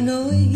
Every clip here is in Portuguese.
know.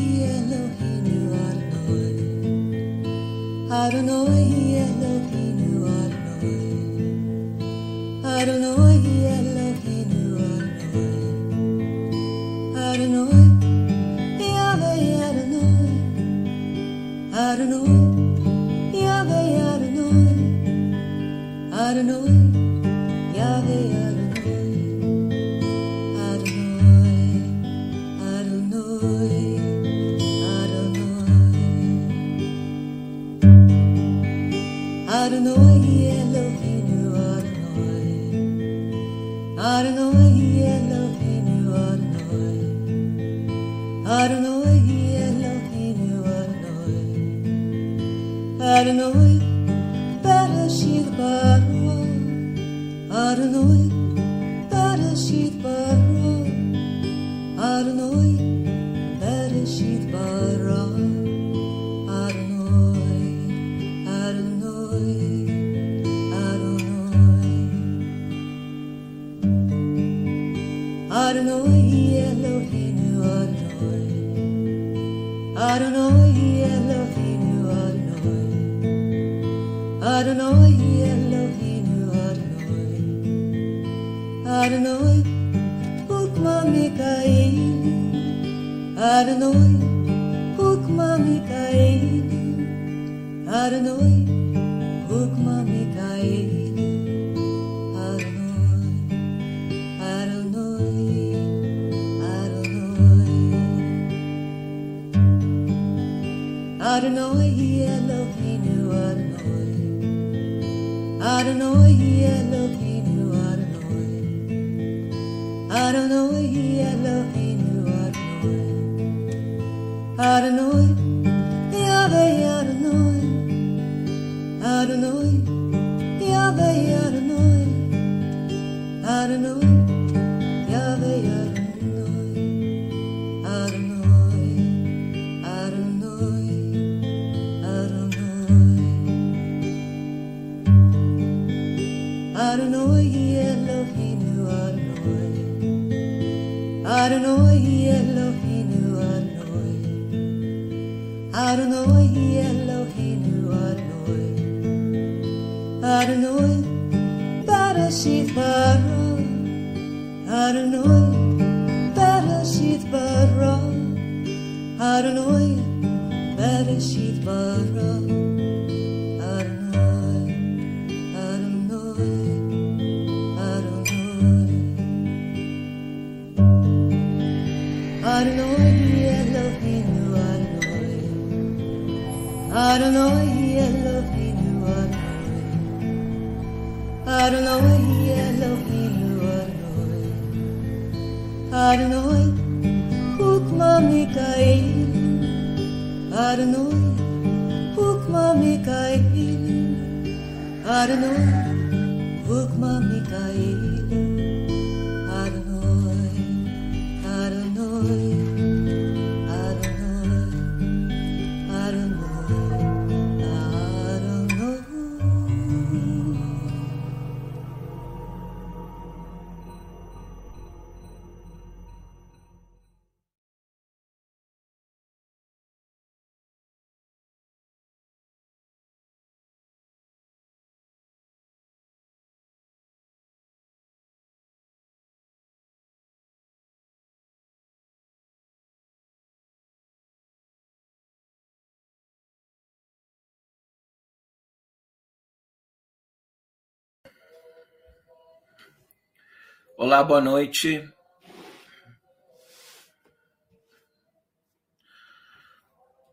Olá, boa noite.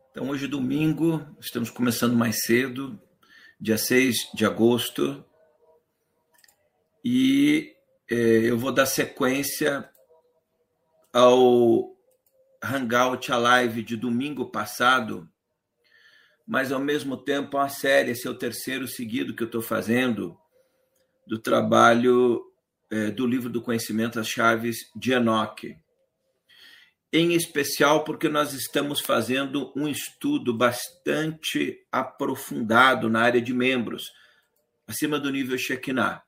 Então, hoje é domingo, estamos começando mais cedo, dia 6 de agosto, e eh, eu vou dar sequência ao Hangout, a live de domingo passado, mas ao mesmo tempo a série, esse é o terceiro seguido que eu estou fazendo do trabalho eh, do livro do conhecimento, as chaves de Enoch. Em especial porque nós estamos fazendo um estudo bastante aprofundado na área de membros, acima do nível Shekinah.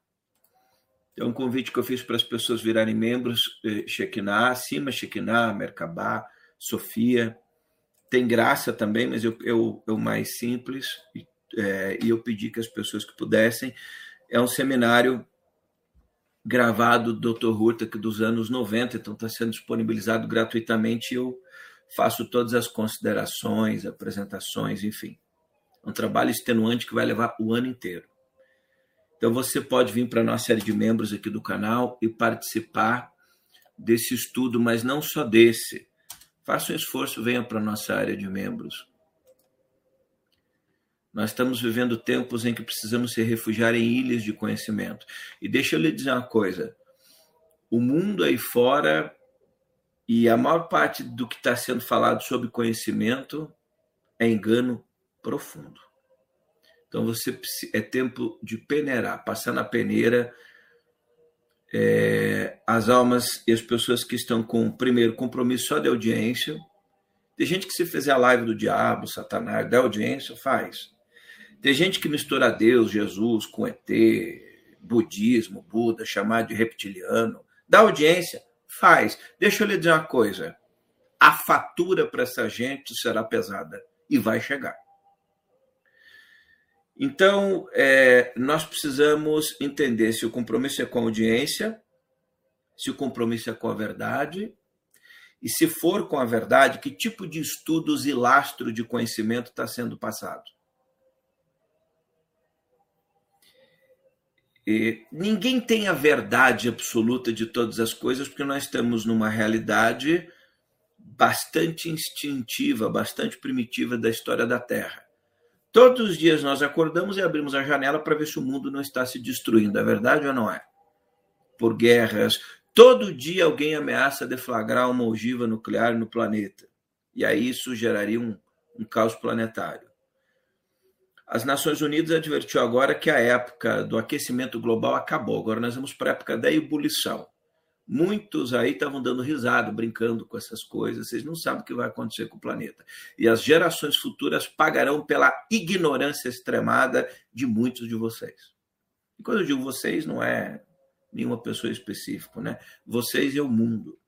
É um convite que eu fiz para as pessoas virarem membros eh, Shekinah, acima Shekinah, Merkabah, Sofia. Tem graça também, mas eu, eu, eu mais simples, é, e eu pedi que as pessoas que pudessem. É um seminário gravado do Dr. Hurtak dos anos 90, então está sendo disponibilizado gratuitamente eu faço todas as considerações, apresentações, enfim. É um trabalho extenuante que vai levar o ano inteiro. Então você pode vir para a nossa série de membros aqui do canal e participar desse estudo, mas não só desse. Faça um esforço, venha para a nossa área de membros. Nós estamos vivendo tempos em que precisamos se refugiar em ilhas de conhecimento. E deixa eu lhe dizer uma coisa: o mundo aí fora e a maior parte do que está sendo falado sobre conhecimento é engano profundo. Então você é tempo de peneirar, passar na peneira é, as almas e as pessoas que estão com primeiro compromisso só de audiência. Tem gente que se fizer a live do diabo, Satanás, da audiência, faz. Tem gente que mistura Deus, Jesus com ET, budismo, Buda, chamado de reptiliano. Dá audiência? Faz. Deixa eu lhe dizer uma coisa. A fatura para essa gente será pesada e vai chegar. Então, é, nós precisamos entender se o compromisso é com a audiência, se o compromisso é com a verdade, e se for com a verdade, que tipo de estudos e lastro de conhecimento está sendo passado. Ninguém tem a verdade absoluta de todas as coisas, porque nós estamos numa realidade bastante instintiva, bastante primitiva da história da Terra. Todos os dias nós acordamos e abrimos a janela para ver se o mundo não está se destruindo, é verdade ou não é? Por guerras. Todo dia alguém ameaça deflagrar uma ogiva nuclear no planeta. E aí isso geraria um, um caos planetário. As Nações Unidas advertiu agora que a época do aquecimento global acabou. Agora nós vamos para a época da ebulição. Muitos aí estavam dando risada, brincando com essas coisas. Vocês não sabem o que vai acontecer com o planeta. E as gerações futuras pagarão pela ignorância extremada de muitos de vocês. E quando eu digo vocês, não é nenhuma pessoa específica, né? Vocês e o mundo.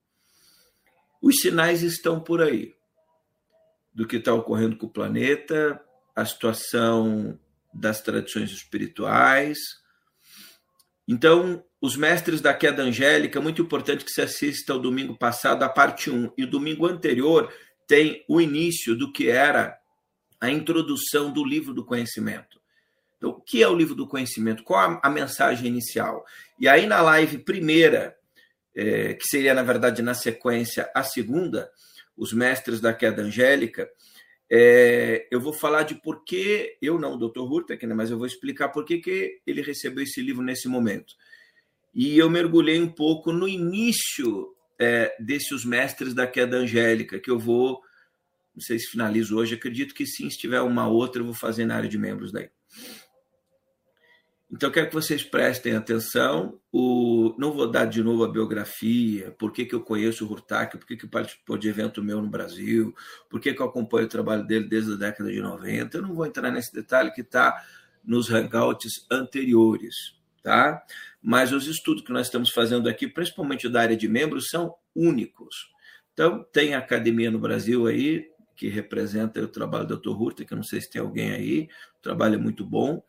Os sinais estão por aí do que está ocorrendo com o planeta, a situação das tradições espirituais. Então, os mestres da queda angélica, muito importante que se assista ao domingo passado, a parte 1, e o domingo anterior tem o início do que era a introdução do livro do conhecimento. Então, o que é o livro do conhecimento? Qual a, mensagem inicial? E aí, na live primeira, é, que seria, na verdade, na sequência, a segunda, os mestres da queda angélica, é, eu vou falar de por que, eu não, o Dr. Hurtak, né, mas eu vou explicar por que, que ele recebeu esse livro nesse momento. E eu mergulhei um pouco no início é, desses mestres da queda angélica, que eu vou, não sei se finalizo hoje, acredito que sim, se tiver uma outra, eu vou fazer na área de membros daí. Então, quero que vocês prestem atenção. O, não vou dar de novo a biografia, por que, que eu conheço o Hurtak, por que, que participou de evento meu no Brasil, por que, que eu acompanho o trabalho dele desde a década de 90. Eu não vou entrar nesse detalhe que está nos hangouts anteriores. Tá? Mas os estudos que nós estamos fazendo aqui, principalmente da área de membros, são únicos. Então, tem academia no Brasil aí, que representa o trabalho do Dr. Hurtak, que eu não sei se tem alguém aí, o trabalho é muito bom.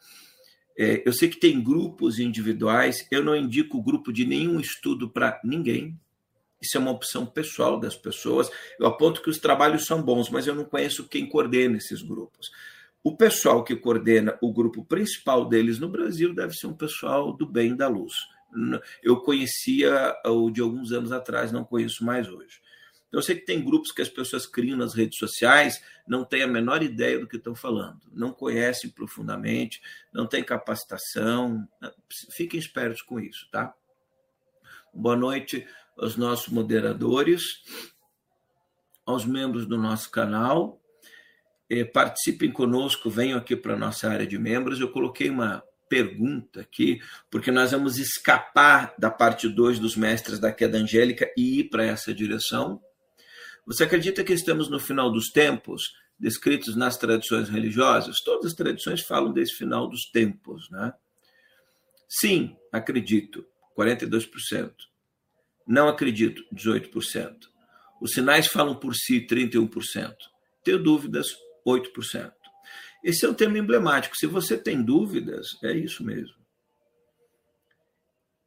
É, eu sei que tem grupos individuais, eu não indico grupo de nenhum estudo para ninguém. Isso é uma opção pessoal das pessoas. Eu aponto que os trabalhos são bons, mas eu não conheço quem coordena esses grupos. O pessoal que coordena o grupo principal deles no Brasil deve ser um pessoal do bem da luz. Eu conhecia o de alguns anos atrás, não conheço mais hoje. Então, eu sei que tem grupos que as pessoas criam nas redes sociais, não têm a menor ideia do que estão falando, não conhecem profundamente, não têm capacitação. Fiquem espertos com isso, tá? Boa noite aos nossos moderadores, aos membros do nosso canal. Participem conosco, venham aqui para a nossa área de membros. Eu coloquei uma pergunta aqui, porque nós vamos escapar da parte 2 dos mestres da queda angélica e ir para essa direção. Você acredita que estamos no final dos tempos, descritos nas tradições religiosas? Todas as tradições falam desse final dos tempos, né? Sim, acredito, 42%. Não acredito, 18%. Os sinais falam por si 31%. Tenho dúvidas, 8%. Esse é um tema emblemático. Se você tem dúvidas, é isso mesmo.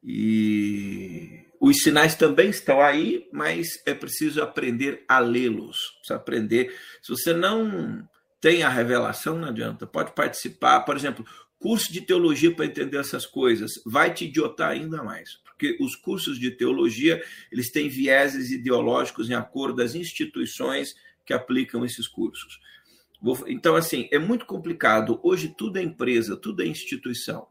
E os sinais também estão aí, mas é preciso aprender a lê-los. Precisa aprender. Se você não tem a revelação, não adianta. Pode participar, por exemplo, curso de teologia para entender essas coisas vai te idiotar ainda mais, porque os cursos de teologia eles têm vieses ideológicos em acordo das instituições que aplicam esses cursos. Então, assim, é muito complicado. Hoje tudo é empresa, tudo é instituição.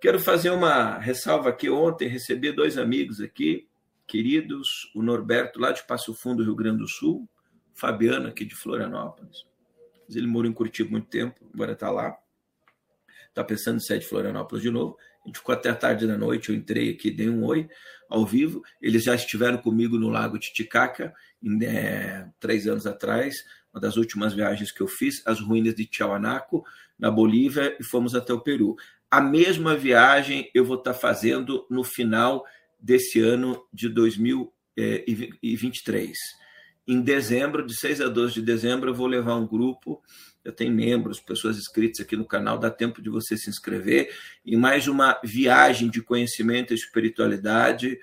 Quero fazer uma ressalva aqui. Ontem recebi dois amigos aqui, queridos, o Norberto, lá de Passo Fundo, Rio Grande do Sul, Fabiano, aqui de Florianópolis. Ele morou em Curitiba muito tempo, agora está lá. Está pensando em sair de Florianópolis de novo. A gente ficou até a tarde da noite, eu entrei aqui, dei um oi ao vivo. Eles já estiveram comigo no Lago Titicaca, em, é, três anos atrás uma das últimas viagens que eu fiz, as ruínas de Tiahuanaco, na Bolívia, e fomos até o Peru. A mesma viagem eu vou estar fazendo no final desse ano de 2023. Em dezembro, de 6 a 12 de dezembro, eu vou levar um grupo. Eu tenho membros, pessoas inscritas aqui no canal, dá tempo de você se inscrever. Em mais uma viagem de conhecimento e espiritualidade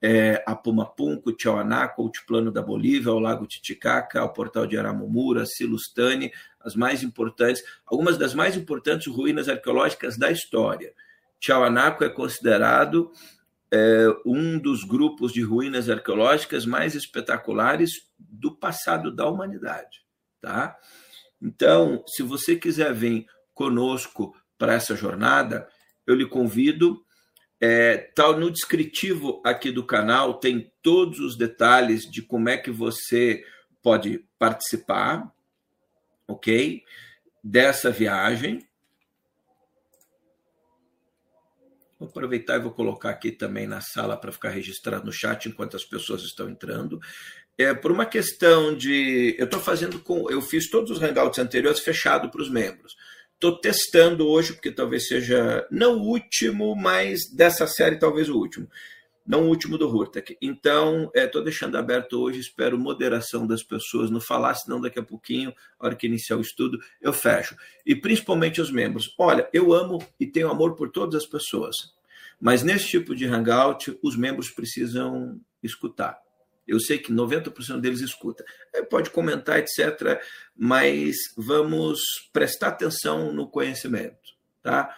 é, a Pumapunco, Tiauanaco, Altiplano da Bolívia, ao Lago Titicaca, ao Portal de Aramumura, Silustane, as mais importantes, algumas das mais importantes ruínas arqueológicas da história. Tiauanaco é considerado é, um dos grupos de ruínas arqueológicas mais espetaculares do passado da humanidade. Tá? Então, se você quiser vir conosco para essa jornada, eu lhe convido é, tá no descritivo aqui do canal, tem todos os detalhes de como é que você pode participar, ok? Dessa viagem. Vou aproveitar e vou colocar aqui também na sala para ficar registrado no chat enquanto as pessoas estão entrando. É, por uma questão de. Eu estou fazendo com. Eu fiz todos os hangouts anteriores fechado para os membros. Estou testando hoje, porque talvez seja não o último, mas dessa série talvez o último. Não o último do Hurtak. Então, estou é, deixando aberto hoje, espero moderação das pessoas não falar, senão daqui a pouquinho, na hora que iniciar o estudo, eu fecho. E principalmente os membros. Olha, eu amo e tenho amor por todas as pessoas, mas nesse tipo de hangout, os membros precisam escutar. Eu sei que 90% deles escuta. Pode comentar, etc., mas vamos prestar atenção no conhecimento, tá?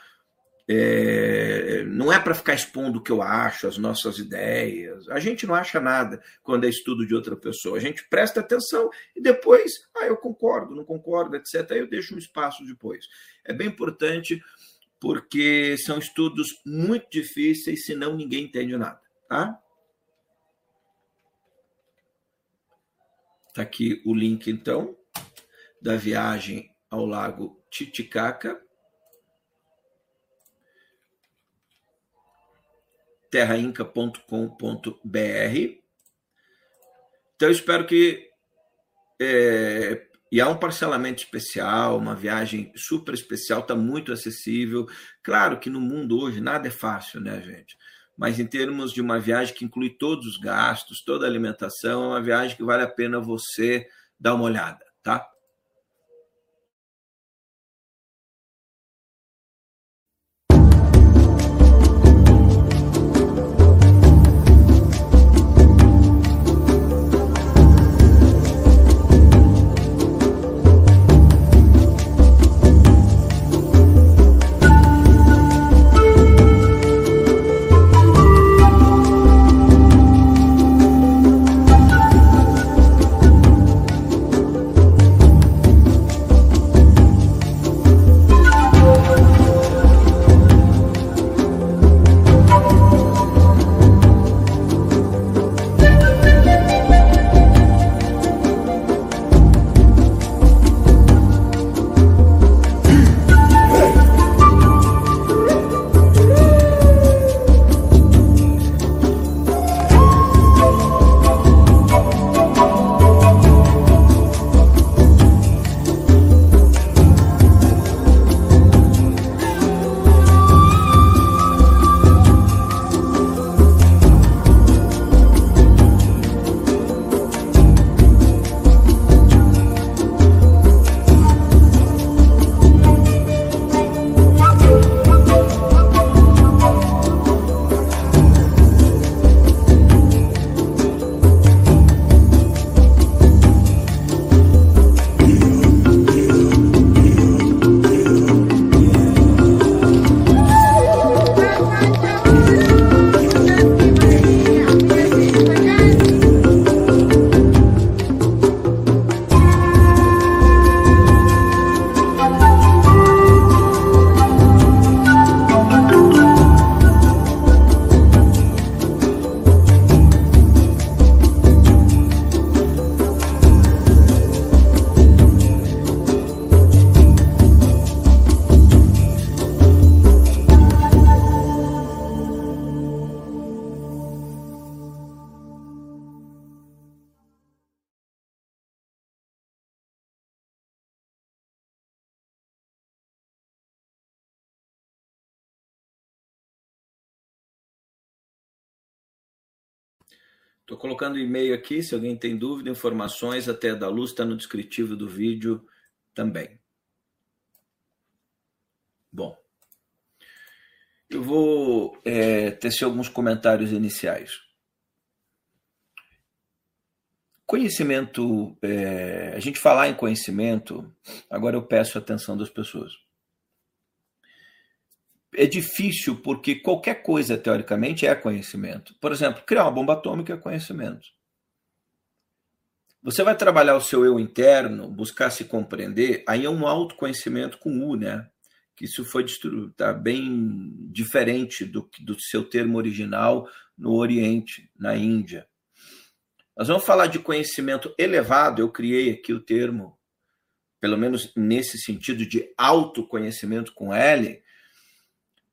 É, não é para ficar expondo o que eu acho, as nossas ideias. A gente não acha nada quando é estudo de outra pessoa. A gente presta atenção e depois, ah, eu concordo, não concordo, etc. Aí eu deixo um espaço depois. É bem importante porque são estudos muito difíceis, senão ninguém entende nada, tá? Está aqui o link, então, da viagem ao Lago Titicaca. terrainca.com.br. Então, eu espero que. É, e há um parcelamento especial, uma viagem super especial, está muito acessível. Claro que no mundo hoje nada é fácil, né, gente? Mas em termos de uma viagem que inclui todos os gastos, toda a alimentação, é uma viagem que vale a pena você dar uma olhada, tá? Colocando e-mail aqui, se alguém tem dúvida, informações até da luz está no descritivo do vídeo também. Bom, eu vou é, tecer alguns comentários iniciais. Conhecimento, é, a gente falar em conhecimento, agora eu peço a atenção das pessoas. É difícil porque qualquer coisa, teoricamente, é conhecimento. Por exemplo, criar uma bomba atômica é conhecimento. Você vai trabalhar o seu eu interno, buscar se compreender, aí é um autoconhecimento com U, né? Que isso foi destruído, tá bem diferente do, do seu termo original no Oriente, na Índia. Nós vamos falar de conhecimento elevado, eu criei aqui o termo, pelo menos nesse sentido de autoconhecimento com L,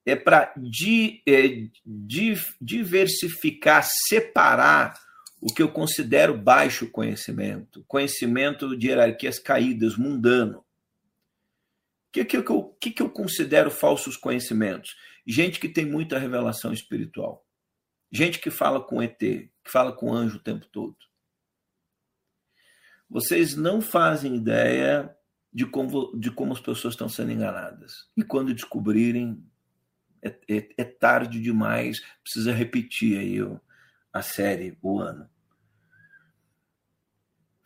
é para di, é, di, diversificar, separar o que eu considero baixo conhecimento, conhecimento de hierarquias caídas, mundano. O que, que, eu, que, que eu considero falsos conhecimentos? Gente que tem muita revelação espiritual. Gente que fala com ET, que fala com anjo o tempo todo. Vocês não fazem ideia de como, de como as pessoas estão sendo enganadas. E quando descobrirem, é, é, é tarde demais, precisa repetir aí a série, o ano.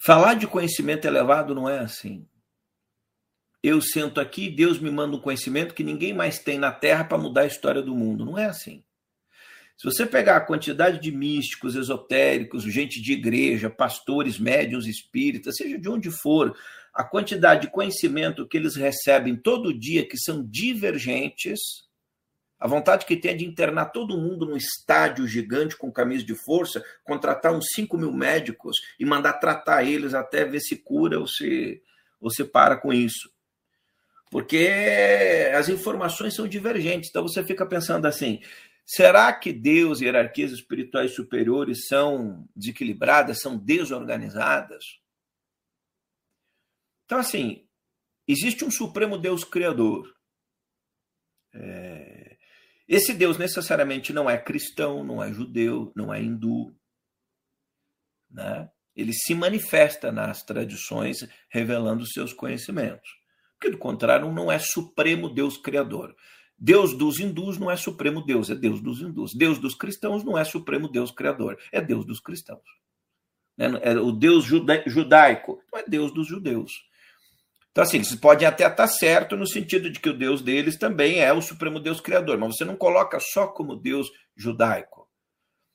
Falar de conhecimento elevado não é assim. Eu sento aqui, Deus me manda um conhecimento que ninguém mais tem na Terra para mudar a história do mundo. Não é assim. Se você pegar a quantidade de místicos, esotéricos, gente de igreja, pastores, médiuns, espíritas, seja de onde for, a quantidade de conhecimento que eles recebem todo dia, que são divergentes, a vontade que tem é de internar todo mundo num estádio gigante com camisa de força, contratar uns 5 mil médicos e mandar tratar eles até ver se cura ou se, ou se para com isso. Porque as informações são divergentes. Então você fica pensando assim: será que Deus e hierarquias espirituais superiores são desequilibradas, são desorganizadas? Então, assim, existe um Supremo Deus Criador. É, esse Deus necessariamente não é cristão, não é judeu, não é hindu. Né? Ele se manifesta nas tradições revelando seus conhecimentos. Porque, do contrário, não é supremo Deus criador. Deus dos hindus não é supremo Deus, é Deus dos hindus. Deus dos cristãos não é supremo Deus criador, é Deus dos cristãos. Né? É o Deus judaico, não é Deus dos judeus. Então, assim, eles podem até estar certo no sentido de que o Deus deles também é o Supremo Deus Criador, mas você não coloca só como Deus judaico.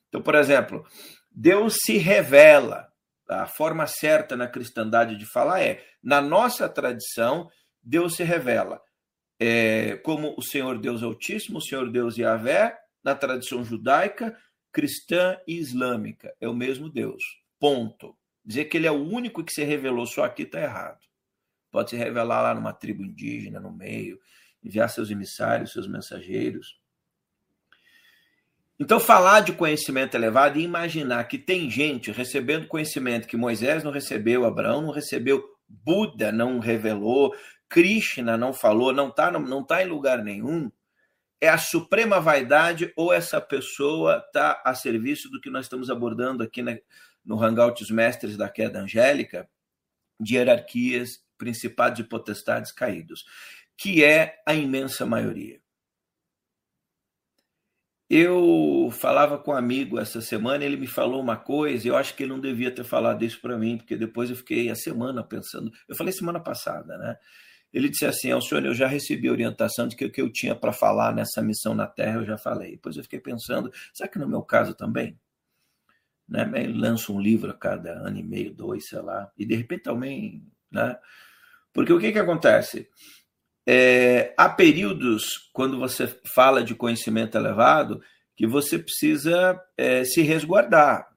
Então, por exemplo, Deus se revela. A forma certa na cristandade de falar é: na nossa tradição, Deus se revela é, como o Senhor Deus Altíssimo, o Senhor Deus Yahvé, na tradição judaica, cristã e islâmica. É o mesmo Deus. Ponto. Dizer que ele é o único que se revelou só aqui está errado pode se revelar lá numa tribo indígena, no meio, enviar seus emissários, seus mensageiros. Então, falar de conhecimento elevado e imaginar que tem gente recebendo conhecimento que Moisés não recebeu, Abraão não recebeu, Buda não revelou, Krishna não falou, não está não tá em lugar nenhum, é a suprema vaidade ou essa pessoa está a serviço do que nós estamos abordando aqui no Hangout Mestres da Queda Angélica, de hierarquias principados e potestades caídos, que é a imensa maioria. Eu falava com um amigo essa semana, ele me falou uma coisa, eu acho que ele não devia ter falado isso para mim, porque depois eu fiquei a semana pensando. Eu falei semana passada, né? Ele disse assim: ao senhor, eu já recebi orientação de que o que eu tinha para falar nessa missão na Terra eu já falei. Depois eu fiquei pensando: será que no meu caso também? Né? Ele lança um livro a cada ano e meio, dois, sei lá, e de repente também. Né? Porque o que, que acontece? É, há períodos, quando você fala de conhecimento elevado, que você precisa é, se resguardar,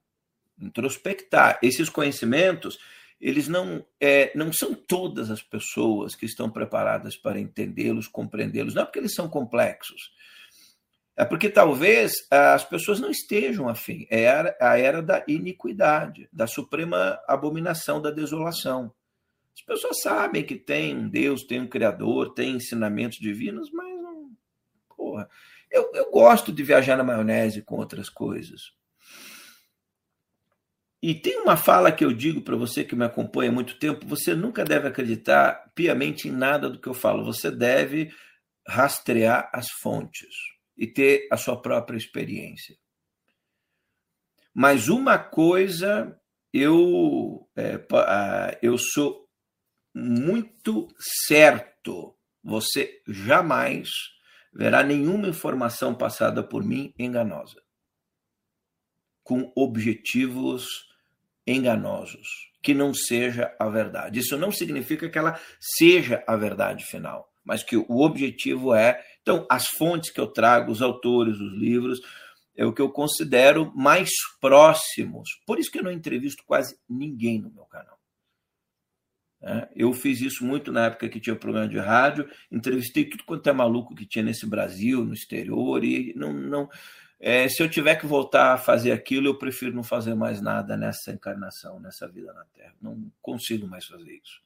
introspectar. Esses conhecimentos, eles não, é, não são todas as pessoas que estão preparadas para entendê-los, compreendê-los, não é porque eles são complexos. É porque talvez as pessoas não estejam afim. É a era da iniquidade, da suprema abominação da desolação. As pessoas sabem que tem um Deus, tem um Criador, tem ensinamentos divinos, mas não. Porra. Eu, eu gosto de viajar na maionese com outras coisas. E tem uma fala que eu digo para você que me acompanha há muito tempo: você nunca deve acreditar piamente em nada do que eu falo, você deve rastrear as fontes e ter a sua própria experiência. Mas uma coisa eu, é, eu sou muito certo: você jamais verá nenhuma informação passada por mim enganosa, com objetivos enganosos, que não seja a verdade. Isso não significa que ela seja a verdade final, mas que o objetivo é. Então, as fontes que eu trago, os autores, os livros, é o que eu considero mais próximos. Por isso que eu não entrevisto quase ninguém no meu canal. É, eu fiz isso muito na época que tinha programa de rádio, entrevistei tudo quanto é maluco que tinha nesse Brasil, no exterior, e não, não, é, se eu tiver que voltar a fazer aquilo, eu prefiro não fazer mais nada nessa encarnação, nessa vida na Terra. Não consigo mais fazer isso.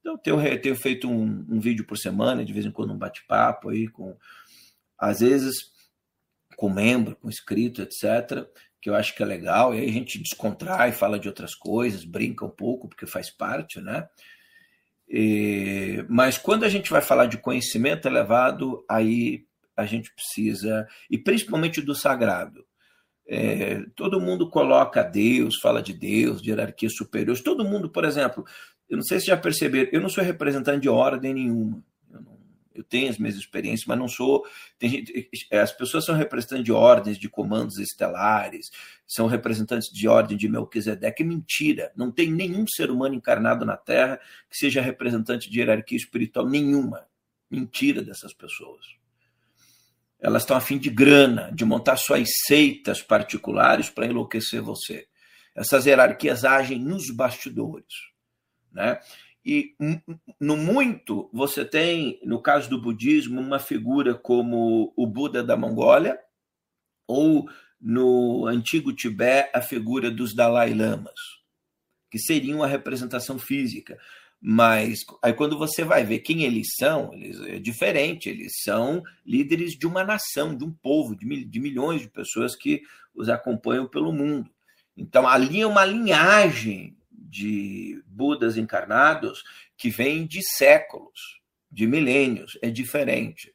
Então, tenho, tenho feito um, um vídeo por semana, de vez em quando um bate-papo aí, com às vezes com membro, com inscrito, etc., que eu acho que é legal, e aí a gente descontrai, fala de outras coisas, brinca um pouco, porque faz parte, né? E, mas quando a gente vai falar de conhecimento elevado, aí a gente precisa, e principalmente do sagrado. É, todo mundo coloca Deus, fala de Deus, de hierarquias superiores. Todo mundo, por exemplo, eu não sei se já perceberam, eu não sou representante de ordem nenhuma. Eu, tenho as minhas experiências, mas não sou. Gente, as pessoas são representantes de ordens, de comandos estelares, são representantes de ordem de Melquisedeque. Mentira! Não tem nenhum ser humano encarnado na Terra que seja representante de hierarquia espiritual nenhuma. Mentira dessas pessoas elas estão a fim de grana, de montar suas seitas particulares para enlouquecer você. Essas hierarquias agem nos bastidores. Né? E no muito, você tem, no caso do budismo, uma figura como o Buda da Mongólia, ou no antigo Tibete, a figura dos Dalai Lamas, que seriam a representação física. Mas aí quando você vai ver quem eles são, eles é diferente, eles são líderes de uma nação, de um povo, de, mil, de milhões de pessoas que os acompanham pelo mundo. Então ali é uma linhagem de Budas encarnados que vem de séculos, de milênios, é diferente.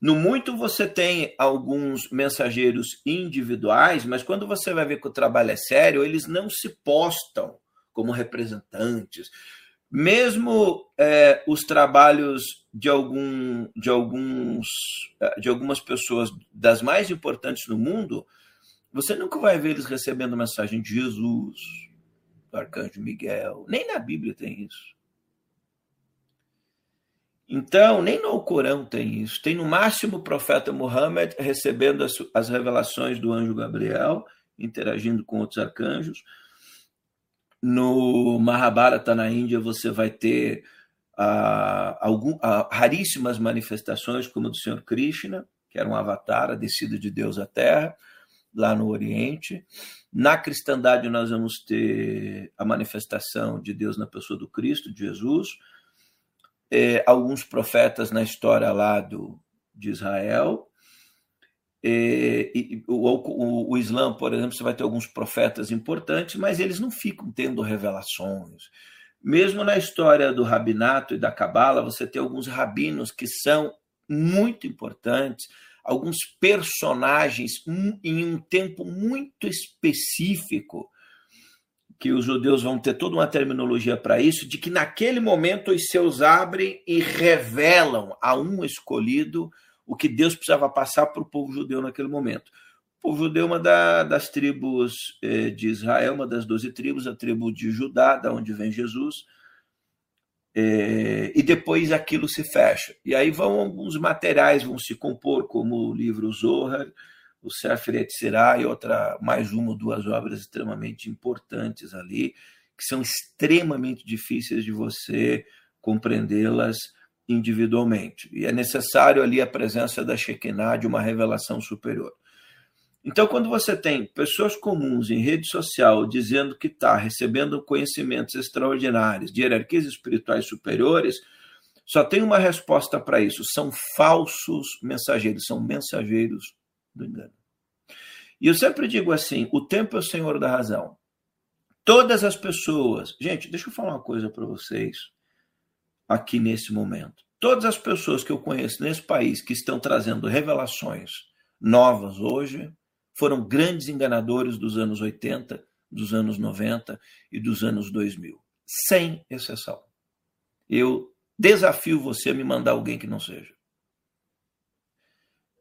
No muito você tem alguns mensageiros individuais, mas quando você vai ver que o trabalho é sério, eles não se postam como representantes, mesmo é, os trabalhos de, algum, de, alguns, é, de algumas pessoas das mais importantes no mundo, você nunca vai ver eles recebendo mensagem de Jesus, do arcanjo Miguel. Nem na Bíblia tem isso. Então, nem no Corão tem isso. Tem no máximo o profeta Muhammad recebendo as, as revelações do anjo Gabriel, interagindo com outros arcanjos no Mahabharata, na Índia, você vai ter ah, algum, ah, raríssimas manifestações, como a do Senhor Krishna, que era um avatar, a descida de Deus à Terra, lá no Oriente. Na cristandade, nós vamos ter a manifestação de Deus na pessoa do Cristo, de Jesus. É, alguns profetas na história lá do, de Israel. É, e, o, o, o Islã, por exemplo, você vai ter alguns profetas importantes, mas eles não ficam tendo revelações. Mesmo na história do rabinato e da cabala, você tem alguns rabinos que são muito importantes, alguns personagens em um tempo muito específico, que os judeus vão ter toda uma terminologia para isso, de que naquele momento os seus abrem e revelam a um escolhido o que Deus precisava passar para o povo judeu naquele momento. O povo judeu é uma da, das tribos eh, de Israel, uma das doze tribos, a tribo de Judá, da onde vem Jesus, eh, e depois aquilo se fecha. E aí vão alguns materiais vão se compor, como o livro Zohar, o Sefer Yetzirah e outra, mais uma ou duas obras extremamente importantes ali, que são extremamente difíceis de você compreendê-las individualmente. E é necessário ali a presença da Shekinah, de uma revelação superior. Então, quando você tem pessoas comuns em rede social dizendo que está recebendo conhecimentos extraordinários de hierarquias espirituais superiores, só tem uma resposta para isso: são falsos mensageiros, são mensageiros do engano. E eu sempre digo assim: o tempo é o senhor da razão. Todas as pessoas. Gente, deixa eu falar uma coisa para vocês aqui nesse momento. Todas as pessoas que eu conheço nesse país que estão trazendo revelações novas hoje foram grandes enganadores dos anos 80, dos anos 90 e dos anos 2000, sem exceção. Eu desafio você a me mandar alguém que não seja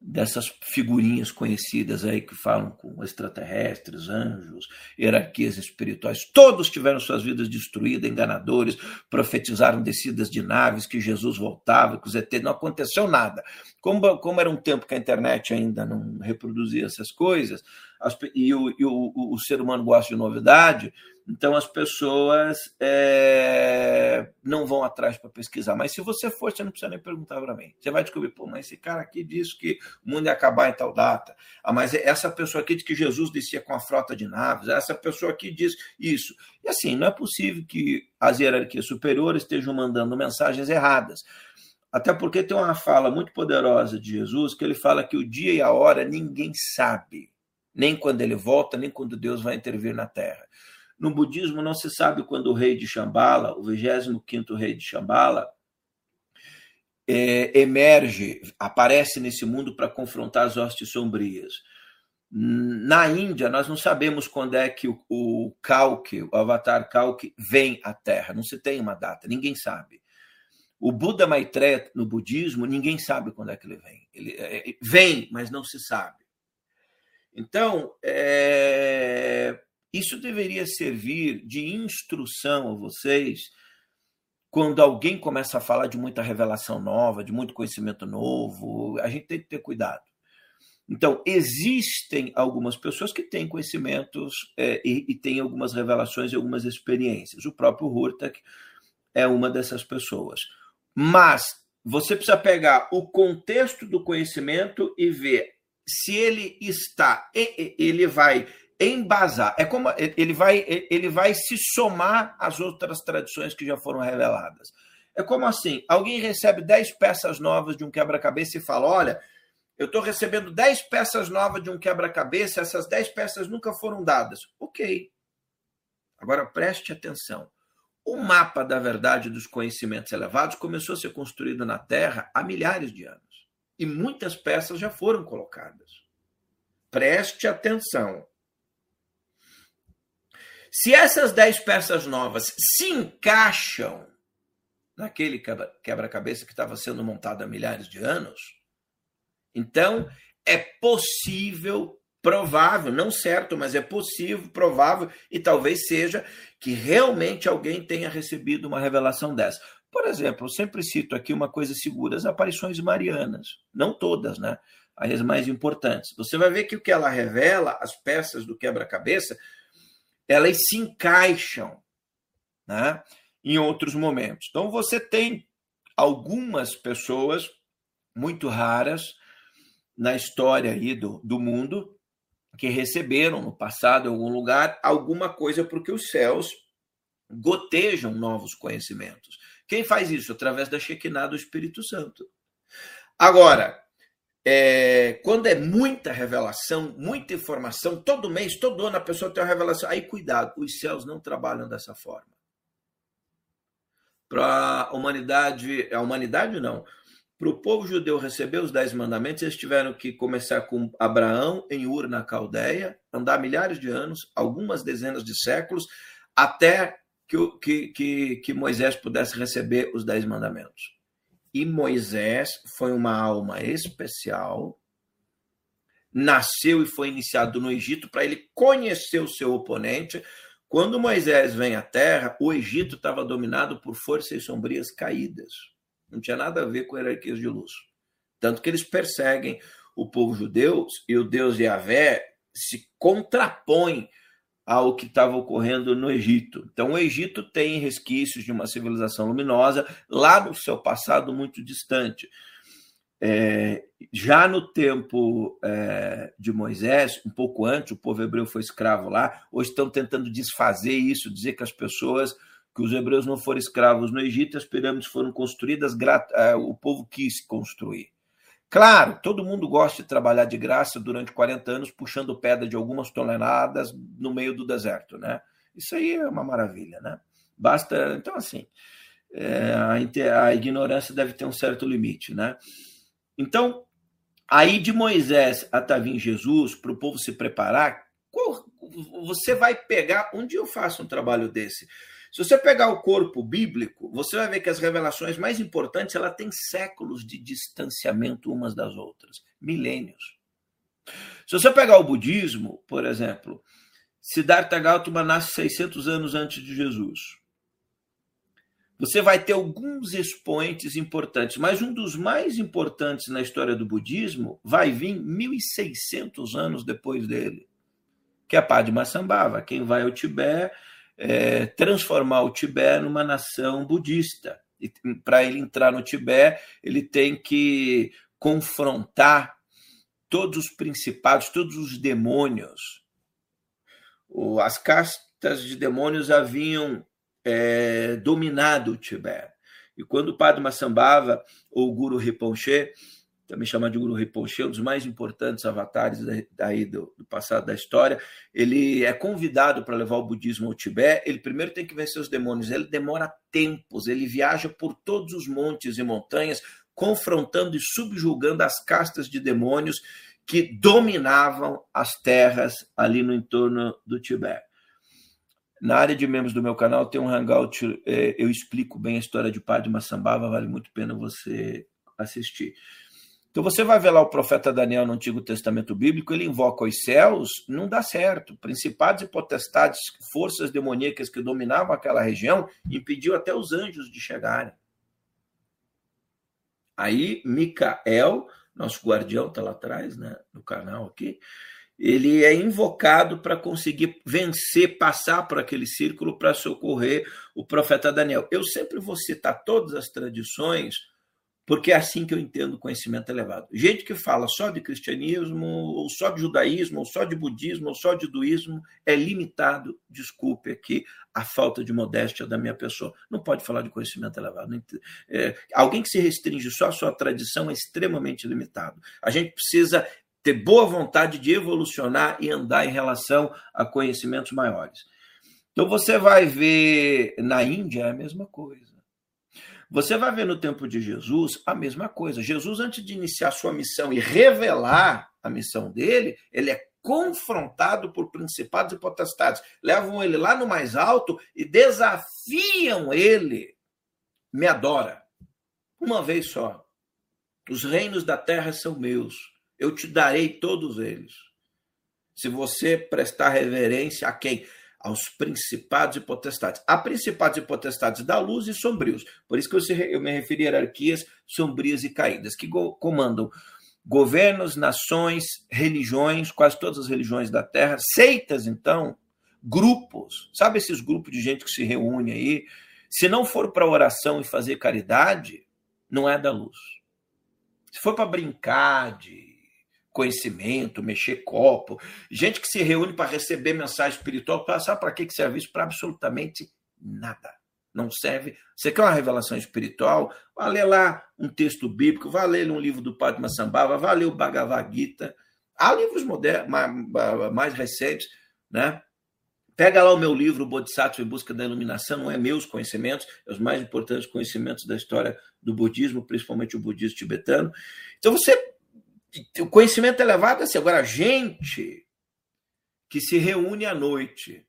dessas figurinhas conhecidas aí que falam com extraterrestres, anjos, hierarquias espirituais, todos tiveram suas vidas destruídas, enganadores, profetizaram descidas de naves, que Jesus voltava, que os ET, não aconteceu nada. Como, como era um tempo que a internet ainda não reproduzia essas coisas, as, e, o, e o, o, ser humano gosta de novidade, então as pessoas é, não vão atrás para pesquisar. Mas se você for, você não precisa nem perguntar para mim. Você vai descobrir, pô, mas esse cara aqui disse que o mundo ia acabar em tal data. Ah, mas essa pessoa aqui diz que Jesus descia com a frota de naves. Essa pessoa aqui diz isso. E assim, não é possível que as hierarquias superiores estejam mandando mensagens erradas. Até porque tem uma fala muito poderosa de Jesus que ele fala que o dia e a hora ninguém sabe nem quando ele volta, nem quando Deus vai intervir na terra. No budismo não se sabe quando o rei de Shambhala, o 25º rei de Shambhala, é, emerge, aparece nesse mundo para confrontar as hostes sombrias. Na Índia, nós não sabemos quando é que o, o Kalki, o avatar Kalki, vem à Terra. Não se tem uma data, ninguém sabe. O Buda Maitreya, no budismo, ninguém sabe quando é que ele vem. Ele é, vem, mas não se sabe. Então, é, isso deveria servir de instrução a vocês quando alguém começa a falar de muita revelação nova, de muito conhecimento novo, a gente tem que ter cuidado. Então, existem algumas pessoas que têm conhecimentos é, e, e têm algumas revelações e algumas experiências. O próprio Hurtak é uma dessas pessoas. Mas você precisa pegar o contexto do conhecimento e ver se ele está, ele vai embasar, é como ele vai, ele vai se somar às outras tradições que já foram reveladas. É como assim, alguém recebe 10 peças novas de um quebra-cabeça e fala: "Olha, eu estou recebendo 10 peças novas de um quebra-cabeça, essas 10 peças nunca foram dadas". OK. Agora preste atenção. O mapa da verdade dos conhecimentos elevados começou a ser construído na Terra há milhares de anos e muitas peças já foram colocadas. Preste atenção. Se essas dez peças novas se encaixam naquele quebra-cabeça que estava sendo montado há milhares de anos, então é possível, provável, não certo, mas é possível, provável e talvez seja que realmente alguém tenha recebido uma revelação dessa. Por exemplo, eu sempre cito aqui uma coisa segura, as aparições marianas. Não todas, né? As mais importantes. Você vai ver que o que ela revela, as peças do quebra-cabeça, elas se encaixam né, em outros momentos. Então, você tem algumas pessoas muito raras na história aí do, do mundo que receberam no passado, em algum lugar, alguma coisa porque os céus gotejam novos conhecimentos. Quem faz isso? Através da Shekinah do Espírito Santo. Agora, é, quando é muita revelação, muita informação, todo mês, todo ano a pessoa tem uma revelação, aí cuidado, os céus não trabalham dessa forma. Para a humanidade, a humanidade não, para o povo judeu receber os dez mandamentos, eles tiveram que começar com Abraão em Ur, na Caldeia, andar milhares de anos, algumas dezenas de séculos, até que, que, que Moisés pudesse receber os dez mandamentos. E Moisés foi uma alma especial, nasceu e foi iniciado no Egito para ele conhecer o seu oponente. Quando Moisés vem à terra, o Egito estava dominado por forças sombrias caídas. Não tinha nada a ver com hierarquias de luz. Tanto que eles perseguem o povo judeu e o Deus Yahvé se contrapõe ao que estava ocorrendo no Egito. Então, o Egito tem resquícios de uma civilização luminosa lá no seu passado muito distante. É, já no tempo é, de Moisés, um pouco antes, o povo hebreu foi escravo lá. Hoje estão tentando desfazer isso, dizer que as pessoas, que os hebreus não foram escravos no Egito, as pirâmides foram construídas, é, o povo quis construir. Claro, todo mundo gosta de trabalhar de graça durante 40 anos puxando pedra de algumas toneladas no meio do deserto, né? Isso aí é uma maravilha, né? Basta. Então, assim, é, a, a ignorância deve ter um certo limite, né? Então, aí de Moisés até vir Jesus, para o povo se preparar, você vai pegar. Um dia eu faço um trabalho desse. Se você pegar o corpo bíblico, você vai ver que as revelações mais importantes ela tem séculos de distanciamento umas das outras, milênios. Se você pegar o budismo, por exemplo, Siddhartha Gautama nasce 600 anos antes de Jesus. Você vai ter alguns expoentes importantes, mas um dos mais importantes na história do budismo vai vir 1600 anos depois dele, que é Padmasambhava, quem vai ao Tibete é, transformar o Tibete numa nação budista. E para ele entrar no Tibete, ele tem que confrontar todos os principados, todos os demônios. As castas de demônios haviam é, dominado o Tibete. E quando o Padma Sambhava, ou o Guru Rinpoche, também chamado de Guru Rinpoche, um dos mais importantes avatares daí do, do passado da história. Ele é convidado para levar o budismo ao Tibete. Ele primeiro tem que vencer os demônios. Ele demora tempos. Ele viaja por todos os montes e montanhas, confrontando e subjugando as castas de demônios que dominavam as terras ali no entorno do Tibete. Na área de membros do meu canal tem um hangout, é, eu explico bem a história de Padma Sambhava, vale muito a pena você assistir. Então você vai ver lá o profeta Daniel no Antigo Testamento Bíblico, ele invoca os céus, não dá certo. Principados e potestades, forças demoníacas que dominavam aquela região, impediu até os anjos de chegarem. Aí Micael, nosso guardião está lá atrás, né, no canal aqui, ele é invocado para conseguir vencer, passar por aquele círculo para socorrer o profeta Daniel. Eu sempre vou citar todas as tradições porque é assim que eu entendo conhecimento elevado. Gente que fala só de cristianismo, ou só de judaísmo, ou só de budismo, ou só de hinduísmo, é limitado, desculpe aqui, a falta de modéstia da minha pessoa. Não pode falar de conhecimento elevado. É, alguém que se restringe só à sua tradição é extremamente limitado. A gente precisa ter boa vontade de evolucionar e andar em relação a conhecimentos maiores. Então você vai ver na Índia é a mesma coisa. Você vai ver no tempo de Jesus a mesma coisa. Jesus, antes de iniciar sua missão e revelar a missão dele, ele é confrontado por principados e potestades. Levam ele lá no mais alto e desafiam ele. Me adora. Uma vez só. Os reinos da terra são meus. Eu te darei todos eles. Se você prestar reverência a quem? Aos principados e potestades. Há principados e potestades da luz e sombrios. Por isso que eu me referi a hierarquias sombrias e caídas, que comandam governos, nações, religiões, quase todas as religiões da Terra, seitas, então, grupos. Sabe esses grupos de gente que se reúne aí? Se não for para oração e fazer caridade, não é da luz. Se for para brincar de conhecimento, mexer copo, gente que se reúne para receber mensagem espiritual, sabe para que serve isso? Para absolutamente nada. Não serve. Você quer uma revelação espiritual? Vá ler lá um texto bíblico, vá ler um livro do Padre Massambhava, vá ler o Bhagavad Gita. Há livros modernos, mais, recentes, né? Pega lá o meu livro, Bodhisattva em Busca da Iluminação, não é meus conhecimentos, é os mais importantes conhecimentos da história do budismo, principalmente o budismo tibetano. Então você o conhecimento elevado é assim. Agora, gente que se reúne à noite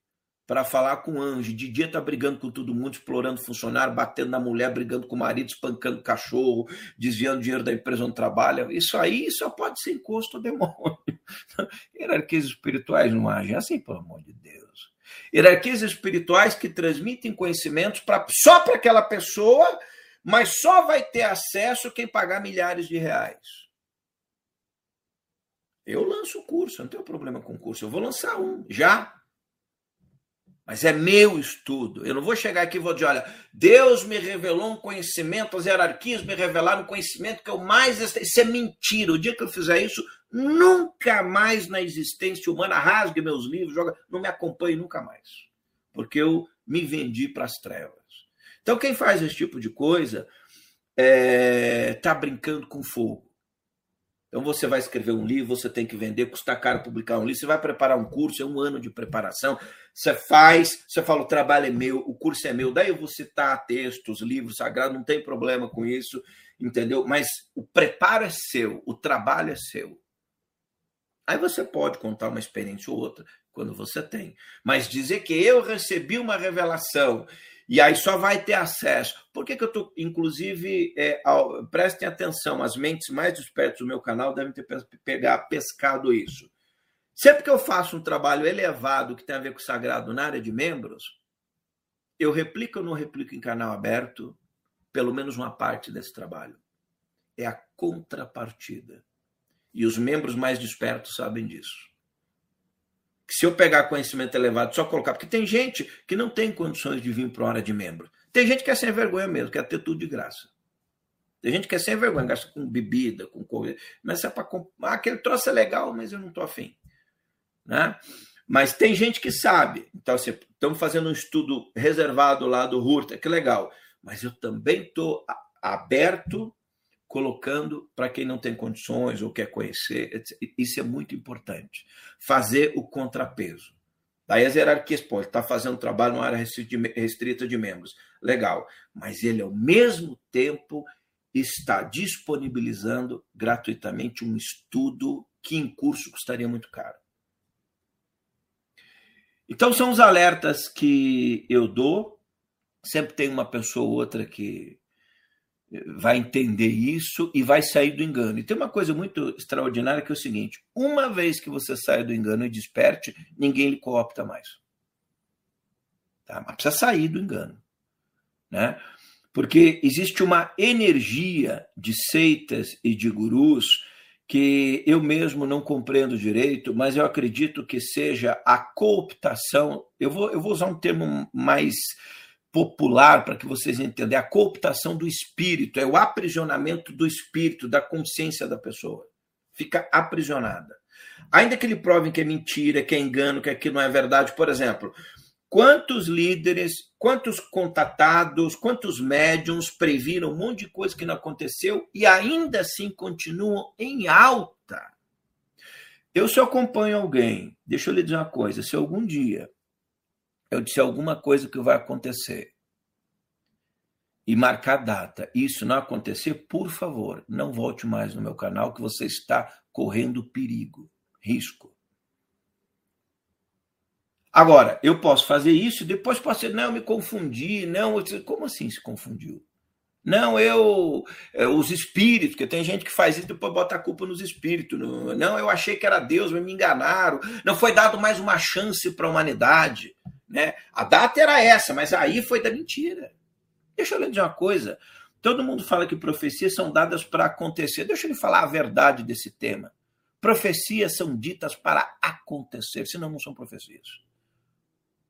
para falar com anjo, de dia está brigando com todo mundo, explorando funcionário, batendo na mulher, brigando com o marido, espancando cachorro, desviando dinheiro da empresa onde trabalha. Isso aí só pode ser encosto ao demônio. Hierarquias espirituais não agem assim, pelo amor de Deus. Hierarquias espirituais que transmitem conhecimentos pra, só para aquela pessoa, mas só vai ter acesso quem pagar milhares de reais. Eu lanço o curso, não tenho problema com o curso. Eu vou lançar um, já. Mas é meu estudo. Eu não vou chegar aqui e vou dizer, olha, Deus me revelou um conhecimento, as hierarquias me revelaram um conhecimento que eu mais. Isso é mentira. O dia que eu fizer isso, nunca mais na existência humana, rasgue meus livros, joga, não me acompanhe nunca mais. Porque eu me vendi para as trevas. Então, quem faz esse tipo de coisa está é, tá brincando com fogo. Então você vai escrever um livro, você tem que vender, custa caro publicar um livro, você vai preparar um curso, é um ano de preparação. Você faz, você fala, o trabalho é meu, o curso é meu, daí eu vou citar textos, livros sagrados, não tem problema com isso, entendeu? Mas o preparo é seu, o trabalho é seu. Aí você pode contar uma experiência ou outra quando você tem. Mas dizer que eu recebi uma revelação e aí só vai ter acesso. Por que, que eu estou, inclusive, é, ao, prestem atenção, as mentes mais despertas do meu canal devem ter pegar, pescado isso. Sempre que eu faço um trabalho elevado que tem a ver com o sagrado na área de membros, eu replico ou não replico em canal aberto pelo menos uma parte desse trabalho. É a contrapartida. E os membros mais despertos sabem disso que se eu pegar conhecimento elevado, só colocar, porque tem gente que não tem condições de vir para hora de membro. Tem gente que é sem vergonha mesmo, quer ter tudo de graça. Tem gente que é sem vergonha, gasta com bebida, com coisa. Mas é para ah, aquele troço é legal, mas eu não estou afim. Né? Mas tem gente que sabe. Então, assim, estamos fazendo um estudo reservado lá do Hurta, que legal. Mas eu também estou aberto colocando para quem não tem condições ou quer conhecer. Isso é muito importante. Fazer o contrapeso. Daí as hierarquias, pô, ele está fazendo trabalho numa área restrita de membros. Legal. Mas ele, ao mesmo tempo, está disponibilizando gratuitamente um estudo que em curso custaria muito caro. Então, são os alertas que eu dou. Sempre tem uma pessoa ou outra que vai entender isso e vai sair do engano. E tem uma coisa muito extraordinária que é o seguinte: uma vez que você sai do engano e desperte, ninguém lhe coopta mais. Tá? Mas precisa sair do engano. Né? Porque existe uma energia de seitas e de gurus que eu mesmo não compreendo direito, mas eu acredito que seja a cooptação. Eu vou, eu vou usar um termo mais popular para que vocês entendam, é a cooptação do espírito, é o aprisionamento do espírito, da consciência da pessoa. Fica aprisionada. Ainda que ele provem que é mentira, que é engano, que aquilo não é verdade, por exemplo, quantos líderes, quantos contatados, quantos médiums previram um monte de coisa que não aconteceu e ainda assim continuam em alta. Eu se acompanho alguém, deixa eu lhe dizer uma coisa, se algum dia eu disse alguma coisa que vai acontecer e marcar data, isso não acontecer, por favor, não volte mais no meu canal que você está correndo perigo, risco. Agora, eu posso fazer isso e depois posso dizer, não, eu me confundi, não, como assim se confundiu? Não, eu, é, os espíritos, que tem gente que faz isso e depois bota a culpa nos espíritos. Não, eu achei que era Deus, mas me enganaram. Não foi dado mais uma chance para a humanidade. Né? A data era essa, mas aí foi da mentira. Deixa eu lhe dizer uma coisa. Todo mundo fala que profecias são dadas para acontecer. Deixa eu lhe falar a verdade desse tema. Profecias são ditas para acontecer, senão não são profecias.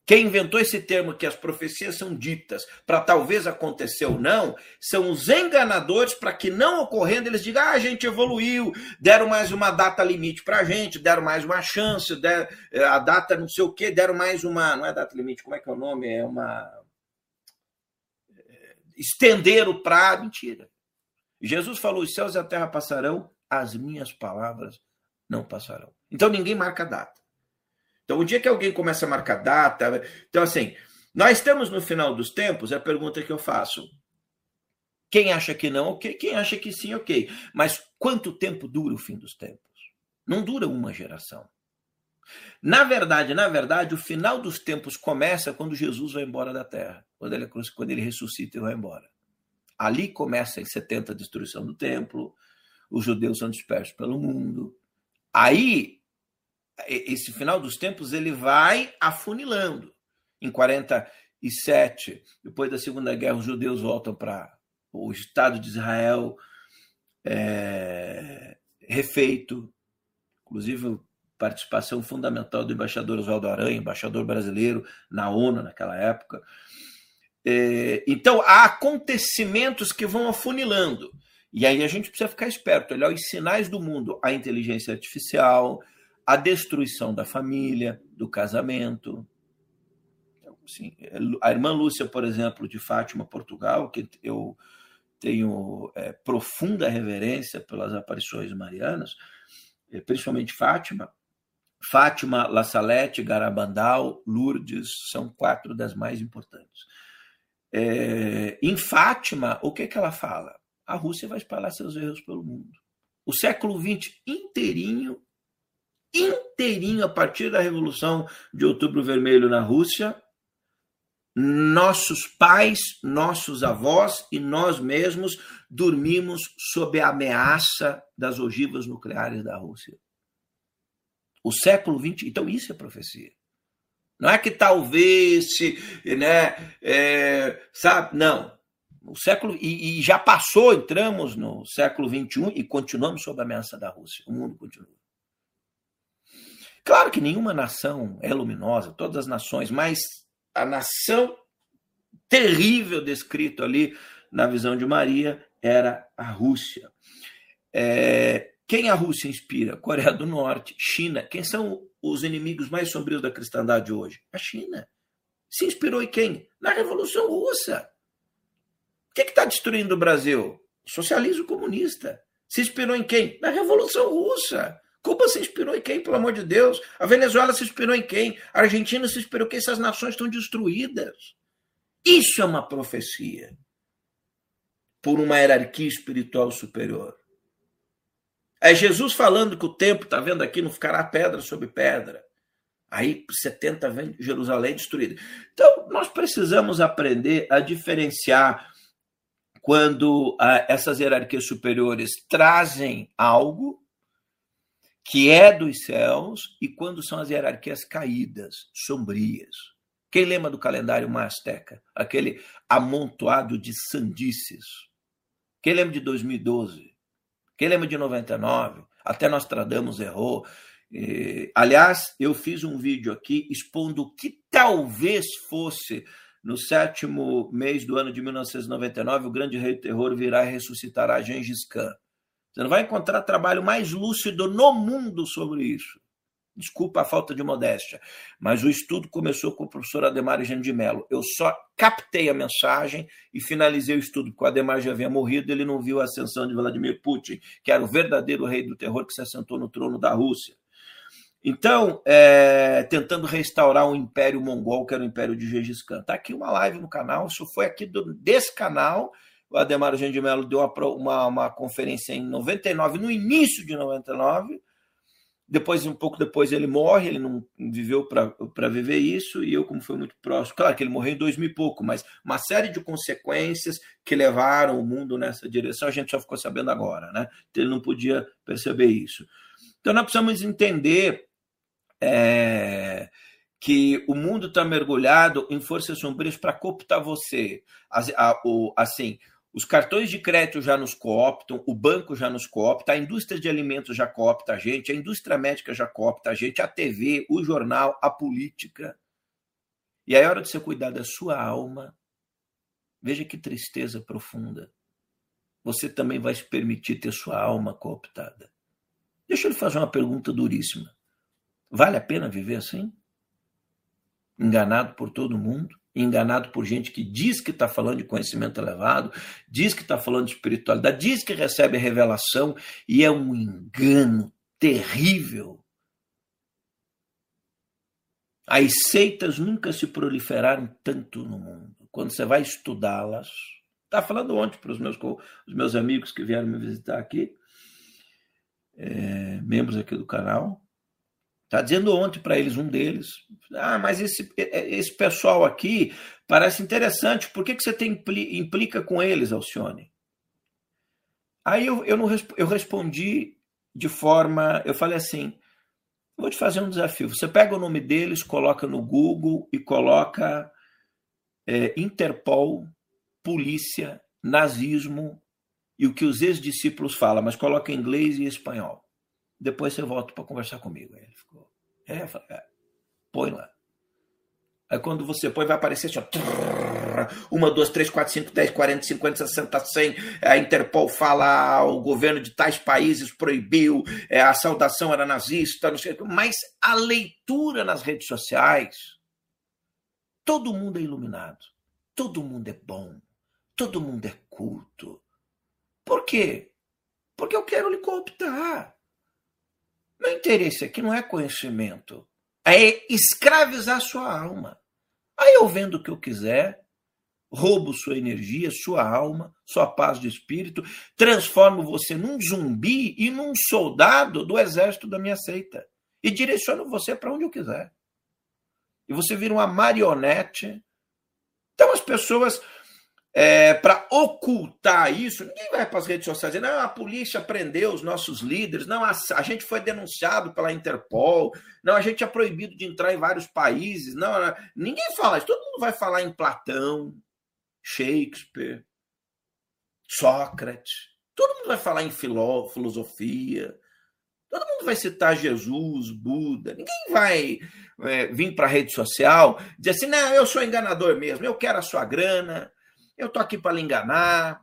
Quem inventou esse termo que as profecias são ditas para talvez acontecer ou não, são os enganadores para que não ocorrendo eles digam: ah, a gente evoluiu, deram mais uma data limite para a gente, deram mais uma chance, deram, eh, a data não sei o quê, deram mais uma. Não é data limite, como é que é o nome? É uma. Eh, estender o prazo. Mentira. Jesus falou: os céus e a terra passarão, as minhas palavras não passarão. Então ninguém marca data. Então, o dia que alguém começa a marcar data. Então, assim, nós estamos no final dos tempos, é a pergunta que eu faço. Quem acha que não, ok. Quem acha que sim, ok. Mas quanto tempo dura o fim dos tempos? Não dura uma geração. Na verdade, na verdade, o final dos tempos começa quando Jesus vai embora da terra, quando ele, quando ele ressuscita e vai embora. Ali começa em 70 a destruição do templo, os judeus são dispersos pelo mundo. Aí esse final dos tempos ele vai afunilando. Em 47, depois da Segunda Guerra, os judeus voltam para o Estado de Israel é, refeito, inclusive participação fundamental do embaixador Oswaldo Aranha, embaixador brasileiro na ONU naquela época. É, então, há acontecimentos que vão afunilando. E aí a gente precisa ficar esperto, olhar os sinais do mundo, a inteligência artificial, a destruição da família, do casamento. Então, assim, a irmã Lúcia, por exemplo, de Fátima, Portugal, que eu tenho é, profunda reverência pelas aparições marianas, é, principalmente Fátima. Fátima, La Salette, Garabandal, Lourdes são quatro das mais importantes. É, em Fátima, o que, que ela fala? A Rússia vai espalhar seus erros pelo mundo. O século XX inteirinho, inteirinho, a partir da Revolução de Outubro Vermelho na Rússia, nossos pais, nossos avós e nós mesmos dormimos sob a ameaça das ogivas nucleares da Rússia. O século XX, então isso é profecia. Não é que talvez se, né, é, sabe? Não. O século e, e, já passou, entramos no século XXI e continuamos sob a ameaça da Rússia. O mundo continua. Claro que nenhuma nação é luminosa, todas as nações, mas a nação terrível descrito ali na visão de Maria era a Rússia. É, quem a Rússia inspira? Coreia do Norte, China. Quem são os inimigos mais sombrios da cristandade hoje? A China. Se inspirou em quem? Na Revolução Russa. O que é está destruindo o Brasil? Socialismo comunista. Se inspirou em quem? Na Revolução Russa. Cuba se inspirou em quem, pelo amor de Deus? A Venezuela se inspirou em quem? A Argentina se inspirou em quem? Essas nações estão destruídas. Isso é uma profecia por uma hierarquia espiritual superior. É Jesus falando que o tempo, está vendo aqui, não ficará pedra sobre pedra. Aí 70 vem Jerusalém destruída. Então, nós precisamos aprender a diferenciar quando ah, essas hierarquias superiores trazem algo que é dos céus e quando são as hierarquias caídas, sombrias. Quem lembra do calendário masteca? Aquele amontoado de sandices. Quem lembra de 2012? Quem lembra de 99? Até Nostradamus errou. E, aliás, eu fiz um vídeo aqui expondo o que talvez fosse no sétimo mês do ano de 1999, o grande rei terror virá e ressuscitará Gengis Khan. Você não vai encontrar trabalho mais lúcido no mundo sobre isso. Desculpa a falta de modéstia, mas o estudo começou com o professor Ademar Eugênio de Mello. Eu só captei a mensagem e finalizei o estudo, porque o Ademar já havia morrido, ele não viu a ascensão de Vladimir Putin, que era o verdadeiro rei do terror que se assentou no trono da Rússia. Então, é, tentando restaurar o Império Mongol, que era o Império de Gengis Khan. Está aqui uma live no canal, isso foi aqui do, desse canal o Ademar Eugênio de Mello deu uma, uma, uma, conferência em 99, no início de 99. Depois, um pouco depois, ele morre, ele não viveu para viver isso, e eu, como foi muito próximo, claro que ele morreu em 2000 e pouco, mas uma série de consequências que levaram o mundo nessa direção, a gente só ficou sabendo agora, né? Então, ele não podia perceber isso. Então, nós precisamos entender é, que o mundo está mergulhado em forças sombrias para cooptar você. Assim, os cartões de crédito já nos cooptam, o banco já nos coopta, a indústria de alimentos já coopta a gente, a indústria médica já coopta a gente, a TV, o jornal, a política. E aí, a hora de você cuidar da sua alma, veja que tristeza profunda. Você também vai se permitir ter sua alma cooptada. Deixa eu lhe fazer uma pergunta duríssima. Vale a pena viver assim? Enganado por todo mundo? Enganado por gente que diz que está falando de conhecimento elevado, diz que está falando de espiritualidade, diz que recebe revelação e é um engano terrível. As seitas nunca se proliferaram tanto no mundo. Quando você vai estudá-las, está falando ontem para os meus, os meus amigos que vieram me visitar aqui, é, membros aqui do canal, Está dizendo ontem para eles, um deles, ah, mas esse, esse pessoal aqui parece interessante, por que, que você tem, implica com eles, Alcione? Aí eu, eu, não, eu respondi de forma, eu falei assim, vou te fazer um desafio, você pega o nome deles, coloca no Google e coloca é, Interpol, polícia, nazismo e o que os ex-discípulos falam, mas coloca em inglês e espanhol. Depois você volta para conversar comigo. Ele ficou. É, falei, é, põe lá. Aí quando você põe, vai aparecer assim, ó, uma, duas, três, quatro, cinco, dez, quarenta, cinquenta, sessenta, cem. A Interpol fala, o governo de tais países proibiu, é, a saudação era nazista, não sei Mas a leitura nas redes sociais, todo mundo é iluminado, todo mundo é bom, todo mundo é culto, Por quê? Porque eu quero lhe cooptar. Meu interesse aqui não é conhecimento, é escravizar sua alma. Aí eu vendo o que eu quiser, roubo sua energia, sua alma, sua paz de espírito, transformo você num zumbi e num soldado do exército da minha seita e direciono você para onde eu quiser. E você vira uma marionete. Então as pessoas é, para ocultar isso, ninguém vai para as redes sociais dizer, não, a polícia prendeu os nossos líderes, não, a, a, gente foi denunciado pela Interpol, não, a gente é proibido de entrar em vários países, não, ninguém fala isso, todo mundo vai falar em Platão, Shakespeare, Sócrates, todo mundo vai falar em filó, filosofia, todo mundo vai citar Jesus, Buda, ninguém vai é, vir para a rede social dizer assim, não, eu sou enganador mesmo, eu quero a sua grana, eu tô aqui para lhe enganar.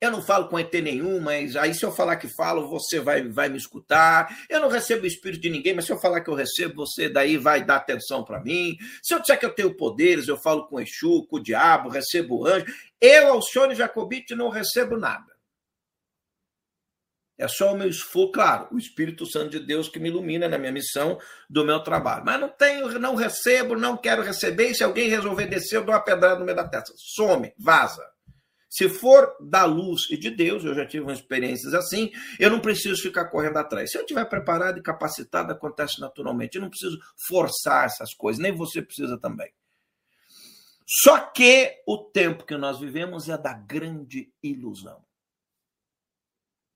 Eu não falo com ET nenhum, mas aí se eu falar que falo, você vai, vai me escutar. Eu não recebo o espírito de ninguém, mas se eu falar que eu recebo, você daí vai dar atenção para mim. Se eu disser que eu tenho poderes, eu falo com Exu, com o diabo, recebo anjo. Eu, Alcione Jacobite, não recebo nada. É só o meu esforço, claro, o Espírito Santo de Deus que me ilumina na minha missão do meu trabalho. Mas não tenho, não recebo, não quero receber. E se alguém resolver descer, eu dou uma pedrada no meio da testa. Some, vaza. Se for da luz e de Deus, eu já tive umas experiências assim, eu não preciso ficar correndo atrás. Se eu estiver preparado e capacitado, acontece naturalmente. Eu não preciso forçar essas coisas, nem você precisa também. Só que o tempo que nós vivemos é da grande ilusão.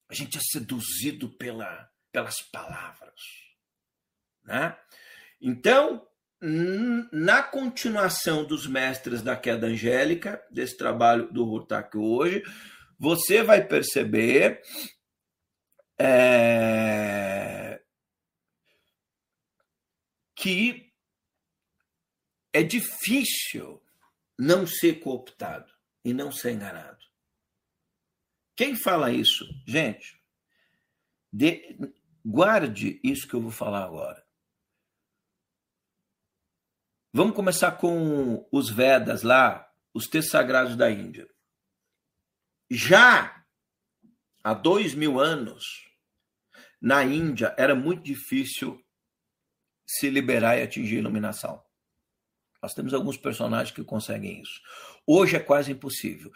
A gente é seduzido pela, pelas palavras. Né? Então, na continuação dos mestres da queda angélica, desse trabalho do Hurtak hoje, você vai perceber é, que é difícil não ser cooptado e não ser enganado. Quem fala isso? Gente, de, guarde isso que eu vou falar agora. Vamos começar com os Vedas lá, os textos sagrados da Índia. Já há dois mil anos, na Índia, era muito difícil se liberar e atingir a iluminação. Nós temos alguns personagens que conseguem isso. Hoje é quase impossível.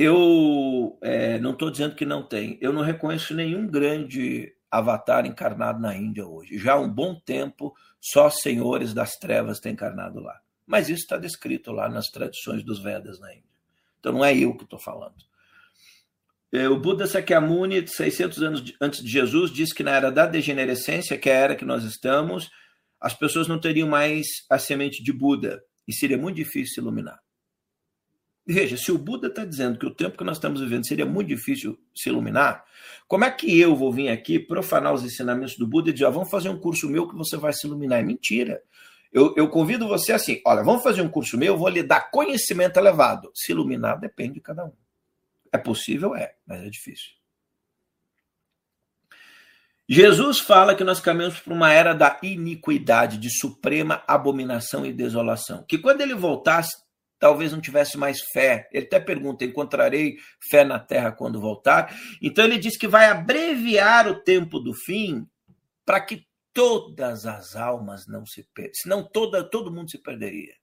Eu é, não estou dizendo que não tem. Eu não reconheço nenhum grande avatar encarnado na Índia hoje. Já há um bom tempo, só senhores das trevas têm encarnado lá. Mas isso está descrito lá nas tradições dos Vedas na Índia. Então não é eu que estou falando. É, o Buda Sakyamuni, 600 anos antes de Jesus, disse que na era da degenerescência, que é a era que nós estamos, as pessoas não teriam mais a semente de Buda e seria muito difícil iluminar. Veja, se o Buda está dizendo que o tempo que nós estamos vivendo seria muito difícil se iluminar, como é que eu vou vir aqui profanar os ensinamentos do Buda e dizer, vamos fazer um curso meu que você vai se iluminar? É mentira. Eu, eu convido você assim, olha, vamos fazer um curso meu, eu vou lhe dar conhecimento elevado. Se iluminar depende de cada um. É possível? É, mas é difícil. Jesus fala que nós caminhamos para uma era da iniquidade, de suprema abominação e desolação. Que quando ele voltasse, talvez não tivesse mais fé. Ele até pergunta: encontrarei fé na terra quando voltar? Então ele diz que vai abreviar o tempo do fim para que todas as almas não se percam. Senão toda, todo mundo se perderia.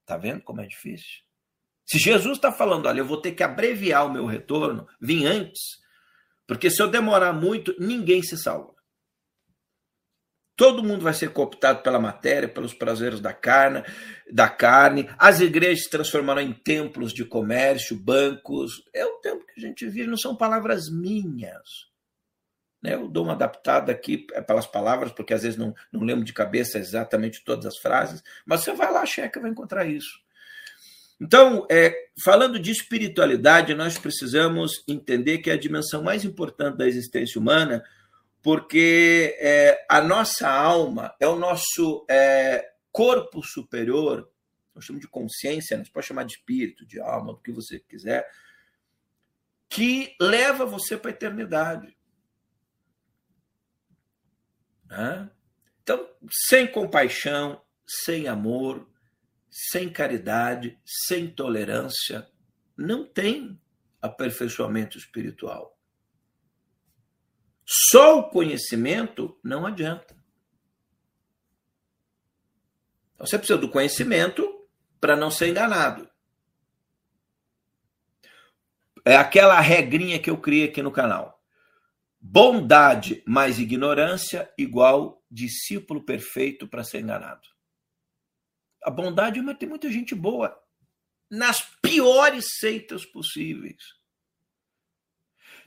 Está vendo como é difícil? Se Jesus está falando, olha, eu vou ter que abreviar o meu retorno, vim antes, porque se eu demorar muito, ninguém se salva. Todo mundo vai ser cooptado pela matéria, pelos prazeres da carne, da carne. As igrejas se transformarão em templos de comércio, bancos. É o tempo que a gente vive, não são palavras minhas. Né? Eu dou uma adaptada aqui é pelas palavras, porque às vezes não, não lembro de cabeça exatamente todas as frases, mas você vai lá, checa, vai encontrar isso. Então, é, falando de espiritualidade, nós precisamos entender que é a dimensão mais importante da existência humana porque é, a nossa alma é o nosso é, corpo superior, nós chamamos de consciência, né? você pode chamar de espírito, de alma, do que você quiser, que leva você para a eternidade. Então, sem compaixão, sem amor, sem caridade, sem tolerância, não tem aperfeiçoamento espiritual. Só o conhecimento não adianta. Você precisa do conhecimento para não ser enganado. É aquela regrinha que eu criei aqui no canal. Bondade mais ignorância igual discípulo perfeito para ser enganado. A bondade, mas tem muita gente boa nas piores seitas possíveis.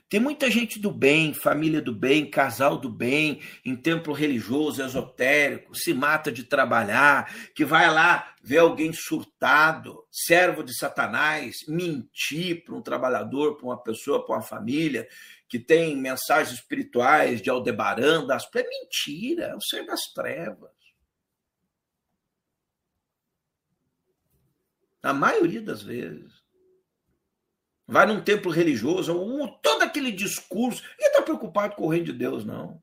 Tem muita gente do bem, família do bem, casal do bem, em templo religioso, esotérico, se mata de trabalhar, que vai lá ver alguém surtado, servo de Satanás, mentir para um trabalhador, para uma pessoa, para uma família, que tem mensagens espirituais de Aldebaran, das... é mentira, é o ser das trevas. A maioria das vezes. Vai num templo religioso, todo aquele discurso. Ninguém está preocupado com o reino de Deus, não.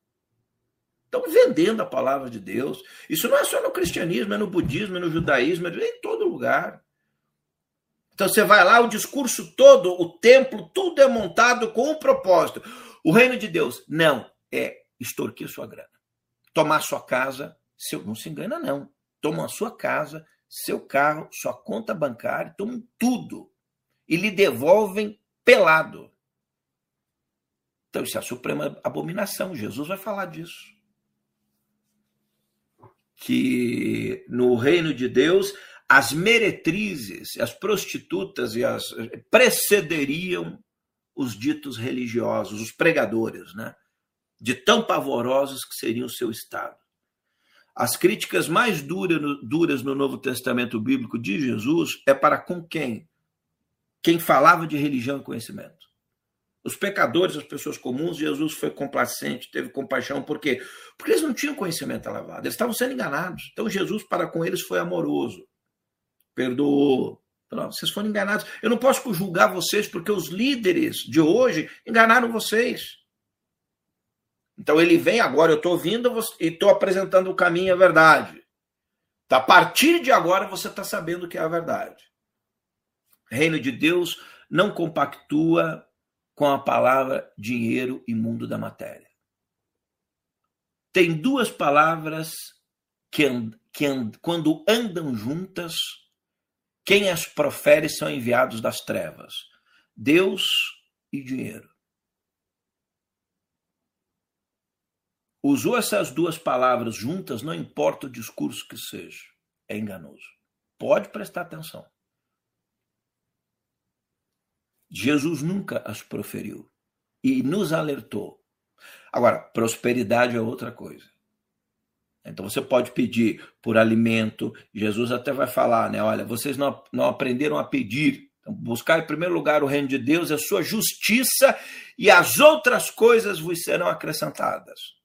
Estão vendendo a palavra de Deus. Isso não é só no cristianismo, é no budismo, é no judaísmo, é em todo lugar. Então você vai lá, o discurso todo, o templo, tudo é montado com um propósito. O reino de Deus, não, é extorquir sua grana. Tomar sua casa, seu, não se engana, não. Toma a sua casa, seu carro, sua conta bancária, tomam tudo e lhe devolvem pelado. Então, isso é a suprema abominação. Jesus vai falar disso. Que no reino de Deus, as meretrizes, as prostitutas e as precederiam os ditos religiosos, os pregadores, né? De tão pavorosos que seriam o seu estado. As críticas mais duras no, duras no Novo Testamento bíblico de Jesus é para com quem? Quem falava de religião e conhecimento. Os pecadores, as pessoas comuns, Jesus foi complacente, teve compaixão, por quê? Porque eles não tinham conhecimento elevado, eles estavam sendo enganados. Então Jesus, para com eles, foi amoroso, perdoou. Falou, vocês foram enganados. Eu não posso julgar vocês porque os líderes de hoje enganaram vocês. Então ele vem agora, eu estou ouvindo e estou apresentando o caminho e a verdade. A partir de agora você está sabendo que é a verdade. Reino de Deus não compactua com a palavra dinheiro e mundo da matéria. Tem duas palavras que, que quando andam juntas, quem as profere são enviados das trevas: Deus e dinheiro. Usou essas duas palavras juntas, não importa o discurso que seja, é enganoso. Pode prestar atenção. Jesus nunca as proferiu e nos alertou. Agora, prosperidade é outra coisa. Então você pode pedir por alimento. Jesus até vai falar, né? Olha, vocês não, não aprenderam a pedir. Então, buscar em primeiro lugar o reino de Deus, a sua justiça, e as outras coisas vos serão acrescentadas.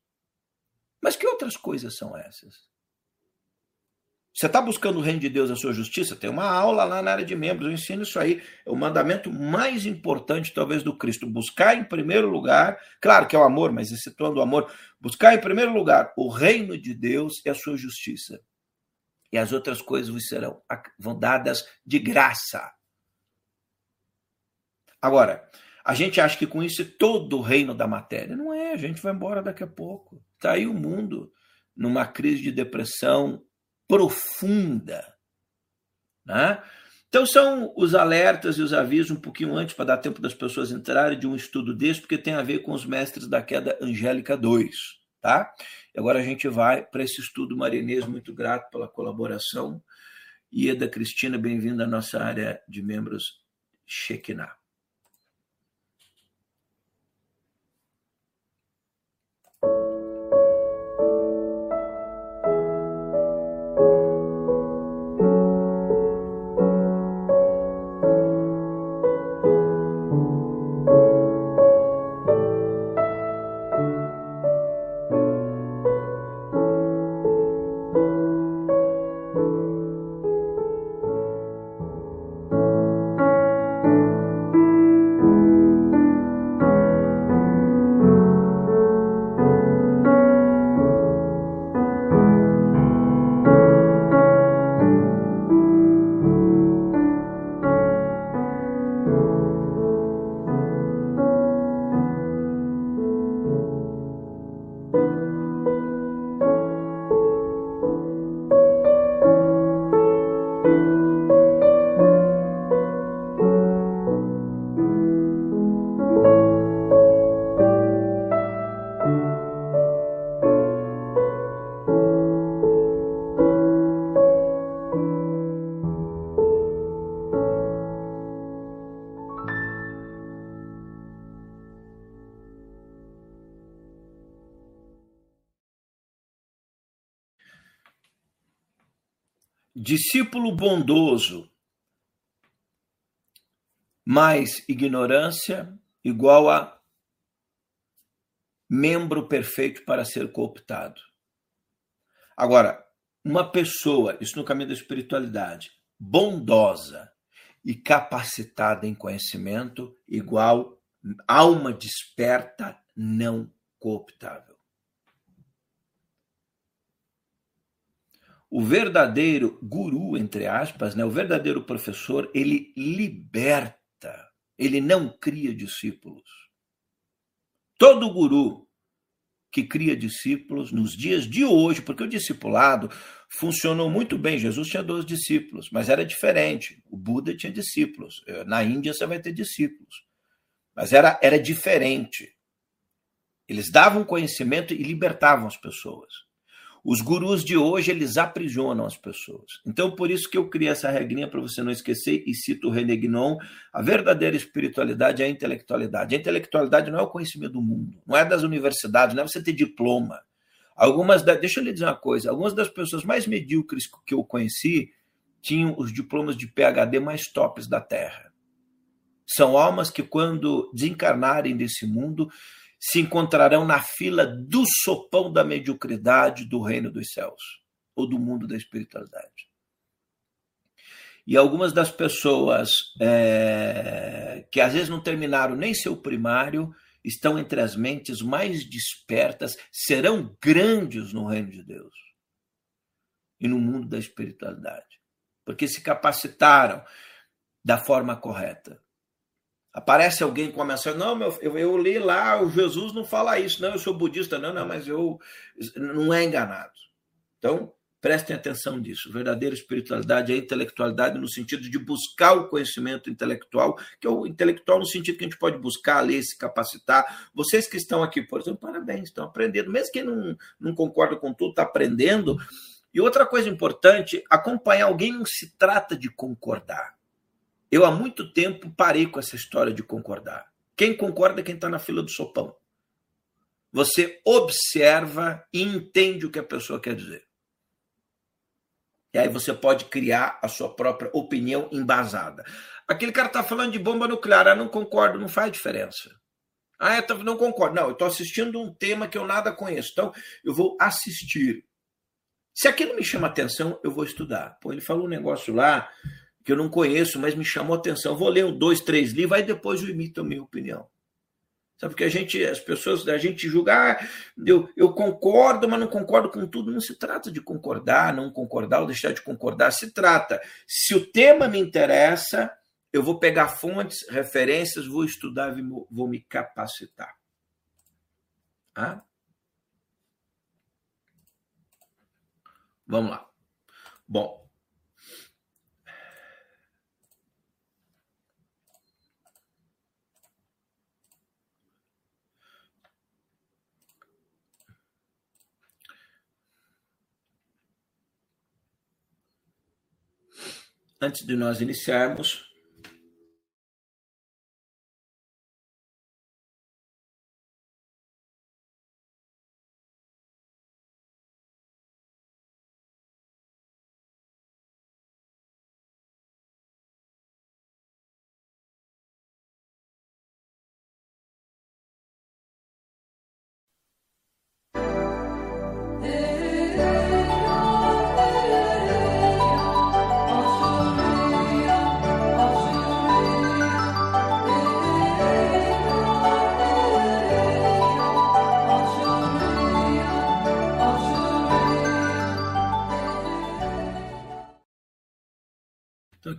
Mas que outras coisas são essas? Você está buscando o reino de Deus, a sua justiça? Tem uma aula lá na área de membros, eu ensino isso aí. É o mandamento mais importante, talvez, do Cristo. Buscar em primeiro lugar, claro que é o amor, mas situando o amor, buscar em primeiro lugar o reino de Deus e a sua justiça. E as outras coisas vos serão vão dadas de graça. Agora, a gente acha que com isso é todo o reino da matéria. Não é, a gente vai embora daqui a pouco. Está aí o mundo numa crise de depressão profunda. Né? Então são os alertas e os avisos um pouquinho antes para dar tempo das pessoas entrarem de um estudo desse, porque tem a ver com os mestres da queda Angélica 2. Tá? E agora a gente vai para esse estudo marinês, muito grato pela colaboração. Ieda Cristina, bem-vinda à nossa área de membros Shekinah. Discípulo bondoso mais ignorância igual a membro perfeito para ser cooptado. Agora, uma pessoa, isso no caminho da espiritualidade, bondosa e capacitada em conhecimento, igual alma desperta, não cooptável. O verdadeiro guru, entre aspas, né, o verdadeiro professor, ele liberta, ele não cria discípulos. Todo guru que cria discípulos nos dias de hoje, porque o discipulado funcionou muito bem. Jesus tinha 12 discípulos, mas era diferente. O Buda tinha discípulos. Na Índia você vai ter discípulos. Mas era, era diferente. Eles davam conhecimento e libertavam as pessoas. Os gurus de hoje, eles aprisionam as pessoas. Então, por isso que eu criei essa regrinha para você não esquecer e cito o René Guinon, a verdadeira espiritualidade é a intelectualidade. A intelectualidade não é o conhecimento do mundo, não é das universidades, não é você ter diploma. Algumas, da, deixa eu lhe dizer uma coisa, algumas das pessoas mais medíocres que eu conheci tinham os diplomas de PhD mais tops da Terra. São almas que, quando desencarnarem desse mundo, se encontrarão na fila do sopão da mediocridade do reino dos céus ou do mundo da espiritualidade. E algumas das pessoas é, que às vezes não terminaram nem seu primário estão entre as mentes mais despertas, serão grandes no reino de Deus e no mundo da espiritualidade, porque se capacitaram da forma correta. Aparece alguém com a mensagem, não, meu, eu, eu li lá, o Jesus não fala isso, não, eu sou budista, não, não, mas eu não é enganado. Então, prestem atenção disso. Verdadeira espiritualidade é intelectualidade no sentido de buscar o conhecimento intelectual, que é o intelectual no sentido que a gente pode buscar, ler, se capacitar. Vocês que estão aqui, por exemplo, parabéns, estão aprendendo. Mesmo quem não, não concorda com tudo, está aprendendo. E outra coisa importante, acompanhar alguém não se trata de concordar. Eu há muito tempo parei com essa história de concordar. Quem concorda é quem está na fila do sopão. Você observa e entende o que a pessoa quer dizer. E aí você pode criar a sua própria opinião embasada. Aquele cara está falando de bomba nuclear, ah, não concordo, não faz diferença. Ah, eu não concordo. Não, eu estou assistindo um tema que eu nada conheço. Então, eu vou assistir. Se aquilo me chama atenção, eu vou estudar. Pô, ele falou um negócio lá que eu não conheço, mas me chamou atenção. Vou ler um, dois, três livros, aí depois eu imito a minha opinião. Sabe, porque a gente, as pessoas, a gente julgar, ah, eu, eu concordo, mas não concordo com tudo. Não se trata de concordar, não concordar ou deixar de concordar. Se trata, se o tema me interessa, eu vou pegar fontes, referências, vou estudar, vou me capacitar. Vamos lá. Bom, antes de nós iniciarmos,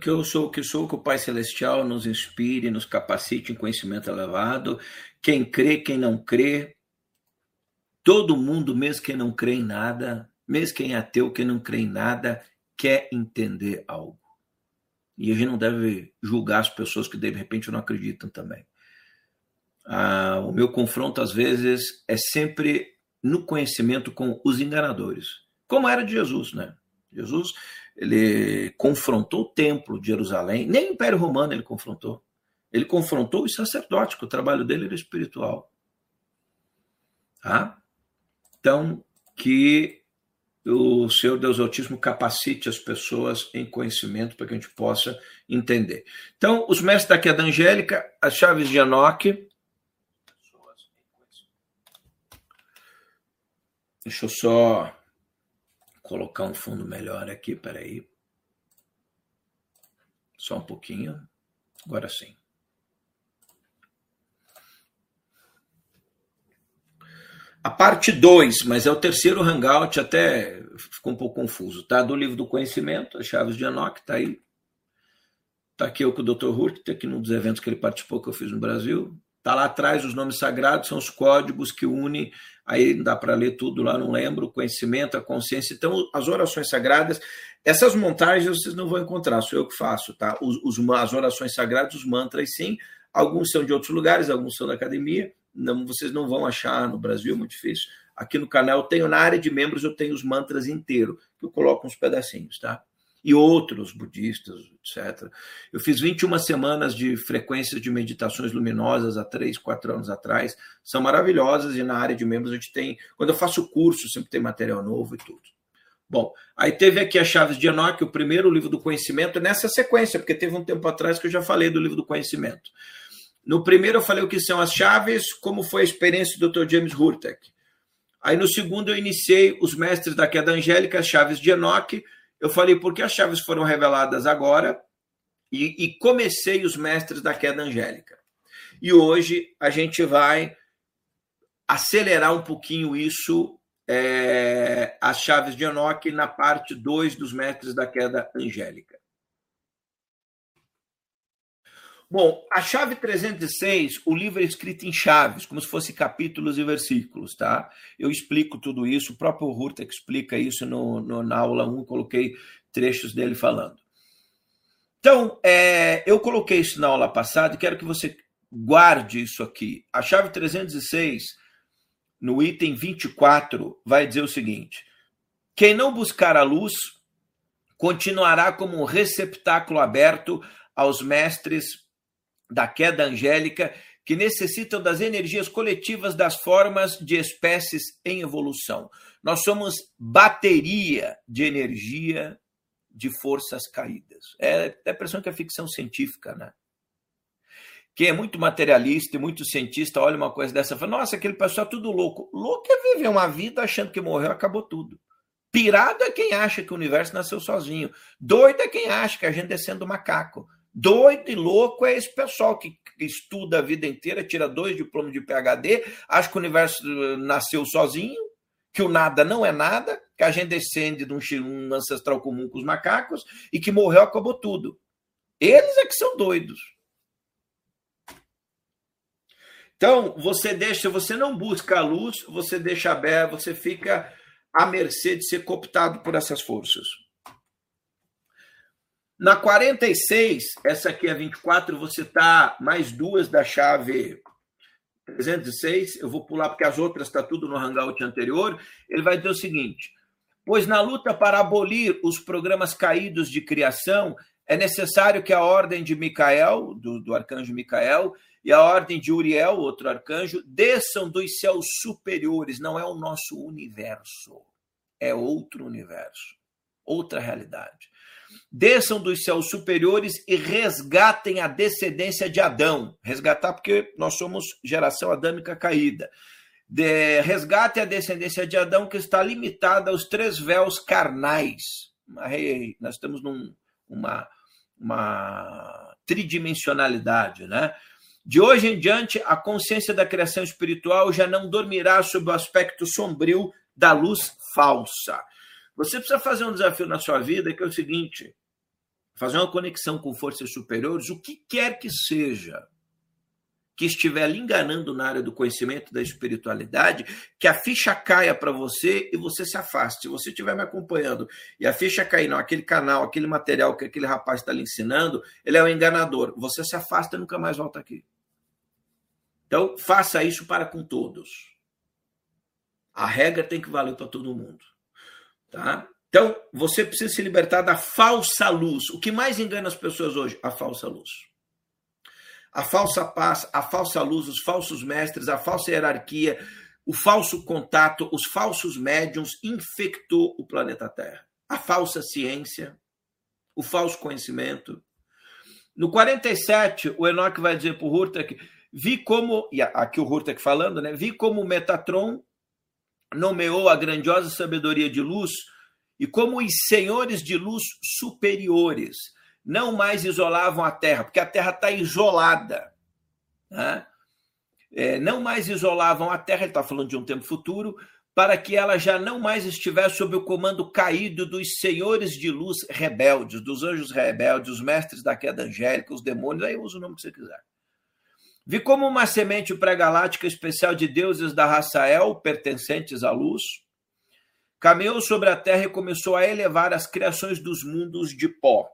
que eu sou o que sou, que o Pai Celestial nos inspire, nos capacite em conhecimento elevado. Quem crê, quem não crê, todo mundo, mesmo quem não crê em nada, mesmo quem é ateu, quem não crê em nada, quer entender algo. E a gente não deve julgar as pessoas que de repente não acreditam também. Ah, o meu confronto, às vezes, é sempre no conhecimento com os enganadores, como era de Jesus, né? Jesus ele confrontou o templo de Jerusalém, nem o Império Romano ele confrontou. Ele confrontou os sacerdotes, que o trabalho dele era espiritual. Tá? Então, que o Senhor Deus Autismo capacite as pessoas em conhecimento para que a gente possa entender. Então, os mestres da queda angélica, as chaves de Enoque. Deixa eu só colocar um fundo melhor aqui, peraí. Só um pouquinho. Agora sim. A parte 2, mas é o terceiro hangout, até ficou um pouco confuso, tá? Do livro do conhecimento, as chaves de Enoch, tá aí. Tá aqui eu com o Dr. Hurt, aqui num dos eventos que ele participou que eu fiz no Brasil. Tá lá atrás os nomes sagrados, são os códigos que unem, aí dá para ler tudo lá, não lembro, conhecimento, a consciência. Então, as orações sagradas, essas montagens vocês não vão encontrar, sou eu que faço, tá? Os, os, as orações sagradas, os mantras, sim, alguns são de outros lugares, alguns são da academia, não, vocês não vão achar no Brasil, é muito difícil. Aqui no canal eu tenho, na área de membros, eu tenho os mantras inteiro, que eu coloco uns pedacinhos, tá? E outros budistas, etc. Eu fiz 21 semanas de frequências de meditações luminosas há 3, 4 anos atrás. São maravilhosas e na área de membros a gente tem. Quando eu faço curso, sempre tem material novo e tudo. Bom, aí teve aqui as Chaves de Enoch, o primeiro livro do conhecimento, nessa sequência, porque teve um tempo atrás que eu já falei do livro do conhecimento. No primeiro eu falei o que são as chaves, como foi a experiência do Dr. James Hurtek. Aí no segundo eu iniciei os mestres da queda angélica, as chaves de Enoch. Eu falei por que as chaves foram reveladas agora e, e comecei os mestres da queda angélica. E hoje a gente vai acelerar um pouquinho isso, é, as chaves de Enoch, na parte 2 dos mestres da queda angélica. Bom, a chave 306, o livro é escrito em chaves, como se fosse capítulos e versículos, tá? Eu explico tudo isso, o próprio Hurta explica isso no, no, na aula 1, coloquei trechos dele falando. Então, é, eu coloquei isso na aula passada e quero que você guarde isso aqui. A chave 306, no item 24, vai dizer o seguinte: quem não buscar a luz continuará como um receptáculo aberto aos mestres da queda angélica que necessitam das energias coletivas das formas de espécies em evolução. Nós somos bateria de energia de forças caídas. É, é a impressão que é ficção científica, né? Quem é muito materialista e muito cientista olha uma coisa dessa e fala: nossa, aquele pessoal é tudo louco. Louco é viver uma vida achando que morreu, acabou tudo. Pirado é quem acha que o universo nasceu sozinho. Doido é quem acha que a gente é sendo macaco. Doido e louco é esse pessoal que estuda a vida inteira, tira dois diplomas de PhD, acha que o universo eh, nasceu sozinho, que o nada não é nada, que a gente descende de um, ancestral comum com os macacos e que morreu, acabou tudo. Eles é que são doidos. Então, você deixa, você não busca a luz, você deixa aberto, você fica à mercê de ser cooptado por essas forças. Na 46, essa aqui é 24, você tá mais duas da chave 306. Eu vou pular porque as outras está tudo no hangout anterior. Ele vai dizer o seguinte: Pois na luta para abolir os programas caídos de criação, é necessário que a ordem de Micael, do, do arcanjo Micael, e a ordem de Uriel, outro arcanjo, desçam dos céus superiores. Não é o nosso universo, é outro universo, outra realidade desçam dos céus superiores e resgatem a descendência de Adão. Resgatar porque nós somos geração adâmica caída. De, resgate a descendência de Adão que está limitada aos três véus carnais. Nós estamos numa uma, uma tridimensionalidade, né? De hoje em diante, a consciência da criação espiritual já não dormirá sob o aspecto sombrio da luz falsa. Você precisa fazer um desafio na sua vida que é o seguinte: fazer uma conexão com forças superiores, o que quer que seja que estiver lhe enganando na área do conhecimento da espiritualidade, que a ficha caia para você e você se afaste. Se você estiver me acompanhando e a ficha cair naquele canal, aquele material que aquele rapaz está lhe ensinando, ele é um enganador. Você se afasta e nunca mais volta aqui. Então, faça isso para com todos. A regra tem que valer para todo mundo. Tá? Então, você precisa se libertar da falsa luz. O que mais engana as pessoas hoje? A falsa luz. A falsa paz, a falsa luz, os falsos mestres, a falsa hierarquia. o falso contato, os falsos médiums infectou o planeta Terra. A falsa ciência, o falso conhecimento. No 47, o Enoch vai dizer para o Hurtak, vi como, e aqui o Hurtak falando, né? Vi como o Metatron nomeou a grandiosa sabedoria de luz e como os senhores de luz superiores não mais isolavam a Terra, porque a Terra está isolada. Né? É, não mais isolavam a Terra, ele está falando de um tempo futuro, para que ela já não mais estivesse sob o comando caído dos senhores de luz rebeldes, dos anjos rebeldes, os mestres da queda angélica, os demônios, aí usa o nome que você quiser. Vi como uma semente pré-galáctica especial de deuses da raça El, pertencentes à luz, caminhou sobre a terra e começou a elevar as criações dos mundos de pó.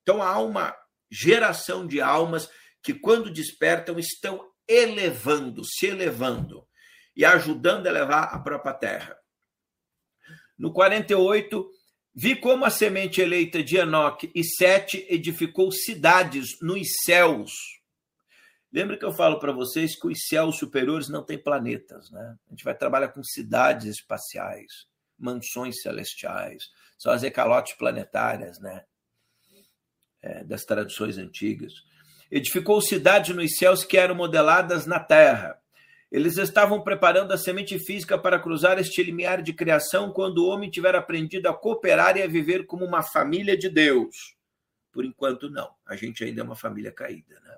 Então há uma geração de almas que, quando despertam, estão elevando, se elevando e ajudando a elevar a própria terra. No 48, vi como a semente eleita de Enoque e Sete edificou cidades nos céus. Lembra que eu falo para vocês que os céus superiores não têm planetas, né? A gente vai trabalhar com cidades espaciais, mansões celestiais, são as ecalotes planetárias, né? É, das tradições antigas. Edificou cidades nos céus que eram modeladas na terra. Eles estavam preparando a semente física para cruzar este limiar de criação quando o homem tiver aprendido a cooperar e a viver como uma família de Deus. Por enquanto, não. A gente ainda é uma família caída, né?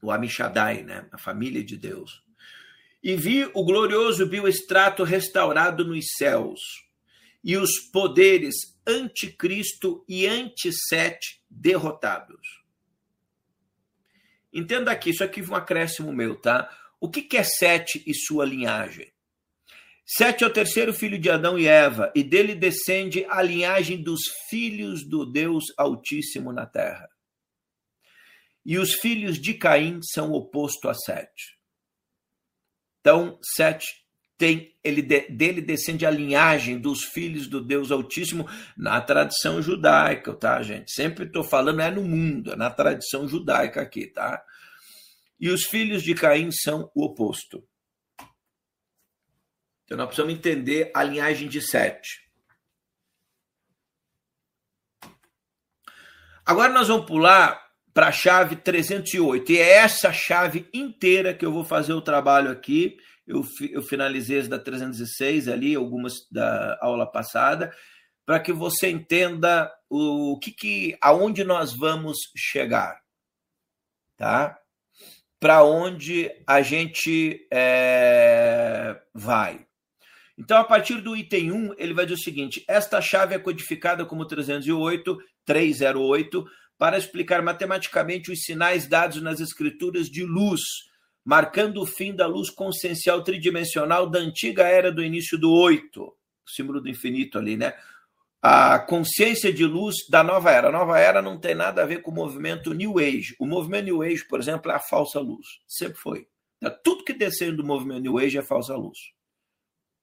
O Amishadai, né? A família de Deus. E vi o glorioso bioestrato restaurado nos céus e os poderes anticristo e anti-sete derrotados. Entenda aqui, isso aqui é um acréscimo meu, tá? O que é Sete e sua linhagem? Sete é o terceiro filho de Adão e Eva, e dele descende a linhagem dos filhos do Deus Altíssimo na terra. E os filhos de Caim são oposto a Sete. Então, Sete tem ele dele descende a linhagem dos filhos do Deus Altíssimo na tradição judaica, tá, gente? Sempre estou falando é no mundo, é na tradição judaica aqui, tá? E os filhos de Caim são o oposto. Então nós precisamos entender a linhagem de Sete. Agora nós vamos pular para a chave 308. E é essa chave inteira que eu vou fazer o trabalho aqui. Eu, eu finalizei as da 306 ali, algumas da aula passada, para que você entenda o que, que aonde nós vamos chegar. Tá? para onde a gente é, vai. Então, a partir do item 1, ele vai dizer o seguinte: esta chave é codificada como 308, 308, para explicar matematicamente os sinais dados nas escrituras de luz, marcando o fim da luz consciencial tridimensional da antiga era do início do 8, símbolo do infinito ali, né? a consciência de luz da nova era. A nova era não tem nada a ver com o movimento New Age. O movimento New Age, por exemplo, é a falsa luz. Sempre foi. Tudo que descendo do movimento New Age é falsa luz.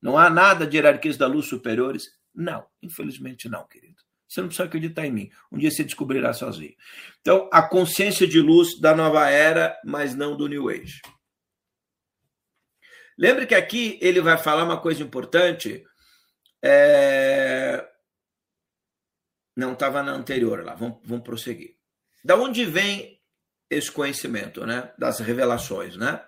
Não há nada de hierarquias da luz superiores? Não, infelizmente não, querido. Você não precisa acreditar em mim. Um dia você descobrirá sozinho. Então, a consciência de luz da nova era, mas não do New Age. Lembre que aqui ele vai falar uma coisa importante. É não, estava na anterior lá. Vamos, vamos prosseguir. Da onde vem esse conhecimento, né? Das revelações, né?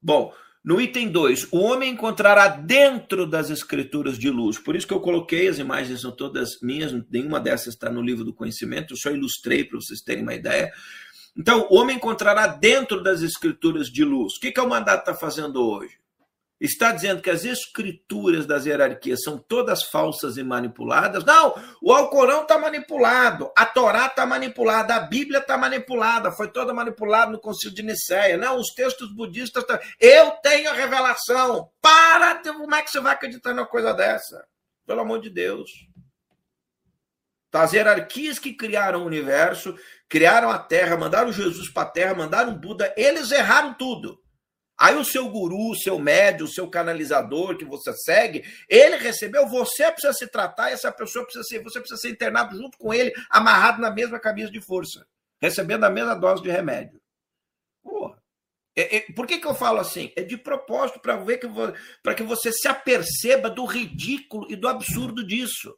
Bom, no item 2, o homem encontrará dentro das escrituras de luz. Por isso que eu coloquei, as imagens são todas minhas, nenhuma dessas está no livro do conhecimento, eu só ilustrei para vocês terem uma ideia. Então, o homem encontrará dentro das escrituras de luz. O que, que o mandato está fazendo hoje? Está dizendo que as escrituras das hierarquias são todas falsas e manipuladas. Não, o Alcorão está manipulado, a Torá está manipulada, a Bíblia está manipulada, foi toda manipulada no Concílio de Nicéia. Não, os textos budistas. Tá... Eu tenho a revelação. Para! Como é que você vai acreditar numa coisa dessa? Pelo amor de Deus. As hierarquias que criaram o universo, criaram a Terra, mandaram Jesus para a Terra, mandaram Buda, eles erraram tudo. Aí o seu guru, o seu médio, o seu canalizador que você segue, ele recebeu, você precisa se tratar, essa pessoa precisa ser, você precisa ser internado junto com ele, amarrado na mesma camisa de força, recebendo a mesma dose de remédio. Porra. É, é, por que, que eu falo assim? É de propósito para ver que para que você se aperceba do ridículo e do absurdo disso.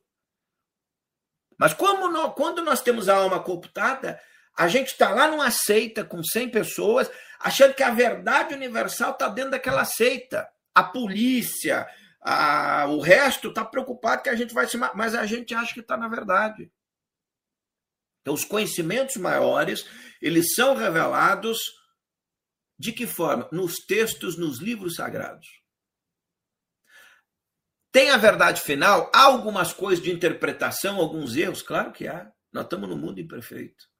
Mas como nós, quando nós temos a alma computada, a gente está lá numa seita com 100 pessoas, achando que a verdade universal está dentro daquela seita. A polícia, a, o resto está preocupado que a gente vai se. Mas a gente acha que está na verdade. Então, os conhecimentos maiores, eles são revelados de que forma? Nos textos, nos livros sagrados. Tem a verdade final? Há algumas coisas de interpretação, alguns erros? Claro que há. Nós estamos no mundo imperfeito.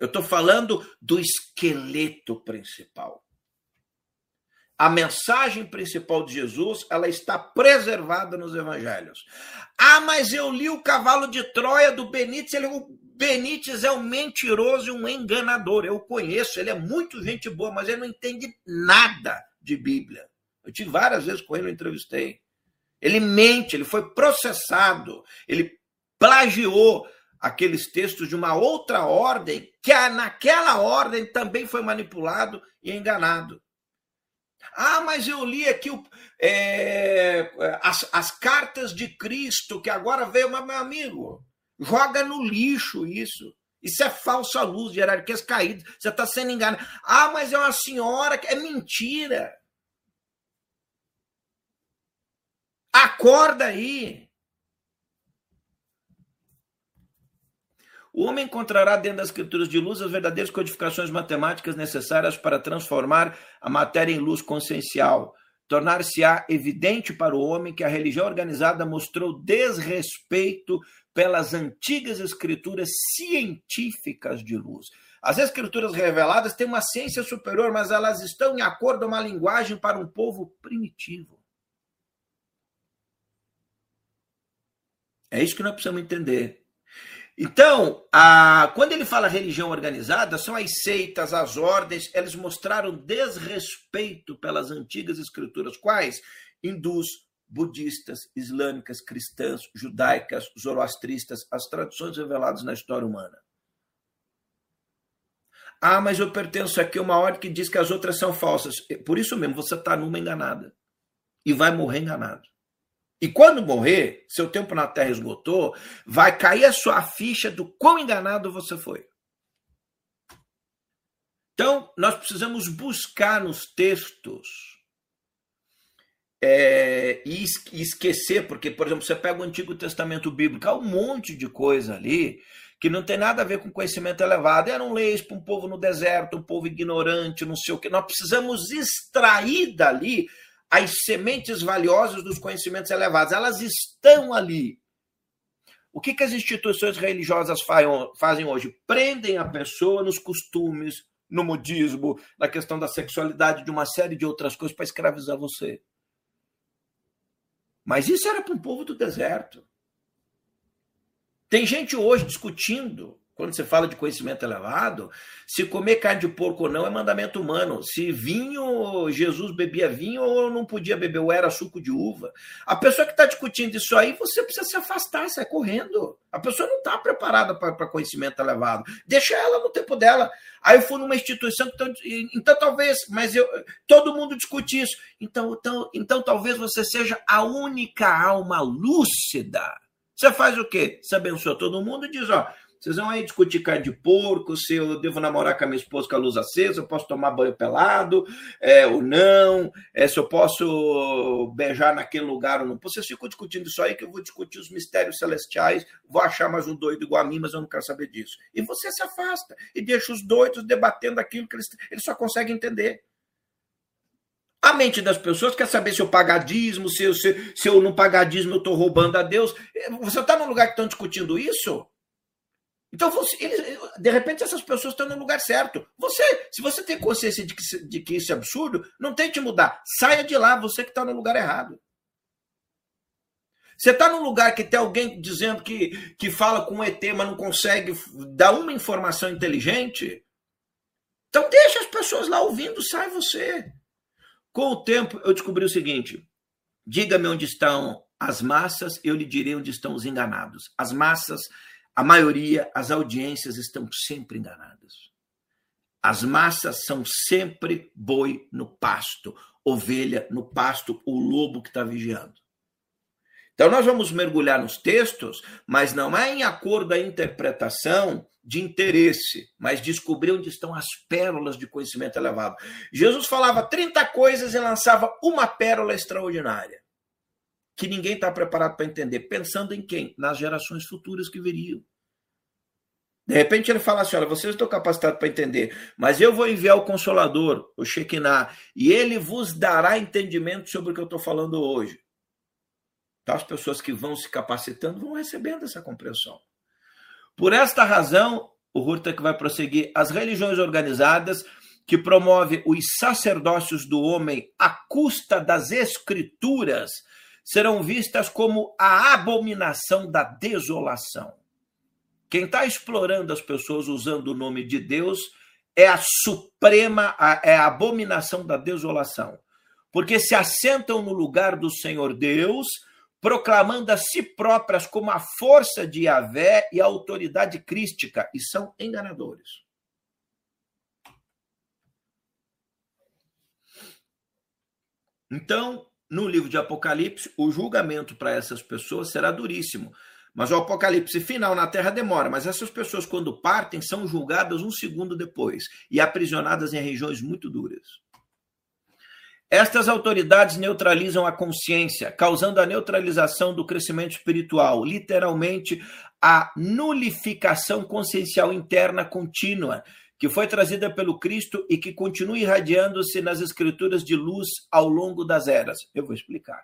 Eu estou falando do esqueleto principal. A mensagem principal de Jesus, ela está preservada nos evangelhos. Ah, mas eu li o Cavalo de Troia do Benítez, ele, o Benítez é um mentiroso e um enganador. Eu conheço, ele é muito gente boa, mas ele não entende nada de Bíblia. Eu tive várias vezes com ele, eu entrevistei. Ele mente, ele foi processado, ele plagiou aqueles textos de uma outra ordem, que naquela ordem também foi manipulado e enganado. Ah, mas eu li aqui o, é, as, as cartas de Cristo, que agora veio, mas, meu amigo, joga no lixo isso. Isso é falsa luz, hierarquias caídas. Você está sendo enganado. Ah, mas é uma senhora que é mentira. Acorda aí. O homem encontrará dentro das escrituras de luz as verdadeiras codificações matemáticas necessárias para transformar a matéria em luz consciencial. Tornar-se-á evidente para o homem que a religião organizada mostrou desrespeito pelas antigas escrituras científicas de luz. As escrituras reveladas têm uma ciência superior, mas elas estão em acordo com uma linguagem para um povo primitivo. É isso que nós precisamos entender. Então, a, quando ele fala religião organizada, são as seitas, as ordens, eles mostraram desrespeito pelas antigas escrituras. Quais? Hindus, budistas, islâmicas, cristãs, judaicas, zoroastristas, as tradições reveladas na história humana. Ah, mas eu pertenço aqui a uma ordem que diz que as outras são falsas. Por isso mesmo, você está numa enganada. E vai morrer enganado. E quando morrer, seu tempo na Terra esgotou, vai cair a sua ficha do quão enganado você foi. Então, nós precisamos buscar nos textos é, e esquecer, porque, por exemplo, você pega o Antigo Testamento Bíblico, há um monte de coisa ali que não tem nada a ver com conhecimento elevado. Eram leis para um povo no deserto, um povo ignorante, não sei o que. Nós precisamos extrair dali as sementes valiosas dos conhecimentos elevados, elas estão ali. O que, que as instituições religiosas fazem hoje? Prendem a pessoa nos costumes, no modismo, na questão da sexualidade, de uma série de outras coisas para escravizar você. Mas isso era para um povo do deserto. Tem gente hoje discutindo quando você fala de conhecimento elevado, se comer carne de porco ou não é mandamento humano. Se vinho, Jesus bebia vinho ou não podia beber, ou era suco de uva. A pessoa que está discutindo isso aí, você precisa se afastar, sai correndo. A pessoa não está preparada para conhecimento elevado. Deixa ela no tempo dela. Aí eu fui numa instituição, então, então talvez, mas eu, todo mundo discute isso. Então, então, então talvez você seja a única alma lúcida. Você faz o quê? Você abençoa todo mundo e diz, ó, vocês vão aí discutir carne de porco, se eu devo namorar com a minha esposa com a luz acesa, eu posso tomar banho pelado, é, ou não, é, se eu posso beijar naquele lugar ou não. Vocês ficam discutindo isso aí, que eu vou discutir os mistérios celestiais, vou achar mais um doido igual a mim, mas eu não quero saber disso. E você se afasta e deixa os doidos debatendo aquilo que eles, eles só conseguem entender. A mente das pessoas quer saber se eu pagadismo, se eu, se, se eu não pagadismo eu estou roubando a Deus. Você está num lugar que estão discutindo isso? Então, você, eles, de repente, essas pessoas estão no lugar certo. Você, se você tem consciência de que, de que isso é absurdo, não tente mudar. Saia de lá, você que está no lugar errado. Você está num lugar que tem alguém dizendo que, que fala com um ET, mas não consegue dar uma informação inteligente. Então deixa as pessoas lá ouvindo, sai você. Com o tempo, eu descobri o seguinte: diga-me onde estão as massas, eu lhe direi onde estão os enganados. As massas a maioria, as audiências estão sempre enganadas. As massas são sempre boi no pasto, ovelha no pasto, o lobo que está vigiando. Então, nós vamos mergulhar nos textos, mas não é em acordo à interpretação de interesse, mas descobrir onde estão as pérolas de conhecimento elevado. Jesus falava 30 coisas e lançava uma pérola extraordinária, que ninguém está preparado para entender. Pensando em quem? Nas gerações futuras que viriam. De repente ele fala assim: olha, vocês estão capacitados para entender, mas eu vou enviar o Consolador, o Shekinah, e ele vos dará entendimento sobre o que eu estou falando hoje. Então, as pessoas que vão se capacitando vão recebendo essa compreensão. Por esta razão, o Hurtak vai prosseguir, as religiões organizadas que promove os sacerdócios do homem à custa das escrituras serão vistas como a abominação da desolação. Quem está explorando as pessoas usando o nome de Deus é a suprema, é a abominação da desolação. Porque se assentam no lugar do Senhor Deus, proclamando a si próprias como a força de Yahvé e a autoridade crística, e são enganadores. Então, no livro de Apocalipse, o julgamento para essas pessoas será duríssimo. Mas o apocalipse final na terra demora, mas essas pessoas, quando partem, são julgadas um segundo depois e aprisionadas em regiões muito duras. Estas autoridades neutralizam a consciência, causando a neutralização do crescimento espiritual, literalmente a nulificação consciencial interna contínua, que foi trazida pelo Cristo e que continua irradiando-se nas escrituras de luz ao longo das eras. Eu vou explicar.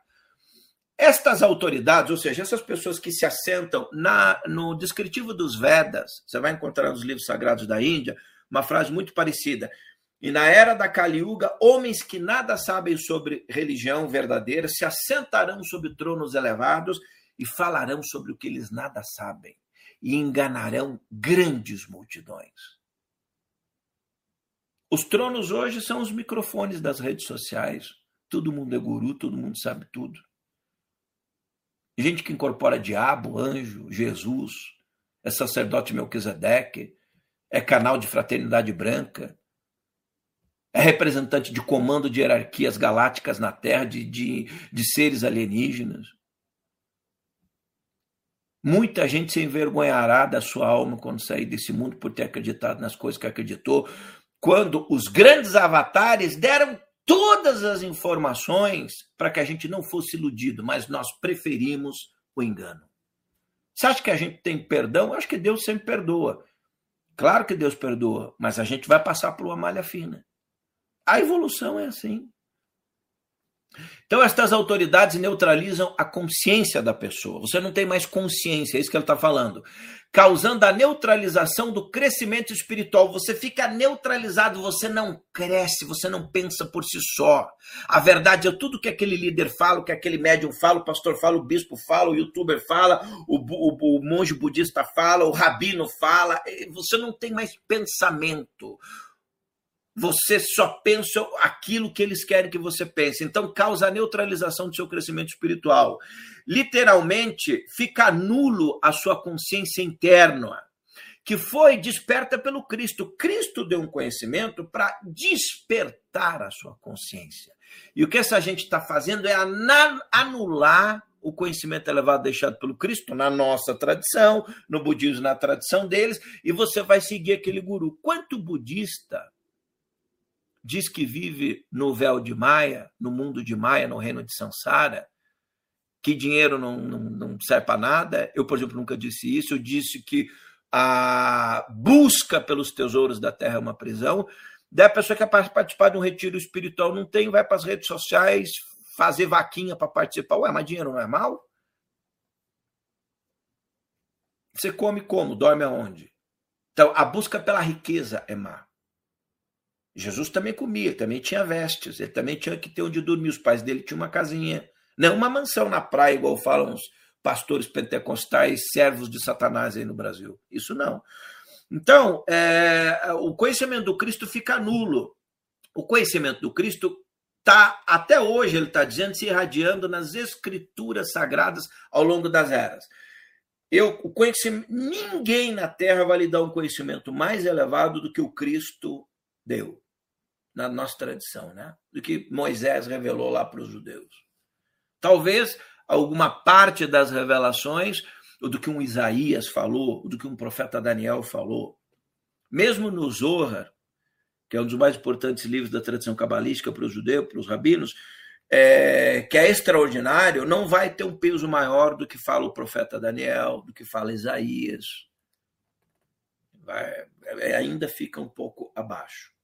Estas autoridades, ou seja, essas pessoas que se assentam na, no descritivo dos Vedas, você vai encontrar nos livros sagrados da Índia uma frase muito parecida. E na era da Kali Yuga, homens que nada sabem sobre religião verdadeira se assentarão sobre tronos elevados e falarão sobre o que eles nada sabem e enganarão grandes multidões. Os tronos hoje são os microfones das redes sociais. Todo mundo é guru, todo mundo sabe tudo gente que incorpora diabo, anjo, Jesus, é sacerdote Melquisedeque, é canal de fraternidade branca, é representante de comando de hierarquias galácticas na Terra, de, de, de seres alienígenas. Muita gente se envergonhará da sua alma quando sair desse mundo por ter acreditado nas coisas que acreditou, quando os grandes avatares deram todas as informações para que a gente não fosse iludido, mas nós preferimos o engano. Você acha que a gente tem perdão? Eu acho que Deus sempre perdoa. Claro que Deus perdoa, mas a gente vai passar por uma malha fina. A evolução é assim. Então, estas autoridades neutralizam a consciência da pessoa. Você não tem mais consciência, é isso que ele está falando. Causando a neutralização do crescimento espiritual. Você fica neutralizado, você não cresce, você não pensa por si só. A verdade é tudo que aquele líder fala, que aquele médium fala, o pastor fala, o bispo fala, o youtuber fala, o, o, o monge budista fala, o rabino fala. Você não tem mais pensamento você só pensa aquilo que eles querem que você pense. Então, causa a neutralização do seu crescimento espiritual. Literalmente, fica nulo a sua consciência interna, que foi desperta pelo Cristo. Cristo deu um conhecimento para despertar a sua consciência. E o que essa gente está fazendo é anular o conhecimento elevado deixado pelo Cristo na nossa tradição, no budismo na tradição deles, e você vai seguir aquele guru. Quanto budista diz que vive no véu de Maia, no mundo de Maia, no reino de Sansara, que dinheiro não, não, não serve para nada. Eu, por exemplo, nunca disse isso. Eu disse que a busca pelos tesouros da terra é uma prisão. Daí a pessoa que quer participar de um retiro espiritual não tem, vai para as redes sociais fazer vaquinha para participar. Ué, mas dinheiro não é mal? Você come como? Dorme aonde? Então, a busca pela riqueza é má. Jesus também comia, também tinha vestes, ele também tinha que ter onde dormir. Os pais dele tinham uma casinha, não uma mansão na praia, igual falam os pastores pentecostais, servos de Satanás aí no Brasil. Isso não. Então, é, o conhecimento do Cristo fica nulo. O conhecimento do Cristo está, até hoje, ele está dizendo, se irradiando nas escrituras sagradas ao longo das eras. Eu, o conhecimento, ninguém na Terra vai lhe dar um conhecimento mais elevado do que o Cristo deu, na nossa tradição, né? do que Moisés revelou lá para os judeus. Talvez alguma parte das revelações, ou do que um Isaías falou, ou do que um profeta Daniel falou. Mesmo no Zohar, que é um dos mais importantes livros da tradição cabalística para os judeus, para os rabinos, é, que é extraordinário, não vai ter um peso maior do que fala o profeta Daniel, do que fala Isaías. Vai, é, ainda fica um pouco abaixo.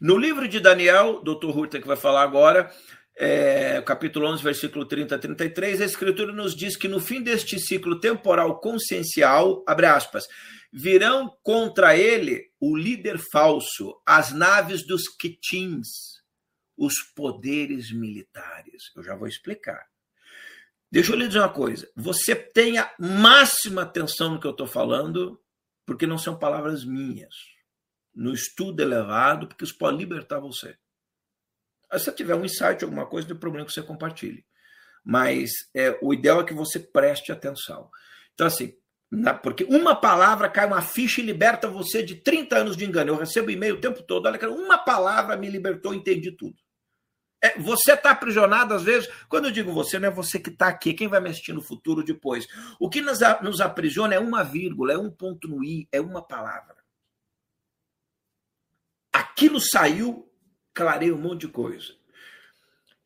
No livro de Daniel, Dr. Hurta que vai falar agora, é, capítulo 11, versículo 30 a 33, a Escritura nos diz que no fim deste ciclo temporal consciencial, abre aspas, virão contra ele o líder falso, as naves dos Kitins, os poderes militares. Eu já vou explicar. Deixa eu lhe dizer uma coisa. Você tenha máxima atenção no que eu estou falando, porque não são palavras minhas. No estudo elevado, porque isso pode libertar você. Se você tiver um insight, alguma coisa, não tem problema que você compartilhe. Mas é, o ideal é que você preste atenção. Então, assim, na, porque uma palavra cai uma ficha e liberta você de 30 anos de engano. Eu recebo e-mail o tempo todo. Olha, uma palavra me libertou, entendi tudo. É, você está aprisionado, às vezes. Quando eu digo você, não é você que está aqui, quem vai me assistir no futuro depois. O que nos, nos aprisiona é uma vírgula, é um ponto no i, é uma palavra. Aquilo saiu, clareia um monte de coisa.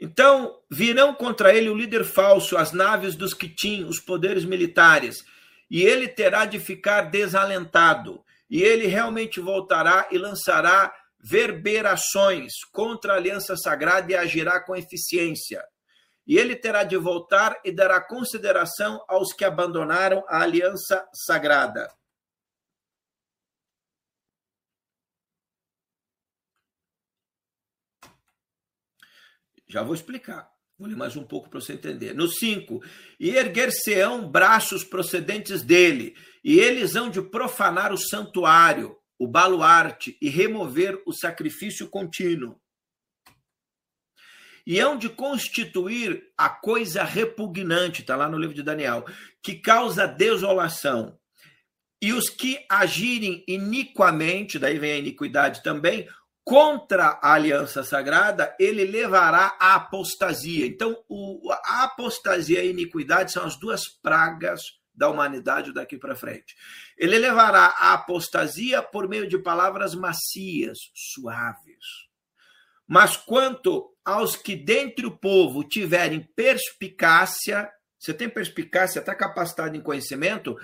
Então, virão contra ele o líder falso, as naves dos Kitim, os poderes militares, e ele terá de ficar desalentado, e ele realmente voltará e lançará verberações contra a aliança sagrada e agirá com eficiência. E ele terá de voltar e dará consideração aos que abandonaram a aliança sagrada. Já vou explicar. Vou ler mais um pouco para você entender. No 5, e erguer-se-ão braços procedentes dele, e eles hão de profanar o santuário, o baluarte, e remover o sacrifício contínuo. E hão de constituir a coisa repugnante, está lá no livro de Daniel, que causa desolação. E os que agirem iniquamente, daí vem a iniquidade também, contra a aliança sagrada, ele levará à apostasia. Então, o, a apostasia e a iniquidade são as duas pragas da humanidade daqui para frente. Ele levará à apostasia por meio de palavras macias, suaves. Mas quanto aos que dentre o povo tiverem perspicácia, você tem perspicácia, está capacitado em conhecimento,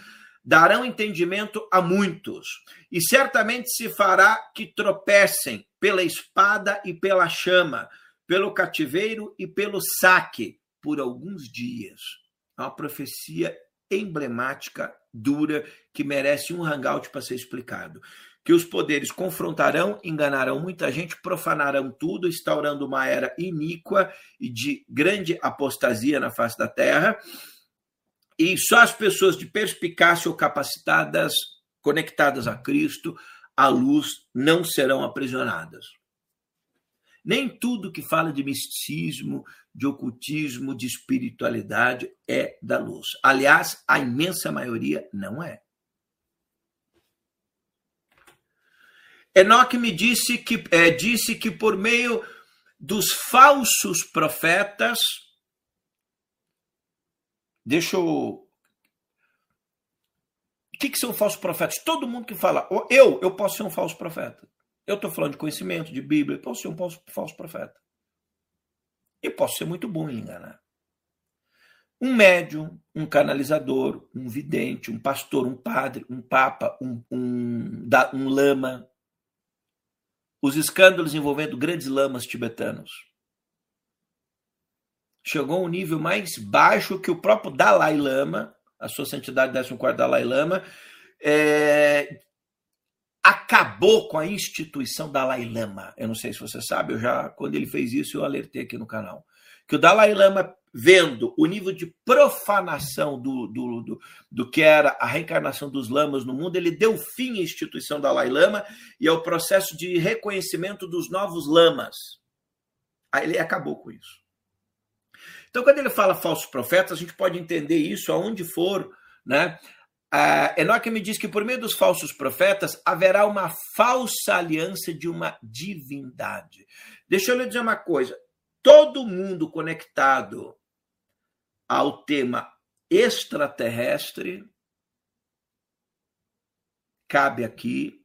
darão entendimento a muitos, e certamente se fará que tropecem pela espada e pela chama, pelo cativeiro e pelo saque, por alguns dias. É uma profecia emblemática, dura, que merece um hangout para ser explicado. Que os poderes confrontarão, enganarão muita gente, profanarão tudo, instaurando uma era iníqua e de grande apostasia na face da terra e só as pessoas de perspicácia ou capacitadas, conectadas a Cristo, à luz, não serão aprisionadas. Nem tudo que fala de misticismo, de ocultismo, de espiritualidade é da luz. Aliás, a imensa maioria não é. Enoque me disse que, é, disse que por meio dos falsos profetas, Deixa eu. O que, que são falsos profetas? Todo mundo que fala, eu, eu posso ser um falso profeta. Eu estou falando de conhecimento, de Bíblia, eu posso ser um falso, profeta. E posso ser muito bom em enganar. Um médium, um canalizador, um vidente, um pastor, um padre, um papa, um, um, um lama. Os escândalos envolvendo grandes lamas tibetanos chegou a um nível mais baixo que o próprio Dalai Lama, a sua santidade 14 Dalai Lama, é, acabou com a instituição Dalai Lama. Eu não sei se você sabe, eu já quando ele fez isso eu alertei aqui no canal. Que o Dalai Lama, vendo o nível de profanação do, do, do, do que era a reencarnação dos lamas no mundo, ele deu fim à instituição Dalai Lama e ao processo de reconhecimento dos novos lamas. Aí ele acabou com isso. Então, quando ele fala falsos profetas, a gente pode entender isso aonde for, né? Uh, Enoque me diz que por meio dos falsos profetas haverá uma falsa aliança de uma divindade. Deixa eu lhe dizer uma coisa: todo mundo conectado ao tema extraterrestre cabe aqui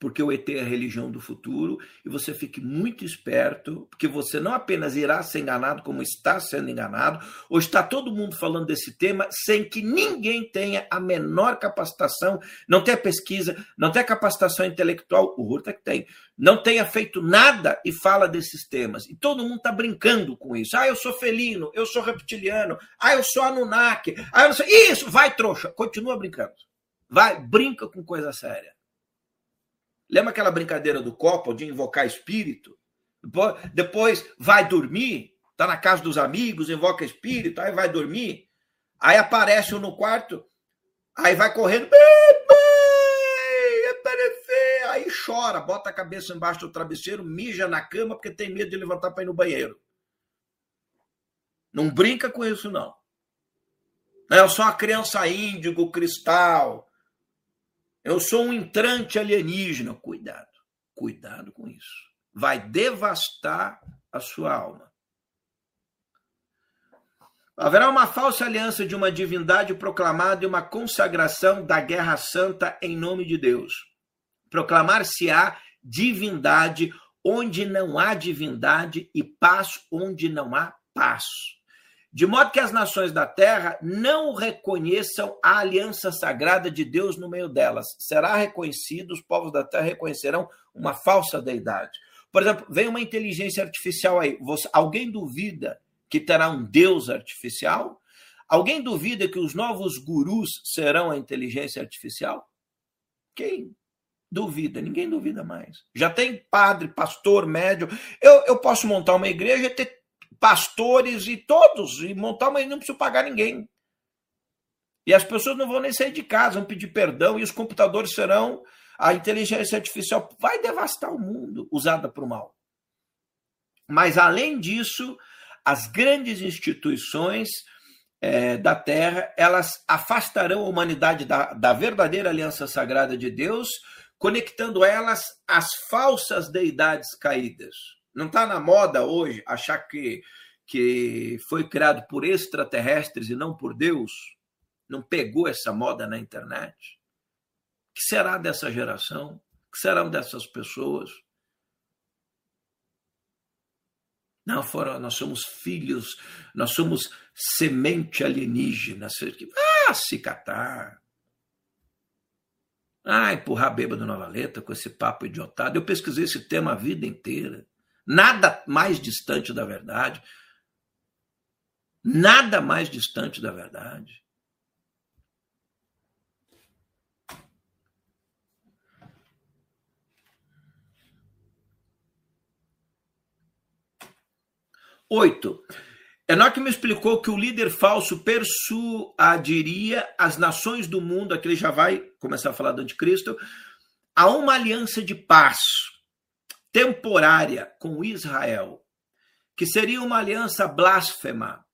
porque o ET é a religião do futuro, e você fique muito esperto, porque você não apenas irá ser enganado, como está sendo enganado, ou está todo mundo falando desse tema sem que ninguém tenha a menor capacitação, não tenha pesquisa, não tenha capacitação intelectual, o Hurta que tem, não tenha feito nada e fala desses temas. E todo mundo está brincando com isso. Ah, eu sou felino, eu sou reptiliano, ah, eu sou Anunnaki, ah, eu não sei. Isso, vai, trouxa, continua brincando. Vai, brinca com coisa séria. Lembra aquela brincadeira do copo de invocar espírito? Depois vai dormir, tá na casa dos amigos, invoca espírito, aí vai dormir, aí aparece um no quarto, aí vai correndo, apareceu, aí chora, bota a cabeça embaixo do travesseiro, mija na cama porque tem medo de levantar para ir no banheiro. Não brinca com isso, não. Eu sou uma criança índigo, cristal, eu sou um entrante alienígena. Cuidado, cuidado com isso. Vai devastar a sua alma. Haverá uma falsa aliança de uma divindade proclamada e uma consagração da guerra santa em nome de Deus. Proclamar-se-á divindade onde não há divindade e paz onde não há paz de modo que as nações da terra não reconheçam a aliança sagrada de Deus no meio delas. Será reconhecido, os povos da terra reconhecerão uma falsa deidade. Por exemplo, vem uma inteligência artificial aí. Você, alguém duvida que terá um Deus artificial? Alguém duvida que os novos gurus serão a inteligência artificial? Quem duvida? Ninguém duvida mais. Já tem padre, pastor, médium. Eu, eu posso montar uma igreja e ter pastores e todos, e montar uma. Não preciso pagar ninguém. E as pessoas não vão nem sair de casa, vão pedir perdão, e os computadores serão. A inteligência artificial vai devastar o mundo usada para o mal. Mas, além disso, as grandes instituições é, da Terra elas afastarão a humanidade da, da verdadeira aliança sagrada de Deus, conectando elas às falsas deidades caídas. Não está na moda hoje achar que, que foi criado por extraterrestres e não por Deus? Não pegou essa moda na internet? O que será dessa geração? O que serão dessas pessoas? Não, foram, nós somos filhos, nós somos semente alienígena. Ah, se catar. Ah, empurrar bêbado na valeta com esse papo idiotado. Eu pesquisei esse tema a vida inteira. Nada mais distante da verdade. Nada mais distante da verdade. Oito. Enoque me explicou que o líder falso persuadiria as nações do mundo, aqui ele já vai começar a falar do anticristo, a uma aliança de paz temporária com Israel, que seria uma aliança blasfema,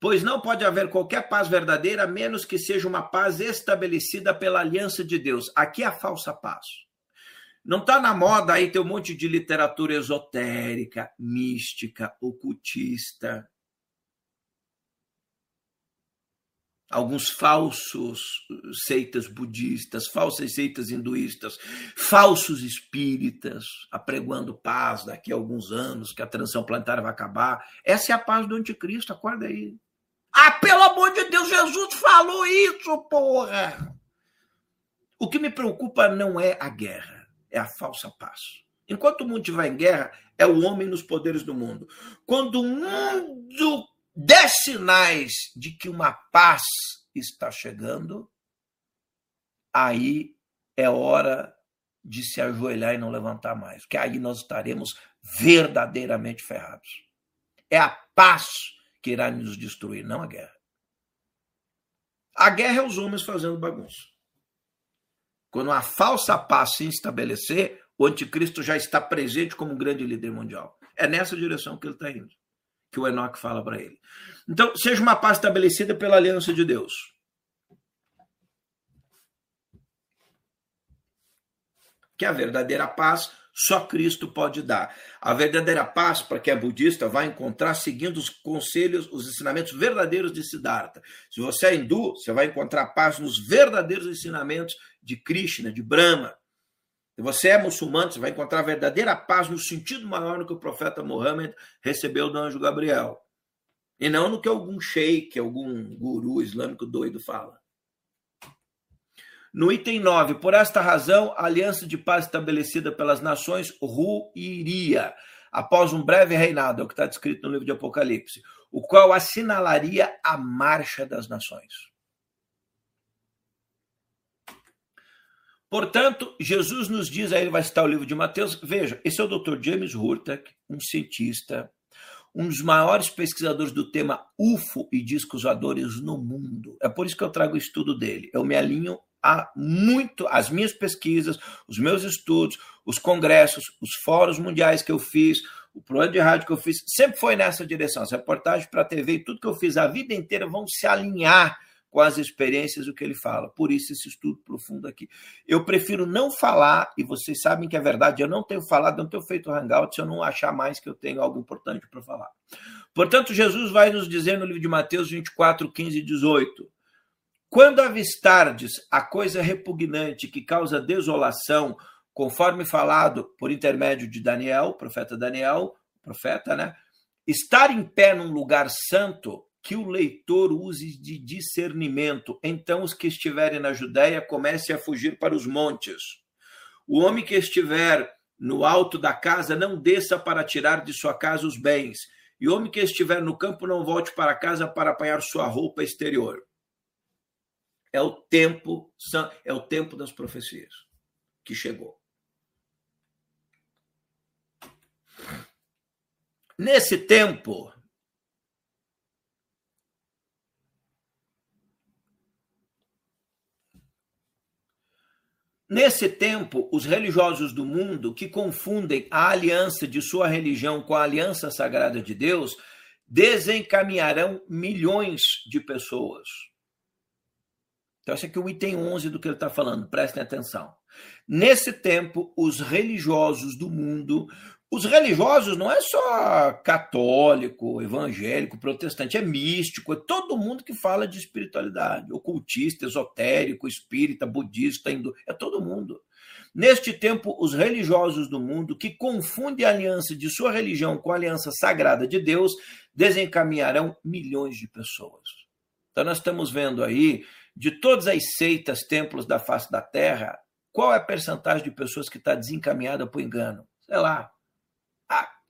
pois não pode haver qualquer paz verdadeira a menos que seja uma paz estabelecida pela aliança de Deus. Aqui é a falsa paz. Não está na moda aí ter um monte de literatura esotérica, mística, ocultista, alguns falsos seitas budistas, falsas seitas hinduístas, falsos espíritas, apregoando paz daqui a alguns anos, que a transição planetária vai acabar. Essa é a paz do anticristo, acorda aí. Ah, pelo amor de Deus, Jesus falou isso, porra! O que me preocupa não é a guerra, é a falsa paz. Enquanto o mundo estiver em guerra, é o homem nos poderes do mundo. Quando o mundo der sinais de que uma paz está chegando, aí é hora de se ajoelhar e não levantar mais, porque aí nós estaremos verdadeiramente ferrados. É a paz que irá nos destruir, não a guerra. A guerra é os homens fazendo bagunça. Quando a falsa paz se estabelecer, o anticristo já está presente como um grande líder mundial. É nessa direção que ele está indo que o Enoque fala para ele. Então, seja uma paz estabelecida pela aliança de Deus. Que a verdadeira paz só Cristo pode dar. A verdadeira paz para quem é budista vai encontrar seguindo os conselhos, os ensinamentos verdadeiros de Siddhartha. Se você é hindu, você vai encontrar paz nos verdadeiros ensinamentos de Krishna, de Brahma, se você é muçulmano, você vai encontrar verdadeira paz no sentido maior no que o profeta Muhammad recebeu do anjo Gabriel. E não no que algum sheik, algum guru islâmico doido fala. No item 9, por esta razão, a aliança de paz estabelecida pelas nações ruiria, após um breve reinado, é o que está descrito no livro de Apocalipse, o qual assinalaria a marcha das nações. Portanto, Jesus nos diz, aí ele vai citar o livro de Mateus, veja, esse é o Dr. James Hurtak, um cientista, um dos maiores pesquisadores do tema UFO e discos voadores no mundo. É por isso que eu trago o estudo dele. Eu me alinho a muito as minhas pesquisas, os meus estudos, os congressos, os fóruns mundiais que eu fiz, o programa de rádio que eu fiz, sempre foi nessa direção. As reportagens para a TV e tudo que eu fiz a vida inteira vão se alinhar com as experiências do que ele fala. Por isso, esse estudo profundo aqui. Eu prefiro não falar, e vocês sabem que é verdade, eu não tenho falado, não tenho feito hangout se eu não achar mais que eu tenho algo importante para falar. Portanto, Jesus vai nos dizer no livro de Mateus 24, 15 e 18. Quando avistardes a coisa repugnante que causa desolação, conforme falado por intermédio de Daniel, profeta Daniel, profeta, né? Estar em pé num lugar santo, que o leitor use de discernimento. Então, os que estiverem na Judéia comecem a fugir para os montes. O homem que estiver no alto da casa não desça para tirar de sua casa os bens. E o homem que estiver no campo não volte para casa para apanhar sua roupa exterior é o tempo, é o tempo das profecias que chegou. Nesse tempo, Nesse tempo, os religiosos do mundo que confundem a aliança de sua religião com a aliança sagrada de Deus desencaminharão milhões de pessoas então, esse aqui é o item 11 do que ele está falando, prestem atenção. Nesse tempo, os religiosos do mundo, os religiosos não é só católico, evangélico, protestante, é místico, é todo mundo que fala de espiritualidade, ocultista, esotérico, espírita, budista, hindu, é todo mundo. Neste tempo, os religiosos do mundo que confundem a aliança de sua religião com a aliança sagrada de Deus desencaminharão milhões de pessoas. Então, nós estamos vendo aí de todas as seitas, templos da face da terra, qual é a percentagem de pessoas que está desencaminhada para o engano? Sei lá,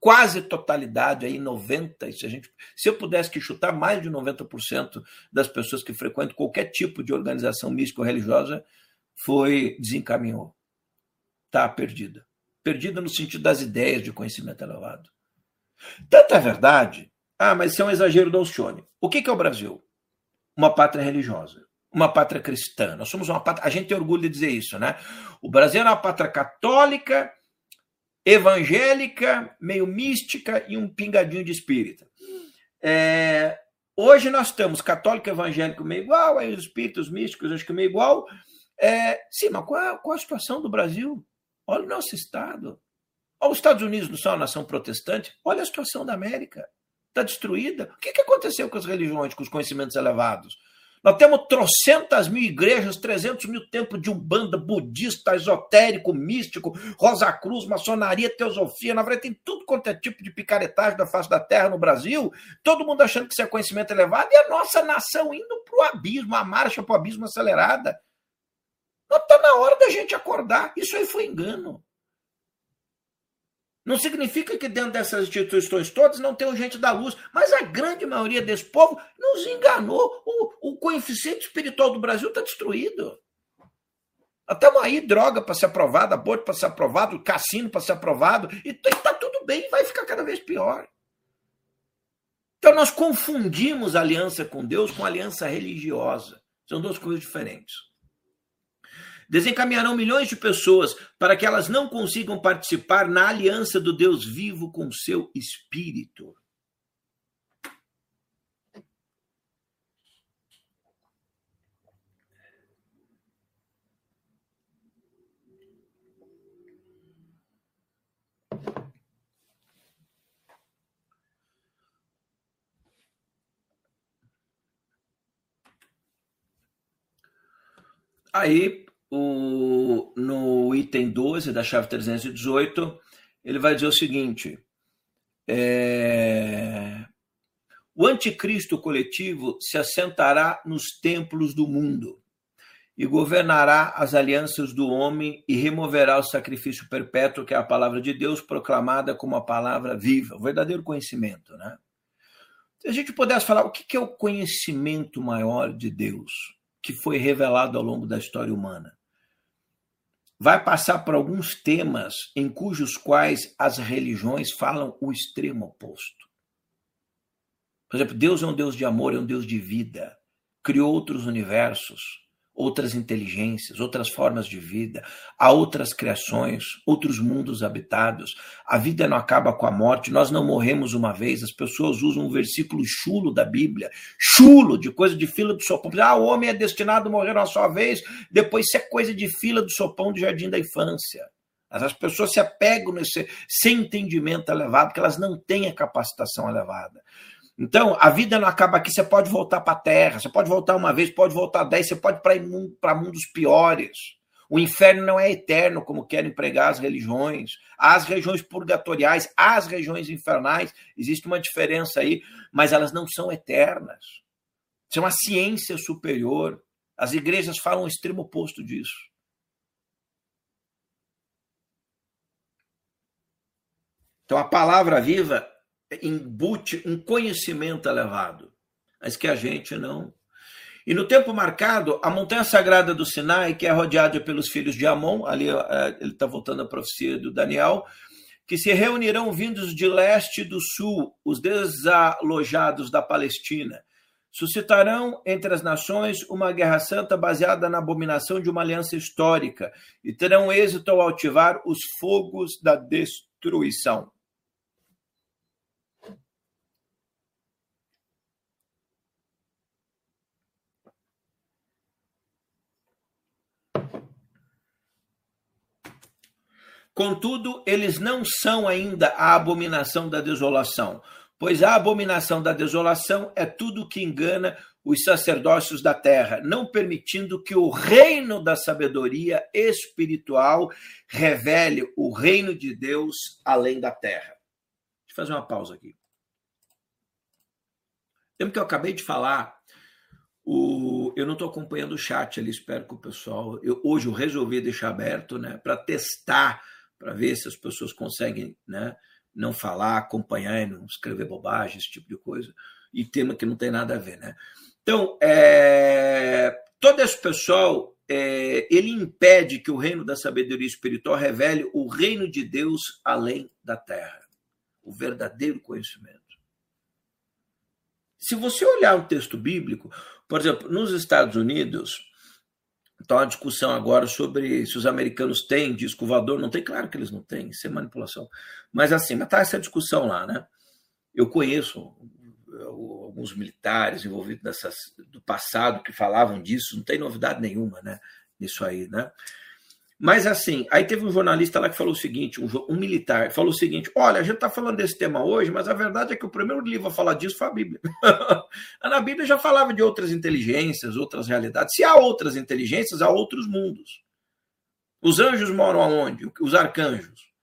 quase totalidade, aí 90%, se, a gente, se eu pudesse que chutar, mais de 90% das pessoas que frequentam qualquer tipo de organização místico-religiosa foi desencaminhou. Está perdida. Perdida no sentido das ideias de conhecimento elevado. Tanta verdade. Ah, mas isso é um exagero do Alcione. O que é o Brasil? Uma pátria religiosa uma pátria cristã. Nós somos uma pátria, a gente tem orgulho de dizer isso, né? O Brasil é uma pátria católica, evangélica, meio mística e um pingadinho de espírita. É, hoje nós estamos católico evangélico meio igual, aí os espíritos místicos acho que meio igual. É, sim, mas qual qual a situação do Brasil? Olha o nosso Estado. Olha, os Estados Unidos não são uma nação protestante. Olha a situação da América. Está destruída. O que, que aconteceu com as religiões, com os conhecimentos elevados? Nós temos trocentas mil igrejas, 300 mil templos de umbanda, budista, esotérico, místico, Rosa Cruz, maçonaria, teosofia. Na verdade, tem tudo quanto é tipo de picaretagem da face da terra no Brasil. Todo mundo achando que isso é conhecimento elevado e a nossa nação indo para o abismo, a marcha para o abismo acelerada. Está na hora da gente acordar. Isso aí foi engano. Não significa que dentro dessas instituições todas não tenham gente da luz, mas a grande maioria desse povo nos enganou. O, o coeficiente espiritual do Brasil está destruído. Estamos aí, droga para ser aprovada, aborto para ser aprovado, cassino para ser aprovado, e está tudo bem, vai ficar cada vez pior. Então nós confundimos aliança com Deus com aliança religiosa. São duas coisas diferentes desencaminharão milhões de pessoas para que elas não consigam participar na aliança do Deus vivo com seu espírito. Aí o, no item 12 da chave 318, ele vai dizer o seguinte: é, o anticristo coletivo se assentará nos templos do mundo e governará as alianças do homem e removerá o sacrifício perpétuo, que é a palavra de Deus proclamada como a palavra viva, o verdadeiro conhecimento. Né? Se a gente pudesse falar o que é o conhecimento maior de Deus que foi revelado ao longo da história humana, vai passar por alguns temas em cujos quais as religiões falam o extremo oposto. Por exemplo, Deus é um Deus de amor, é um Deus de vida, criou outros universos, outras inteligências, outras formas de vida, há outras criações, outros mundos habitados. A vida não acaba com a morte, nós não morremos uma vez. As pessoas usam um versículo chulo da Bíblia, chulo, de coisa de fila do sopão. Ah, o homem é destinado a morrer uma só vez, depois isso é coisa de fila do sopão do jardim da infância. As pessoas se apegam nesse sem entendimento elevado, porque elas não têm a capacitação elevada. Então, a vida não acaba aqui, você pode voltar para a Terra, você pode voltar uma vez, pode voltar dez, você pode ir para mundos piores. O inferno não é eterno, como querem pregar as religiões. As regiões purgatoriais, as regiões infernais, existe uma diferença aí, mas elas não são eternas. Isso é uma ciência superior. As igrejas falam o extremo oposto disso. Então, a palavra viva embute um conhecimento elevado, mas que a gente não. E no tempo marcado, a montanha sagrada do Sinai, que é rodeada pelos filhos de Amon, ali é, ele está voltando à profecia do Daniel, que se reunirão vindos de leste e do sul, os desalojados da Palestina. Suscitarão entre as nações uma guerra santa baseada na abominação de uma aliança histórica e terão êxito ao altivar os fogos da destruição. Contudo, eles não são ainda a abominação da desolação, pois a abominação da desolação é tudo que engana os sacerdócios da terra, não permitindo que o reino da sabedoria espiritual revele o reino de Deus além da terra. Deixa eu fazer uma pausa aqui. Lembra que eu acabei de falar o, eu não estou acompanhando o chat ali, espero que o pessoal. Eu, hoje eu resolvi deixar aberto né, para testar para ver se as pessoas conseguem né, não falar, acompanhar e não escrever bobagem, esse tipo de coisa, e tema que não tem nada a ver. Né? Então, é, todo esse pessoal, é, ele impede que o reino da sabedoria espiritual revele o reino de Deus além da terra, o verdadeiro conhecimento. Se você olhar o texto bíblico, por exemplo, nos Estados Unidos, Está uma discussão agora sobre se os americanos têm disco voador. Não tem, claro que eles não têm, isso é manipulação. Mas assim, está essa discussão lá, né? Eu conheço alguns militares envolvidos nessas, do passado que falavam disso, não tem novidade nenhuma, né? Nisso aí, né? Mas assim, aí teve um jornalista lá que falou o seguinte, um, um militar, falou o seguinte: olha, a gente está falando desse tema hoje, mas a verdade é que o primeiro livro a falar disso foi a Bíblia. Na Bíblia já falava de outras inteligências, outras realidades. Se há outras inteligências, há outros mundos. Os anjos moram aonde? Os arcanjos.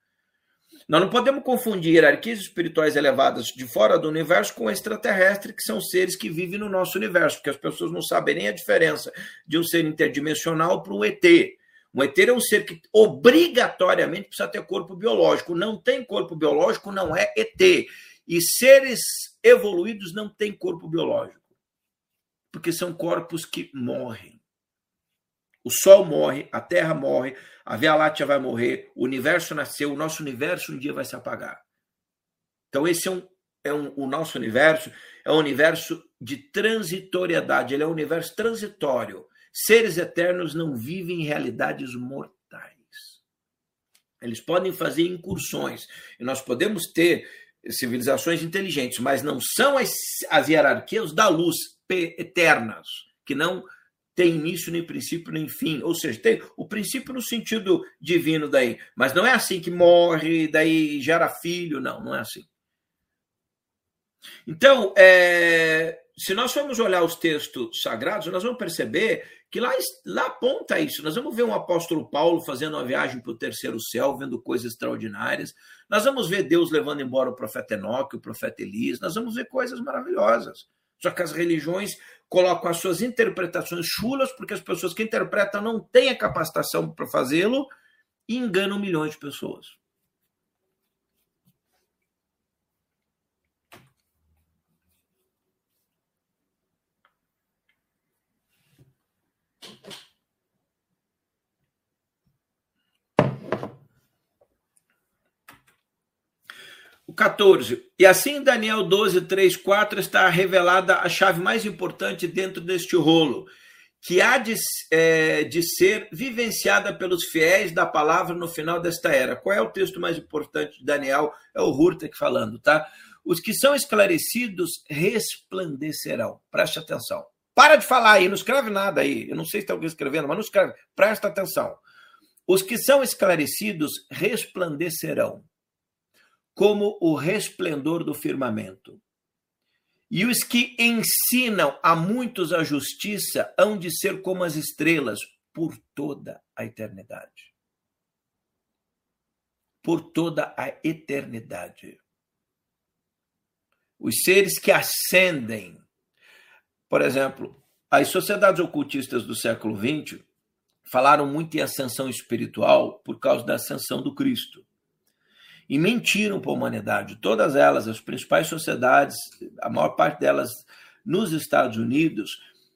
Nós não podemos confundir hierarquias espirituais elevadas de fora do universo com extraterrestres, que são seres que vivem no nosso universo, porque as pessoas não sabem nem a diferença de um ser interdimensional para um ET. Um ET é um ser que obrigatoriamente precisa ter corpo biológico. Não tem corpo biológico, não é ET. E seres evoluídos não têm corpo biológico. Porque são corpos que morrem. O Sol morre, a Terra morre, a Via Láctea vai morrer, o universo nasceu, o nosso universo um dia vai se apagar. Então, esse é um, é um, o nosso universo é um universo de transitoriedade, ele é um universo transitório. Seres eternos não vivem em realidades mortais. Eles podem fazer incursões e nós podemos ter civilizações inteligentes, mas não são as, as hierarquias da luz eternas, que não tem início, nem princípio, nem fim. Ou seja, tem o princípio no sentido divino daí, mas não é assim que morre, daí gera filho, não, não é assim. Então, é, se nós formos olhar os textos sagrados, nós vamos perceber que lá, lá aponta isso. Nós vamos ver um apóstolo Paulo fazendo uma viagem para o terceiro céu, vendo coisas extraordinárias. Nós vamos ver Deus levando embora o profeta Enoque, o profeta Elias. Nós vamos ver coisas maravilhosas. Só que as religiões colocam as suas interpretações chulas, porque as pessoas que interpretam não têm a capacitação para fazê-lo e enganam milhões de pessoas. O 14. E assim em Daniel 12, 3, 4 está revelada a chave mais importante dentro deste rolo, que há de, é, de ser vivenciada pelos fiéis da palavra no final desta era. Qual é o texto mais importante de Daniel? É o Hurtek falando, tá? Os que são esclarecidos resplandecerão. Preste atenção. Para de falar aí, não escreve nada aí. Eu não sei se está alguém escrevendo, mas não escreve. Presta atenção. Os que são esclarecidos resplandecerão como o resplendor do firmamento. E os que ensinam a muitos a justiça hão de ser como as estrelas por toda a eternidade. Por toda a eternidade. Os seres que ascendem, por exemplo, as sociedades ocultistas do século XX falaram muito em ascensão espiritual por causa da ascensão do Cristo e mentiram para a humanidade. Todas elas, as principais sociedades, a maior parte delas nos Estados Unidos,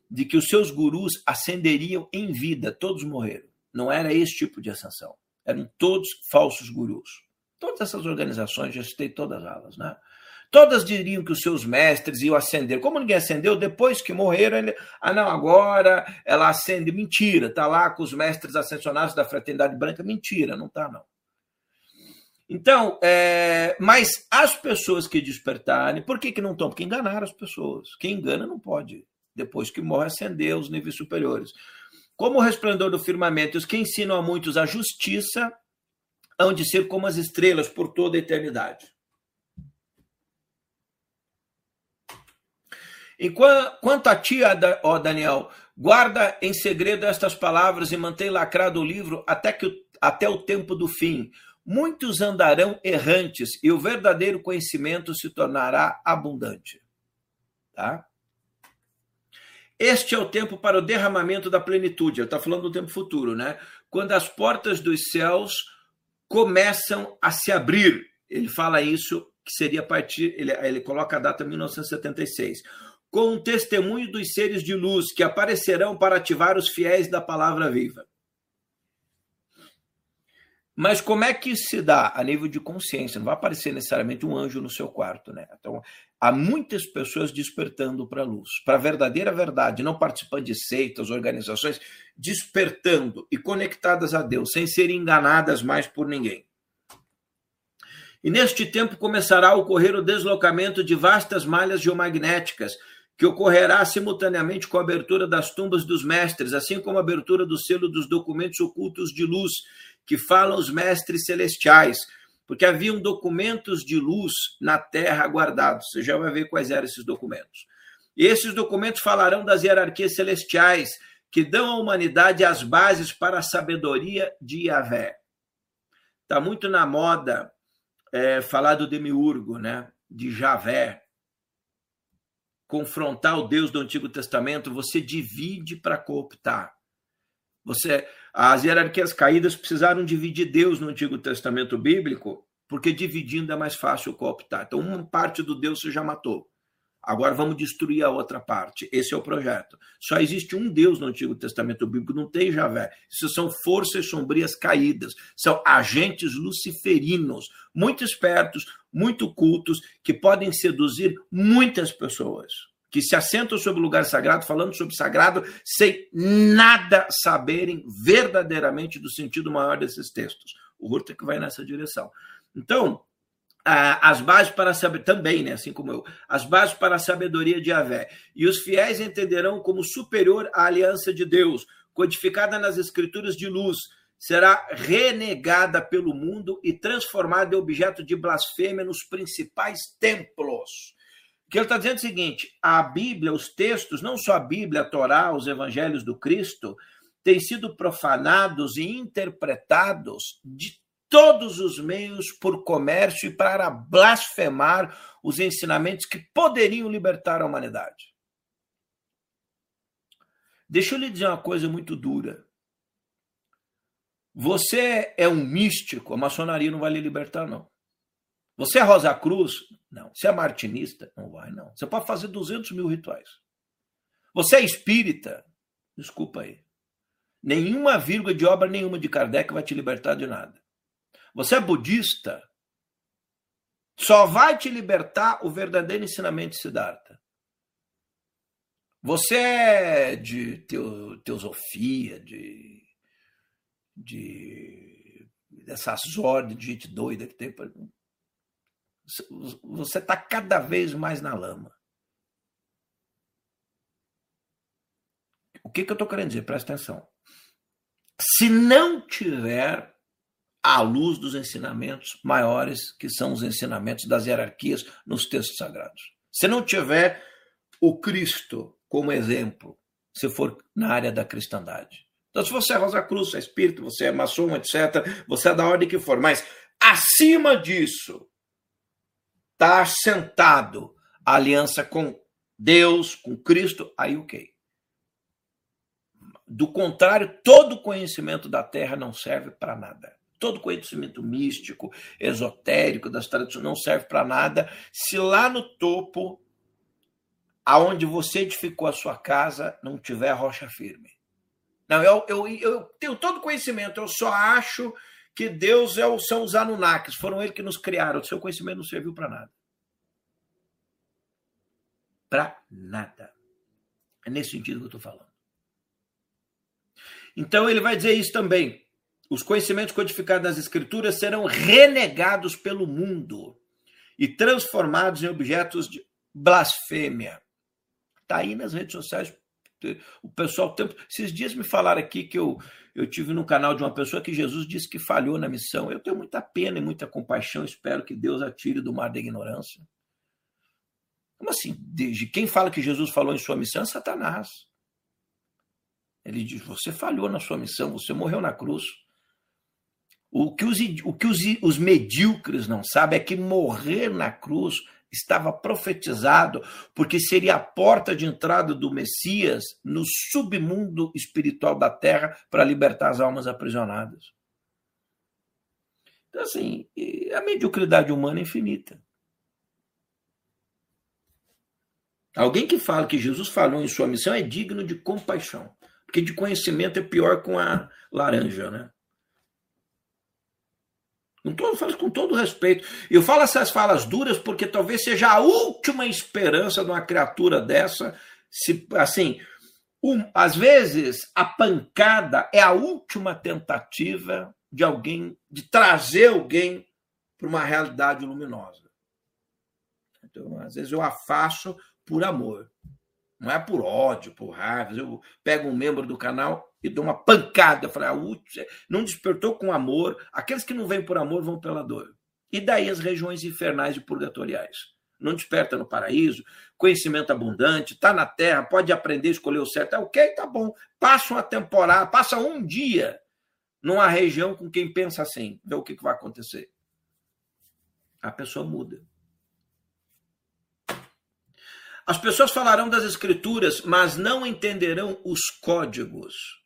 de que os seus gurus ascenderiam em vida, todos morreram. Não era esse tipo de ascensão. Eram todos falsos gurus. Todas essas organizações, já citei todas elas, né? Todas diriam que os seus mestres iam ascender. Como ninguém ascendeu, depois que morreram, ele, ah, não, agora ela ascende. Mentira, está lá com os mestres ascensionados da Fraternidade Branca. Mentira, não está, não. Então, é, mas as pessoas que despertarem, por que, que não estão? Porque enganaram as pessoas. Quem engana não pode, depois que morre, ascender aos níveis superiores. Como o resplendor do firmamento, os que ensinam a muitos a justiça hão de ser como as estrelas por toda a eternidade. Enquanto, quanto a ti, ó Daniel, guarda em segredo estas palavras e mantém lacrado o livro até, que, até o tempo do fim Muitos andarão errantes e o verdadeiro conhecimento se tornará abundante. Tá? Este é o tempo para o derramamento da plenitude. Ele está falando do tempo futuro, né? Quando as portas dos céus começam a se abrir. Ele fala isso, que seria a partir. Ele, ele coloca a data 1976. Com o testemunho dos seres de luz que aparecerão para ativar os fiéis da palavra viva. Mas como é que se dá? A nível de consciência. Não vai aparecer necessariamente um anjo no seu quarto, né? Então, há muitas pessoas despertando para a luz, para a verdadeira verdade, não participando de seitas, organizações, despertando e conectadas a Deus, sem serem enganadas mais por ninguém. E neste tempo começará a ocorrer o deslocamento de vastas malhas geomagnéticas, que ocorrerá simultaneamente com a abertura das tumbas dos mestres, assim como a abertura do selo dos documentos ocultos de luz, que falam os mestres celestiais, porque haviam documentos de luz na terra guardados. Você já vai ver quais eram esses documentos. E esses documentos falarão das hierarquias celestiais, que dão à humanidade as bases para a sabedoria de Yahvé. Está muito na moda é, falar do demiurgo, né? de Javé. Confrontar o Deus do Antigo Testamento, você divide para cooptar. Você, as hierarquias caídas precisaram dividir Deus no Antigo Testamento bíblico, porque dividindo é mais fácil cooptar. Então, uma parte do Deus você já matou. Agora vamos destruir a outra parte. Esse é o projeto. Só existe um Deus no Antigo Testamento Bíblico, não tem Javé. Isso são forças sombrias caídas, são agentes luciferinos, muito espertos, muito cultos, que podem seduzir muitas pessoas que se assentam sobre o lugar sagrado, falando sobre sagrado, sem nada saberem verdadeiramente do sentido maior desses textos. O Hurtek vai nessa direção. Então, as bases para saber também, né, assim como eu, as bases para a sabedoria de Avé. E os fiéis entenderão como superior à aliança de Deus, codificada nas escrituras de luz, será renegada pelo mundo e transformada em objeto de blasfêmia nos principais templos que ele está dizendo o seguinte: a Bíblia, os textos, não só a Bíblia, a Torá, os evangelhos do Cristo, têm sido profanados e interpretados de todos os meios por comércio e para blasfemar os ensinamentos que poderiam libertar a humanidade. Deixa eu lhe dizer uma coisa muito dura. Você é um místico, a maçonaria não vai lhe libertar, não. Você é Rosa Cruz? Não. Você é martinista? Não vai, não. Você pode fazer 200 mil rituais. Você é espírita? Desculpa aí. Nenhuma vírgula de obra nenhuma de Kardec vai te libertar de nada. Você é budista? Só vai te libertar o verdadeiro ensinamento de Siddhartha. Você é de teo, teosofia, de, de dessas ordens de gente doida que tem. Você está cada vez mais na lama. O que, que eu estou querendo dizer? Presta atenção. Se não tiver à luz dos ensinamentos maiores, que são os ensinamentos das hierarquias nos textos sagrados. Se não tiver o Cristo como exemplo, se for na área da cristandade. Então, se você é Rosa Cruz, é espírito, você é maçom, etc., você é da ordem que for, mas acima disso, está assentado a aliança com Deus, com Cristo, aí ok. Do contrário, todo conhecimento da terra não serve para nada. Todo conhecimento místico, esotérico das tradições não serve para nada se lá no topo, aonde você edificou a sua casa, não tiver rocha firme. Não, eu, eu, eu tenho todo conhecimento, eu só acho que Deus é o, são os Anunnakis, foram eles que nos criaram. O seu conhecimento não serviu para nada. Para nada. É nesse sentido que eu estou falando. Então ele vai dizer isso também os conhecimentos codificados nas Escrituras serão renegados pelo mundo e transformados em objetos de blasfêmia. Está aí nas redes sociais. O pessoal, tempo, esses dias me falaram aqui que eu, eu tive no canal de uma pessoa que Jesus disse que falhou na missão. Eu tenho muita pena e muita compaixão. Espero que Deus atire do mar da ignorância. Como assim? De quem fala que Jesus falou em sua missão é Satanás. Ele diz: Você falhou na sua missão, você morreu na cruz. O que, os, o que os, os medíocres não sabem é que morrer na cruz estava profetizado, porque seria a porta de entrada do Messias no submundo espiritual da terra para libertar as almas aprisionadas. Então, assim, a mediocridade humana é infinita. Alguém que fala que Jesus falou em sua missão é digno de compaixão, porque de conhecimento é pior com a laranja, né? Todo, falo com todo respeito. Eu falo essas falas duras porque talvez seja a última esperança de uma criatura dessa. Se, assim, um, às vezes a pancada é a última tentativa de alguém, de trazer alguém para uma realidade luminosa. Então, às vezes eu afasto por amor. Não é por ódio, por raiva. Eu pego um membro do canal e dou uma pancada. Falei, ah, não despertou com amor. Aqueles que não vêm por amor vão pela dor. E daí as regiões infernais e purgatoriais. Não desperta no paraíso, conhecimento abundante, está na terra, pode aprender, escolher o certo. É ok, tá bom. Passa uma temporada, passa um dia numa região com quem pensa assim, vê o que, que vai acontecer. A pessoa muda. As pessoas falarão das escrituras, mas não entenderão os códigos.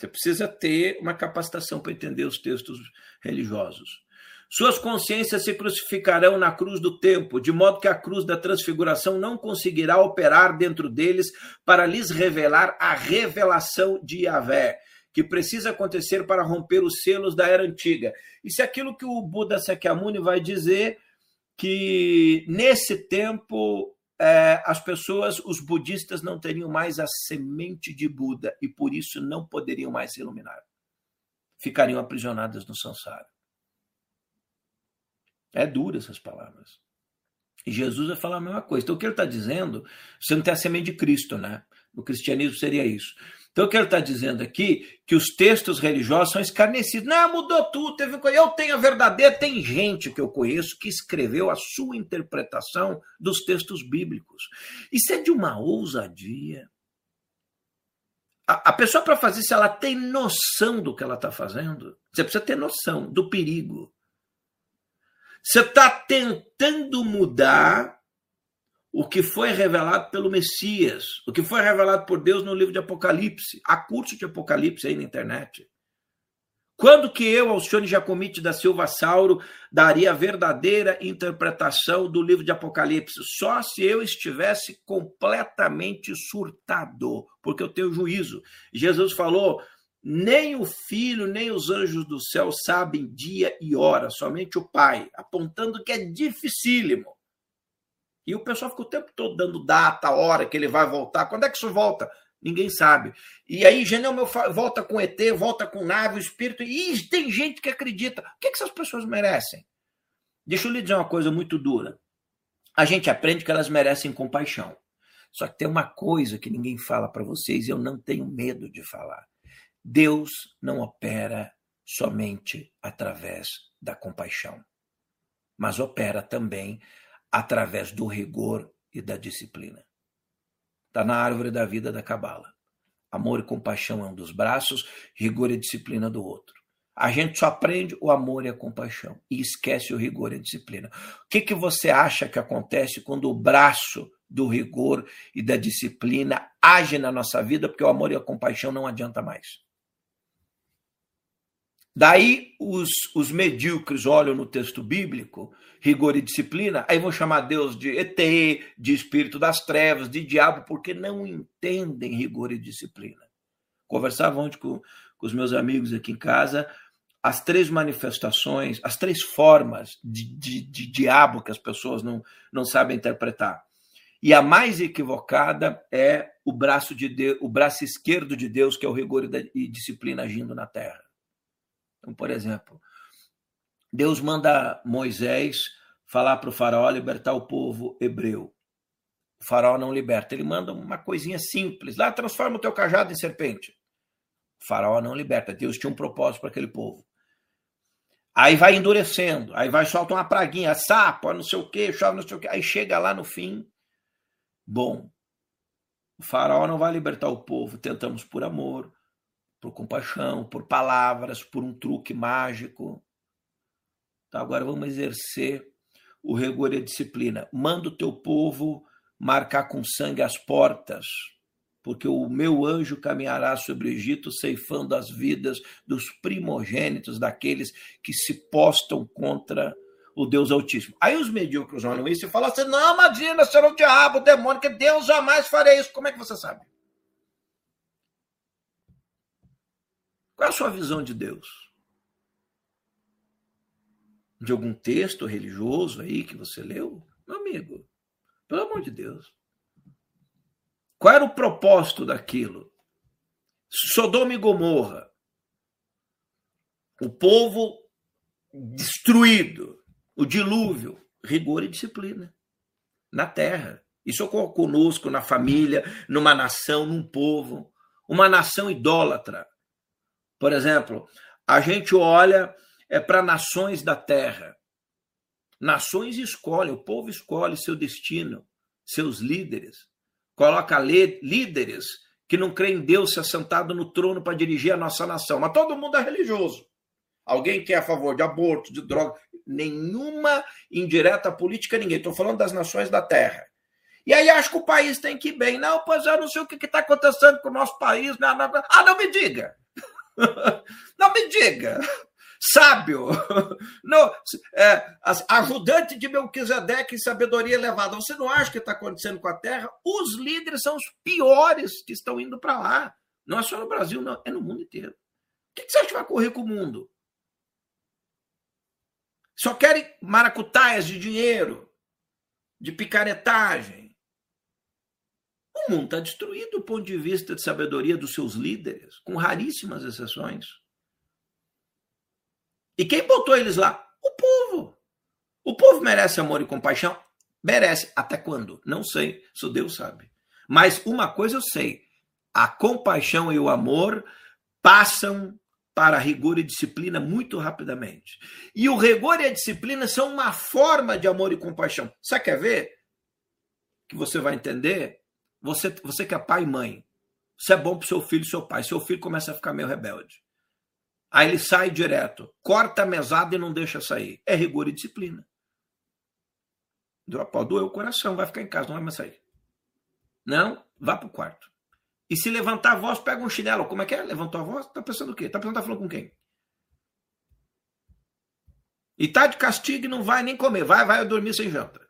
Você precisa ter uma capacitação para entender os textos religiosos. Suas consciências se crucificarão na cruz do tempo, de modo que a cruz da transfiguração não conseguirá operar dentro deles para lhes revelar a revelação de Yahvé, que precisa acontecer para romper os selos da era antiga. Isso é aquilo que o Buda Sakyamuni vai dizer que nesse tempo é, as pessoas, os budistas, não teriam mais a semente de Buda e por isso não poderiam mais se iluminar. Ficariam aprisionadas no samsara. É dura essas palavras. E Jesus vai falar a mesma coisa. Então, o que ele está dizendo, você não tem a semente de Cristo, né? No cristianismo seria isso. Então, o que ele está dizendo aqui que os textos religiosos são escarnecidos. Não, mudou tudo. Teve... Eu tenho a verdadeira. Tem gente que eu conheço que escreveu a sua interpretação dos textos bíblicos. Isso é de uma ousadia. A, a pessoa, para fazer isso, ela tem noção do que ela está fazendo. Você precisa ter noção do perigo. Você está tentando mudar o que foi revelado pelo Messias, o que foi revelado por Deus no livro de Apocalipse. Há curso de Apocalipse aí na internet. Quando que eu, Alcione Jacomite da Silva Sauro, daria a verdadeira interpretação do livro de Apocalipse? Só se eu estivesse completamente surtado, porque eu tenho juízo. Jesus falou: nem o filho, nem os anjos do céu sabem dia e hora, somente o Pai, apontando que é dificílimo. E o pessoal fica o tempo todo dando data, hora que ele vai voltar. Quando é que isso volta? Ninguém sabe. E aí, Genel meu volta com ET, volta com nave, o espírito. E tem gente que acredita. O que, é que essas pessoas merecem? Deixa eu lhe dizer uma coisa muito dura. A gente aprende que elas merecem compaixão. Só que tem uma coisa que ninguém fala para vocês e eu não tenho medo de falar. Deus não opera somente através da compaixão, mas opera também através do rigor e da disciplina. Está na árvore da vida da Cabala. Amor e compaixão é um dos braços, rigor e disciplina do outro. A gente só aprende o amor e a compaixão e esquece o rigor e a disciplina. O que, que você acha que acontece quando o braço do rigor e da disciplina age na nossa vida, porque o amor e a compaixão não adianta mais? Daí os, os medíocres olham no texto bíblico, rigor e disciplina, aí vão chamar Deus de ET, de espírito das trevas, de diabo, porque não entendem rigor e disciplina. Conversava ontem com, com os meus amigos aqui em casa, as três manifestações, as três formas de, de, de diabo que as pessoas não, não sabem interpretar. E a mais equivocada é o braço de Deus, o braço esquerdo de Deus, que é o rigor e disciplina agindo na terra. Então, por exemplo, Deus manda Moisés falar para o faraó libertar o povo hebreu. O faraó não liberta, ele manda uma coisinha simples, lá transforma o teu cajado em serpente. O faraó não liberta, Deus tinha um propósito para aquele povo. Aí vai endurecendo, aí vai solta uma praguinha, sapo, não sei o que, chove, não sei o que, aí chega lá no fim, bom, o faraó não vai libertar o povo, tentamos por amor, por compaixão, por palavras, por um truque mágico. Então, agora vamos exercer o rigor e a disciplina. Manda o teu povo marcar com sangue as portas, porque o meu anjo caminhará sobre o Egito, ceifando as vidas dos primogênitos daqueles que se postam contra o Deus Altíssimo. Aí os medíocres olham isso e falam assim: não, imagina, será o diabo, o demônio, que Deus jamais faria isso. Como é que você sabe? Qual é a sua visão de Deus? De algum texto religioso aí que você leu? Meu amigo, pelo amor de Deus. Qual era o propósito daquilo? Sodoma e Gomorra. O povo destruído, o dilúvio, rigor e disciplina na terra. Isso ocorre conosco, na família, numa nação, num povo. Uma nação idólatra, por exemplo, a gente olha é, para nações da terra. Nações escolhem, o povo escolhe seu destino, seus líderes. Coloca líderes que não creem em Deus se assentado no trono para dirigir a nossa nação. Mas todo mundo é religioso. Alguém que é a favor de aborto, de droga, nenhuma indireta política, ninguém. Estou falando das nações da terra. E aí acho que o país tem que ir bem. Não, pois eu não sei o que está acontecendo com o nosso país. Não, não, ah, não me diga. Não me diga. Sábio, não, é, ajudante de Melquisedeque em sabedoria elevada. Você não acha que está acontecendo com a Terra? Os líderes são os piores que estão indo para lá. Não é só no Brasil, não, é no mundo inteiro. O que você acha que vai correr com o mundo? Só querem maracutaias de dinheiro, de picaretagem. Mundo está destruído do ponto de vista de sabedoria dos seus líderes, com raríssimas exceções. E quem botou eles lá? O povo. O povo merece amor e compaixão? Merece. Até quando? Não sei. Só Deus sabe. Mas uma coisa eu sei: a compaixão e o amor passam para rigor e disciplina muito rapidamente. E o rigor e a disciplina são uma forma de amor e compaixão. Você quer ver? Que você vai entender? Você, você que é pai e mãe. Isso é bom para seu filho e seu pai. Seu filho começa a ficar meio rebelde. Aí ele sai direto, corta a mesada e não deixa sair. É rigor e disciplina. Pode doer o coração, vai ficar em casa, não vai mais sair. Não, vá para o quarto. E se levantar a voz, pega um chinelo. Como é que é? Levantou a voz? Tá pensando o quê? Tá pensando tá falando com quem? E tá de castigo e não vai nem comer. Vai, vai dormir sem janta.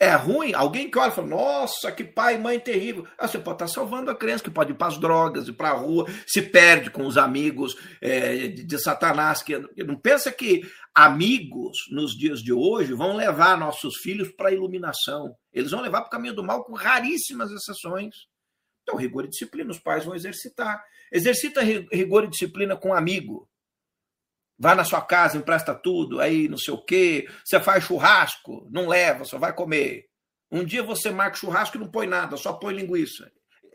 É ruim? Alguém que olha e fala, nossa, que pai e mãe terrível. Ah, você pode estar tá salvando a criança, que pode ir para as drogas, ir para a rua, se perde com os amigos é, de, de, Satanás. Que, não pensa que amigos, nos dias de hoje, vão levar nossos filhos para a iluminação. Eles vão levar para o caminho do mal com raríssimas exceções. Então, rigor e disciplina, os pais vão exercitar. Exercita rigor e disciplina com um amigo. Vai na sua casa, empresta tudo, aí não sei o quê. Você faz churrasco, não leva, só vai comer. Um dia você marca churrasco e não põe nada, só põe linguiça.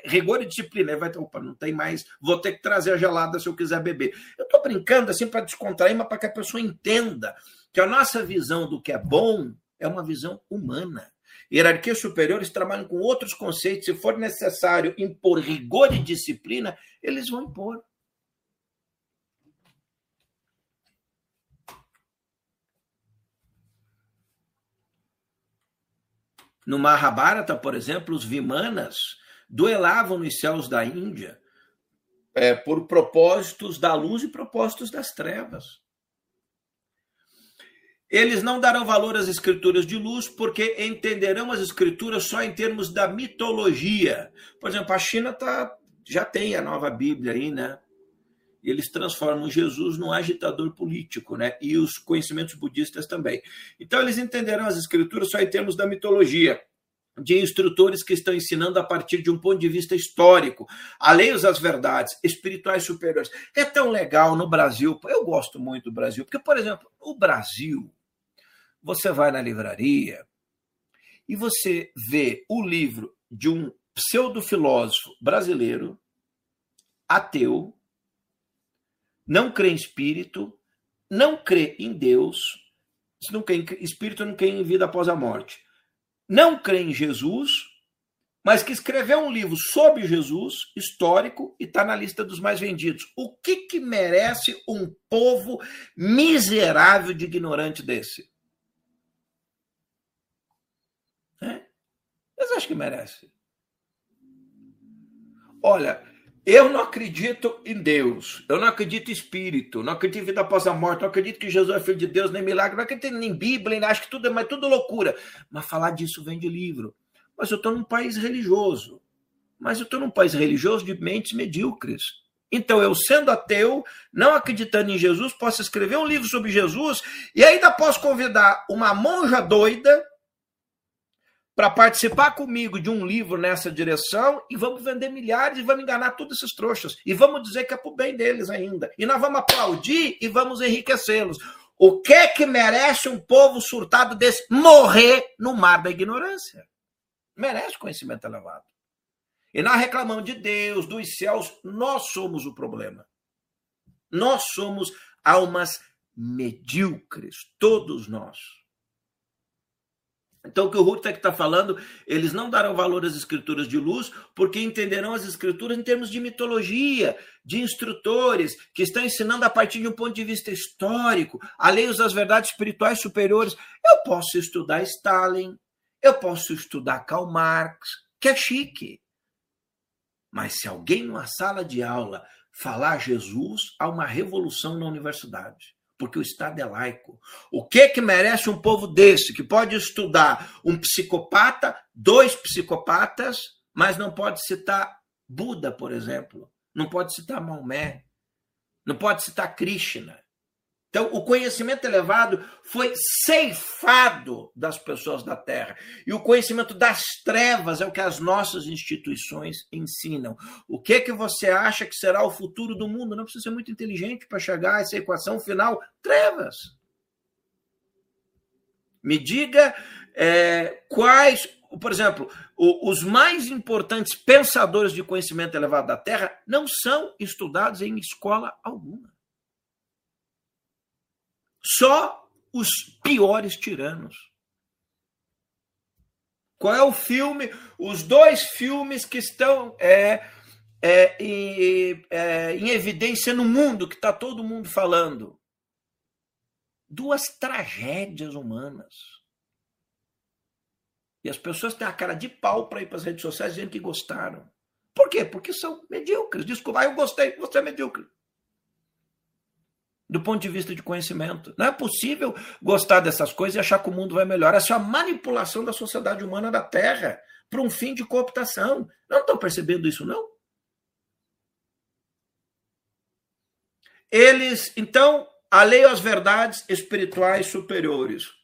Rigor e disciplina. Vai ter, opa, não tem mais, vou ter que trazer a gelada se eu quiser beber. Eu estou brincando assim para descontrair, mas para que a pessoa entenda que a nossa visão do que é bom é uma visão humana. Hierarquias superiores trabalham com outros conceitos. Se for necessário impor rigor e disciplina, eles vão impor. No Mahabharata, por exemplo, os Vimanas duelavam nos céus da Índia é, por propósitos da luz e propósitos das trevas. Eles não darão valor às escrituras de luz porque entenderão as escrituras só em termos da mitologia. Por exemplo, a China tá, já tem a nova Bíblia aí, né? Eles transformam Jesus num agitador político, né? E os conhecimentos budistas também. Então, eles entenderão as escrituras só em termos da mitologia de instrutores que estão ensinando a partir de um ponto de vista histórico, alheios às verdades espirituais superiores. É tão legal no Brasil, eu gosto muito do Brasil, porque, por exemplo, o Brasil, você vai na livraria e você vê o livro de um pseudo-filósofo brasileiro, ateu, não crê em espírito, não crê em Deus, não crê em espírito, não crê em vida após a morte, não crê em Jesus, mas que escreveu um livro sobre Jesus, histórico, e está na lista dos mais vendidos. O que, que merece um povo miserável de ignorante desse? Mas acho que merece. Olha, eu não acredito em Deus, eu não acredito em espírito, não acredito em vida após a morte, não acredito que Jesus é filho de Deus, nem milagre, não acredito nem Bíblia, nem acho que tudo é mas tudo loucura. Mas falar disso vem de livro. Mas eu estou num país religioso. Mas eu estou num país religioso de mentes medíocres. Então, eu sendo ateu, não acreditando em Jesus, posso escrever um livro sobre Jesus e ainda posso convidar uma monja doida para participar comigo de um livro nessa direção e vamos vender milhares e vamos enganar todos esses trouxas. E vamos dizer que é para o bem deles ainda. E nós vamos aplaudir e vamos enriquecê-los. O que é que merece um povo surtado desse morrer no mar da ignorância? Merece conhecimento elevado. E nós reclamamos de Deus, dos céus, nós somos o problema. Nós somos almas medíocres, todos nós. Então, o que o Rutter está falando, eles não darão valor às escrituras de luz, porque entenderão as escrituras em termos de mitologia, de instrutores, que estão ensinando a partir de um ponto de vista histórico, alheios às verdades espirituais superiores. Eu posso estudar Stalin, eu posso estudar Karl Marx, que é chique. Mas se alguém numa sala de aula falar Jesus, há uma revolução na universidade porque o Estado é laico. O que que merece um povo desse que pode estudar um psicopata, dois psicopatas, mas não pode citar Buda, por exemplo, não pode citar Maomé, não pode citar Krishna. Então, o conhecimento elevado foi ceifado das pessoas da Terra. E o conhecimento das trevas é o que as nossas instituições ensinam. O que que você acha que será o futuro do mundo? Não precisa ser muito inteligente para chegar a essa equação final. Trevas. Me diga é, quais por exemplo, os mais importantes pensadores de conhecimento elevado da Terra não são estudados em escola alguma. Só os piores tiranos. Qual é o filme? Os dois filmes que estão é, é, em, é, em evidência no mundo, que está todo mundo falando. Duas tragédias humanas. E as pessoas têm a cara de pau para ir para as redes sociais dizendo que gostaram. Por quê? Porque são medíocres. Desculpa, ah, eu gostei, você é medíocre do ponto de vista de conhecimento. Não é possível gostar dessas coisas e achar que o mundo vai melhorar. Essa é a manipulação da sociedade humana da Terra para um fim de cooptação. Não estão percebendo isso, não? Eles, então, alheio às verdades espirituais superiores.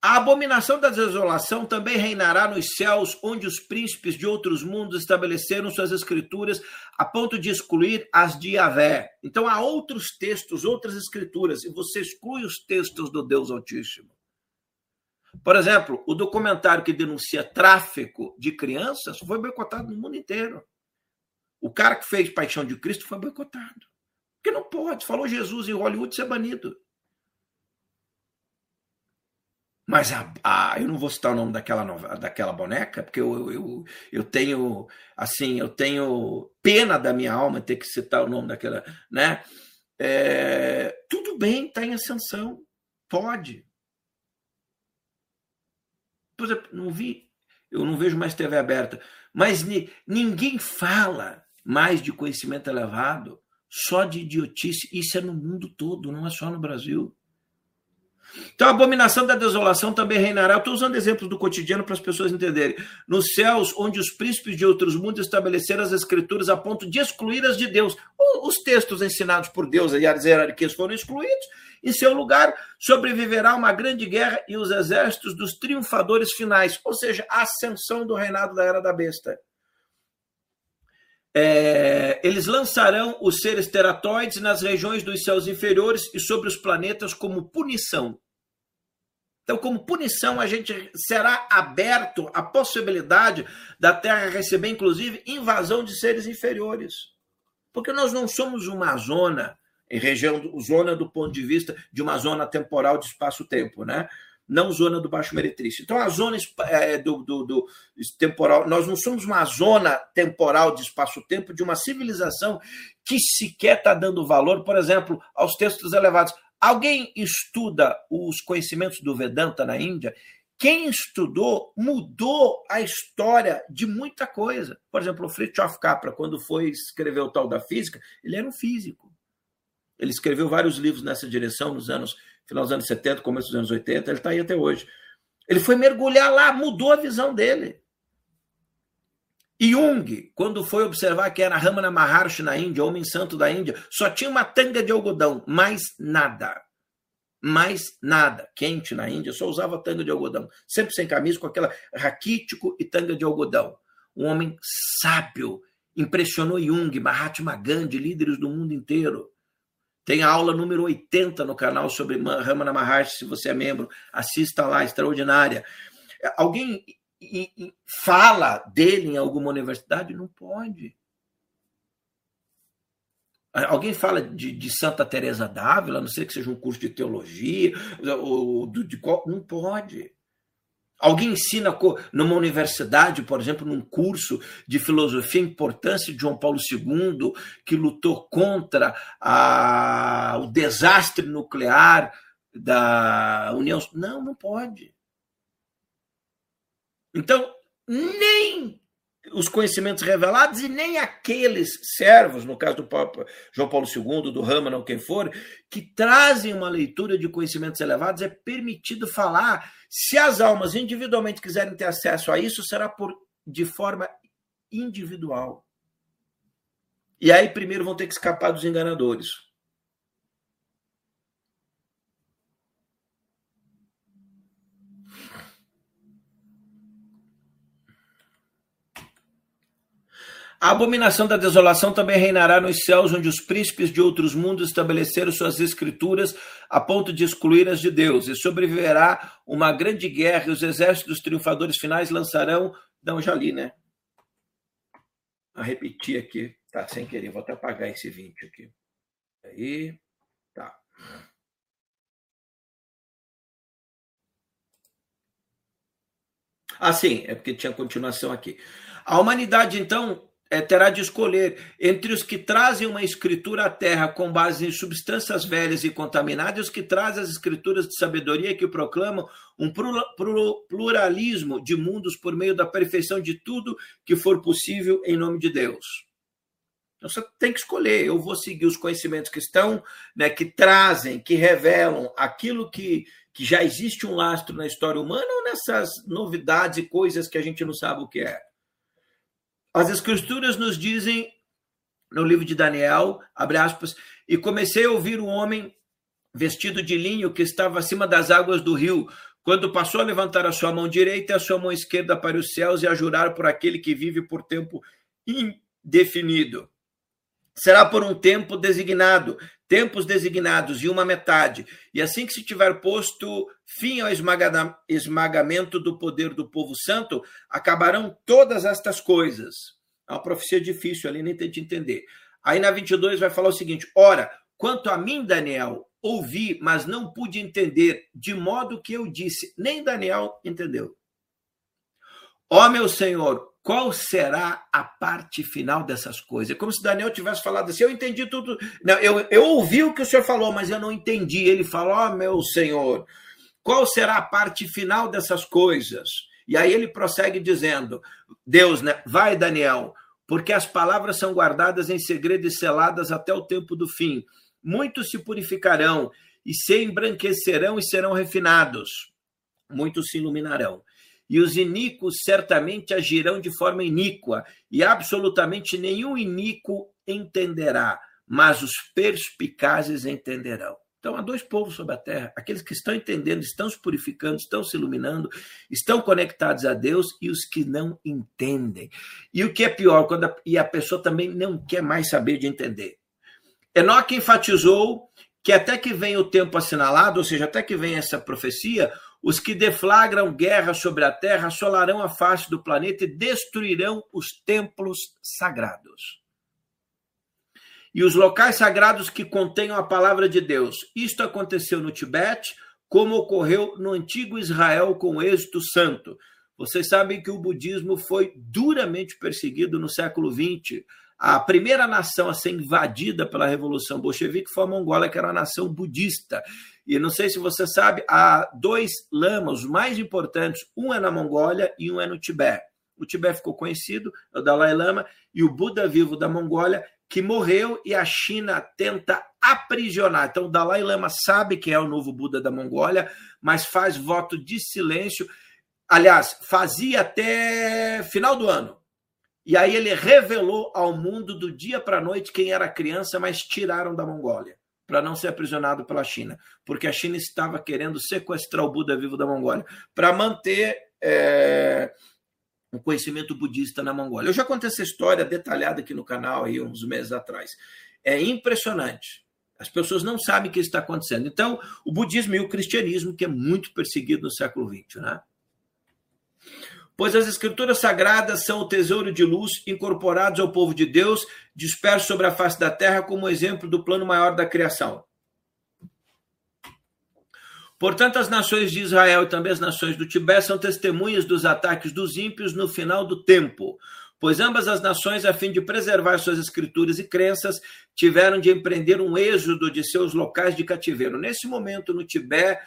A abominação da desolação também reinará nos céus, onde os príncipes de outros mundos estabeleceram suas escrituras a ponto de excluir as de Yahvé. Então há outros textos, outras escrituras, e você exclui os textos do Deus Altíssimo. Por exemplo, o documentário que denuncia tráfico de crianças foi boicotado no mundo inteiro. O cara que fez Paixão de Cristo foi boicotado. Porque não pode. Falou Jesus em Hollywood ser banido. Mas a, a, eu não vou citar o nome daquela, daquela boneca, porque eu, eu, eu tenho assim, eu tenho pena da minha alma ter que citar o nome daquela, né? É, tudo bem, está em ascensão, pode. Por exemplo, não vi, eu não vejo mais TV aberta, mas ni, ninguém fala mais de conhecimento elevado, só de idiotice. Isso é no mundo todo, não é só no Brasil. Então, a abominação da desolação também reinará. Eu estou usando exemplos do cotidiano para as pessoas entenderem. Nos céus, onde os príncipes de outros mundos estabeleceram as escrituras a ponto de excluir as de Deus. Os textos ensinados por Deus e as hierarquias foram excluídos. Em seu lugar, sobreviverá uma grande guerra e os exércitos dos triunfadores finais, ou seja, a ascensão do reinado da Era da Besta. É, eles lançarão os seres teratoides nas regiões dos céus inferiores e sobre os planetas como punição. Então, como punição, a gente será aberto a possibilidade da Terra receber, inclusive, invasão de seres inferiores. Porque nós não somos uma zona, em região, zona do ponto de vista de uma zona temporal de espaço-tempo, né? Não zona do Baixo Meretrício. Então, a zona é, do, do, do, temporal, nós não somos uma zona temporal de espaço-tempo de uma civilização que sequer está dando valor, por exemplo, aos textos elevados. Alguém estuda os conhecimentos do Vedanta na Índia? Quem estudou mudou a história de muita coisa. Por exemplo, o Fritjof Capra, quando foi escrever o tal da física, ele era um físico. Ele escreveu vários livros nessa direção nos anos final dos anos 70, começo dos anos 80, ele está aí até hoje. Ele foi mergulhar lá, mudou a visão dele. Jung, quando foi observar que era Ramana Maharshi na Índia, homem santo da Índia, só tinha uma tanga de algodão, mais nada. Mais nada. Quente na Índia, só usava tanga de algodão. Sempre sem camisa, com aquela raquítico e tanga de algodão. Um homem sábio. Impressionou Jung, Mahatma Gandhi, líderes do mundo inteiro. Tem a aula número 80 no canal sobre Ramana Maharshi, se você é membro, assista lá, extraordinária. Alguém fala dele em alguma universidade? Não pode. Alguém fala de, de Santa Teresa d'Ávila, não sei que seja um curso de teologia, ou de qual, não pode. Alguém ensina numa universidade, por exemplo, num curso de filosofia, a importância de João Paulo II, que lutou contra a, o desastre nuclear da União. Não, não pode. Então, nem os conhecimentos revelados e nem aqueles servos, no caso do Papa João Paulo II, do Rama, não quem for, que trazem uma leitura de conhecimentos elevados, é permitido falar. Se as almas individualmente quiserem ter acesso a isso, será por de forma individual. E aí primeiro vão ter que escapar dos enganadores. A abominação da desolação também reinará nos céus, onde os príncipes de outros mundos estabeleceram suas escrituras a ponto de excluir as de Deus. E sobreviverá uma grande guerra, e os exércitos triunfadores finais lançarão. Não, já li, né? A repetir aqui, tá? Sem querer, vou até apagar esse vídeo aqui. Aí, tá. Ah, sim, é porque tinha continuação aqui. A humanidade, então, é, terá de escolher entre os que trazem uma escritura à terra com base em substâncias velhas e contaminadas e os que trazem as escrituras de sabedoria que proclamam um pluralismo de mundos por meio da perfeição de tudo que for possível em nome de Deus. Então você tem que escolher. Eu vou seguir os conhecimentos que estão, né, que trazem, que revelam aquilo que, que já existe um lastro na história humana ou nessas novidades e coisas que a gente não sabe o que é. As escrituras nos dizem no livro de Daniel, abre aspas, e comecei a ouvir um homem vestido de linho que estava acima das águas do rio, quando passou a levantar a sua mão direita e a sua mão esquerda para os céus e a jurar por aquele que vive por tempo indefinido. Será por um tempo designado, tempos designados e uma metade. E assim que se tiver posto fim ao esmagamento do poder do povo santo, acabarão todas estas coisas. É uma profecia difícil ali, nem tente entender. Aí na 22 vai falar o seguinte: Ora, quanto a mim, Daniel, ouvi, mas não pude entender, de modo que eu disse, nem Daniel entendeu. Ó meu Senhor, qual será a parte final dessas coisas? É como se Daniel tivesse falado assim: eu entendi tudo. Não, eu, eu ouvi o que o senhor falou, mas eu não entendi. Ele falou: ó, oh, meu senhor, qual será a parte final dessas coisas? E aí ele prossegue dizendo: Deus, né? Vai, Daniel, porque as palavras são guardadas em segredo e seladas até o tempo do fim. Muitos se purificarão e se embranquecerão e serão refinados. Muitos se iluminarão e os iníquos certamente agirão de forma iníqua, e absolutamente nenhum iníquo entenderá, mas os perspicazes entenderão. Então há dois povos sobre a terra: aqueles que estão entendendo, estão se purificando, estão se iluminando, estão conectados a Deus, e os que não entendem. E o que é pior, quando a, e a pessoa também não quer mais saber de entender. Enoque enfatizou que até que venha o tempo assinalado, ou seja, até que venha essa profecia, os que deflagram guerra sobre a terra assolarão a face do planeta e destruirão os templos sagrados. E os locais sagrados que contenham a palavra de Deus. Isto aconteceu no Tibete, como ocorreu no antigo Israel com o êxito santo. Vocês sabem que o budismo foi duramente perseguido no século XX. A primeira nação a ser invadida pela Revolução Bolchevique foi a Mongólia, que era uma nação budista. E não sei se você sabe, há dois lamas mais importantes, um é na Mongólia e um é no Tibete. O Tibete ficou conhecido, é o Dalai Lama, e o Buda vivo da Mongólia, que morreu e a China tenta aprisionar. Então, o Dalai Lama sabe que é o novo Buda da Mongólia, mas faz voto de silêncio. Aliás, fazia até final do ano. E aí ele revelou ao mundo do dia para a noite quem era criança, mas tiraram da Mongólia para não ser aprisionado pela China, porque a China estava querendo sequestrar o Buda vivo da Mongólia para manter é, o conhecimento budista na Mongólia. Eu já contei essa história detalhada aqui no canal aí uns meses atrás. É impressionante. As pessoas não sabem o que está acontecendo. Então, o budismo e o cristianismo, que é muito perseguido no século XX, né? Pois as escrituras sagradas são o tesouro de luz incorporados ao povo de Deus, disperso sobre a face da terra como exemplo do plano maior da criação. Portanto, as nações de Israel e também as nações do Tibete são testemunhas dos ataques dos ímpios no final do tempo, pois ambas as nações, a fim de preservar suas escrituras e crenças, tiveram de empreender um êxodo de seus locais de cativeiro. Nesse momento, no Tibete,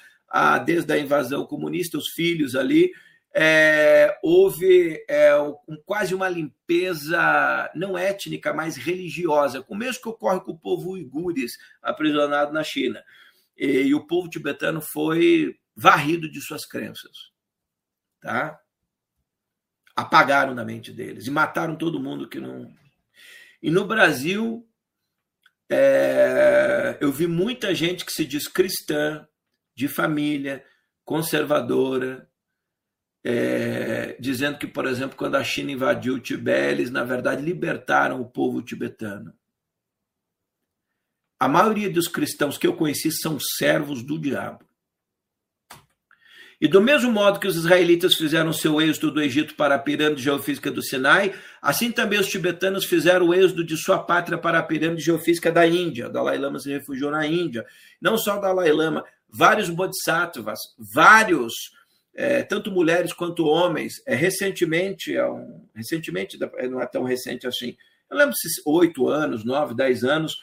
desde a invasão comunista, os filhos ali é, houve é, um, quase uma limpeza não étnica, mas religiosa, o mesmo que ocorre com o povo uigures aprisionado na China. E, e o povo tibetano foi varrido de suas crenças. Tá? Apagaram na mente deles e mataram todo mundo que não. E no Brasil, é, eu vi muita gente que se diz cristã, de família, conservadora, é, dizendo que, por exemplo, quando a China invadiu o Tibete, eles, na verdade, libertaram o povo tibetano. A maioria dos cristãos que eu conheci são servos do diabo. E do mesmo modo que os israelitas fizeram seu êxodo do Egito para a pirâmide geofísica do Sinai, assim também os tibetanos fizeram o êxodo de sua pátria para a pirâmide geofísica da Índia. O Dalai Lama se refugiou na Índia. Não só o Dalai Lama, vários bodhisattvas, vários, é, tanto mulheres quanto homens. É, recentemente, é um, recentemente, não é tão recente assim, eu lembro se oito anos, nove, dez anos,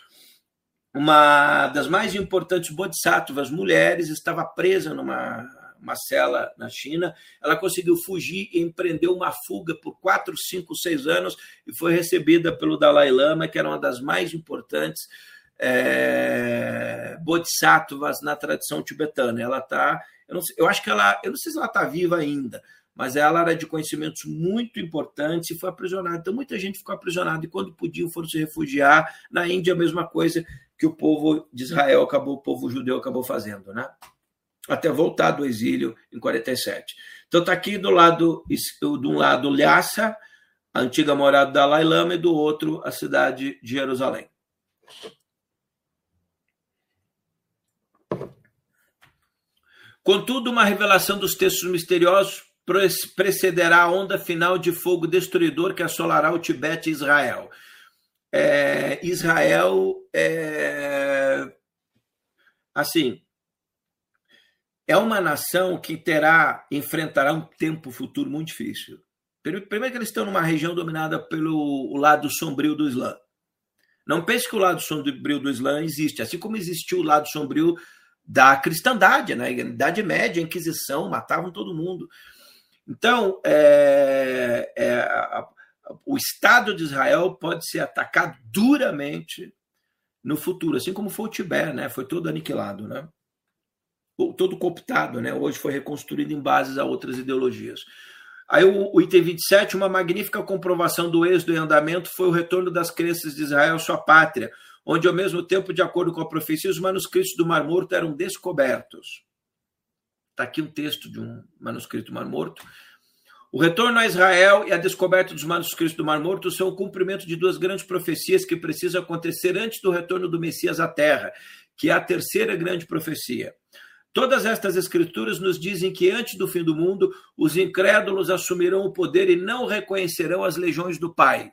uma das mais importantes bodhisattvas mulheres estava presa numa uma cela na China. Ela conseguiu fugir e empreendeu uma fuga por quatro, cinco, seis anos e foi recebida pelo Dalai Lama, que era uma das mais importantes é, bodhisattvas na tradição tibetana. Ela está, eu, eu acho que ela, eu não sei se ela está viva ainda, mas ela era de conhecimentos muito importantes e foi aprisionada. Então, muita gente ficou aprisionada e, quando podiam, foram se refugiar. Na Índia, a mesma coisa que o povo de Israel acabou, o povo judeu acabou fazendo, né? até voltar do exílio em 47. Então está aqui do lado de um lado Lhasa, a antiga morada da Dalai Lama, e do outro a cidade de Jerusalém. Contudo, uma revelação dos textos misteriosos precederá a onda final de fogo destruidor que assolará o Tibete e Israel. É, Israel é, assim é uma nação que terá, enfrentará um tempo futuro muito difícil. Primeiro que eles estão numa região dominada pelo lado sombrio do Islã. Não pense que o lado sombrio do Islã existe, assim como existiu o lado sombrio da cristandade, na né? Idade Média, Inquisição, matavam todo mundo. Então, é, é, a, o Estado de Israel pode ser atacado duramente no futuro, assim como foi o Tibete, né? foi todo aniquilado. Né? todo cooptado, né? hoje foi reconstruído em bases a outras ideologias. Aí o, o, item 27, uma magnífica comprovação do êxodo em andamento foi o retorno das crenças de Israel à sua pátria, onde ao mesmo tempo, de acordo com a profecia, os manuscritos do Mar Morto eram descobertos. Está aqui um texto de um manuscrito do Mar Morto. O retorno a Israel e a descoberta dos manuscritos do Mar Morto são o cumprimento de duas grandes profecias que precisam acontecer antes do retorno do Messias à Terra, que é a terceira grande profecia. Todas estas escrituras nos dizem que antes do fim do mundo, os incrédulos assumirão o poder e não reconhecerão as legiões do Pai.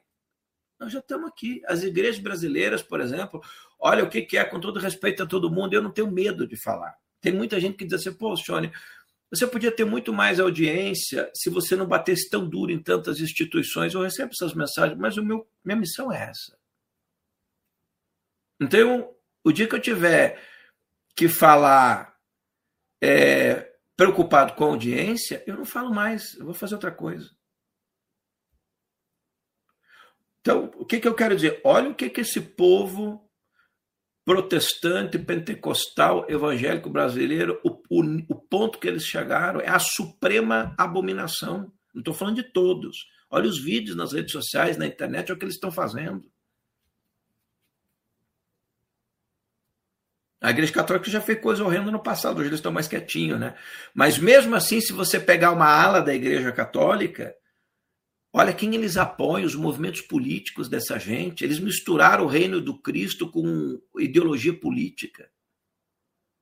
Nós já estamos aqui. As igrejas brasileiras, por exemplo, olha o que é, com todo respeito a todo mundo, eu não tenho medo de falar. Tem muita gente que diz assim, pô, Shone, você podia ter muito mais audiência se você não batesse tão duro em tantas instituições. Eu recebo essas mensagens, mas o meu, minha missão é essa. Então, o dia que eu tiver que falar é, preocupado com a audiência, eu não falo mais, eu vou fazer outra coisa. Então, o que, que eu quero dizer? Olha o que, que esse povo protestante, pentecostal, evangélico brasileiro, o, o, o ponto que eles chegaram é a suprema abominação. Não estou falando de todos. Olha os vídeos nas redes sociais, na internet, é o que eles estão fazendo. A Igreja Católica já fez coisa horrenda no passado, hoje eles estão mais quietinhos, né? Mas mesmo assim, se você pegar uma ala da Igreja Católica, olha quem eles apoiam, os movimentos políticos dessa gente. Eles misturaram o reino do Cristo com ideologia política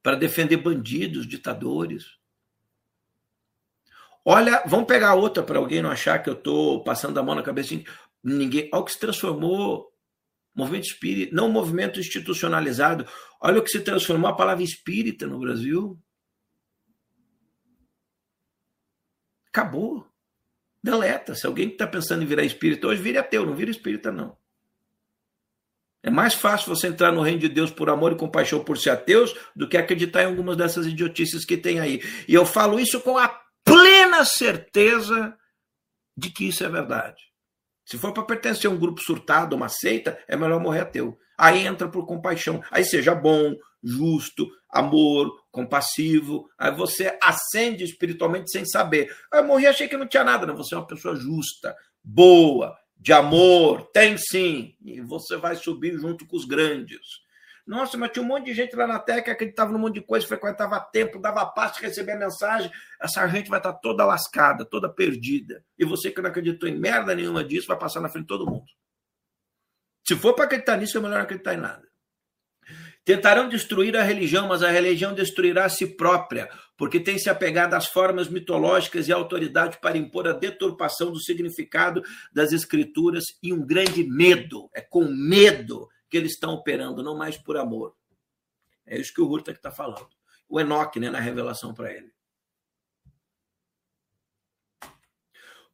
para defender bandidos, ditadores. Olha, vamos pegar outra para alguém não achar que eu estou passando a mão na cabeça ninguém. Olha o que se transformou movimento espírita, não movimento institucionalizado. Olha o que se transformou a palavra espírita no Brasil. Acabou. Deleta. Se alguém está pensando em virar espírita hoje, vire ateu, não vira espírita, não. É mais fácil você entrar no reino de Deus por amor e compaixão por ser ateus do que acreditar em algumas dessas idiotices que tem aí. E eu falo isso com a plena certeza de que isso é verdade. Se for para pertencer a um grupo surtado, uma seita, é melhor morrer ateu. Aí entra por compaixão. Aí seja bom, justo, amor, compassivo. Aí você ascende espiritualmente sem saber. Aí eu morri, achei que não tinha nada. Não, você é uma pessoa justa, boa, de amor, tem sim. E você vai subir junto com os grandes. Nossa, mas tinha um monte de gente lá na Terra que acreditava num monte de coisa, frequentava templo, dava passe, recebia mensagem. Essa gente vai estar toda lascada, toda perdida. E você que não acreditou em merda nenhuma disso, vai passar na frente de todo mundo. Se for para acreditar nisso, é melhor não acreditar em nada. Tentarão destruir a religião, mas a religião destruirá a si própria, porque tem se apegado às formas mitológicas e à autoridade para impor a deturpação do significado das escrituras e um grande medo. É com medo que eles estão operando, não mais por amor. É isso que o Hurta está falando. O Enoque, né, na revelação para ele.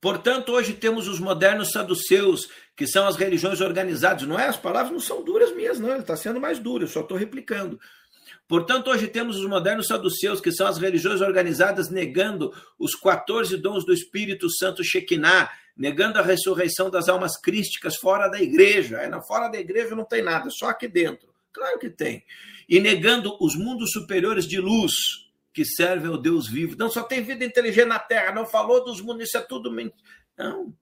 Portanto, hoje temos os modernos saduceus, que são as religiões organizadas. Não é? As palavras não são duras minhas, não. Ele está sendo mais duro, eu só estou replicando. Portanto, hoje temos os modernos saduceus, que são as religiões organizadas, negando os 14 dons do Espírito Santo Shekinah, negando a ressurreição das almas crísticas fora da igreja. Fora da igreja não tem nada, só aqui dentro. Claro que tem. E negando os mundos superiores de luz, que serve ao Deus vivo. Não só tem vida inteligente na Terra, não falou dos mundos, isso é tudo mentira. Não.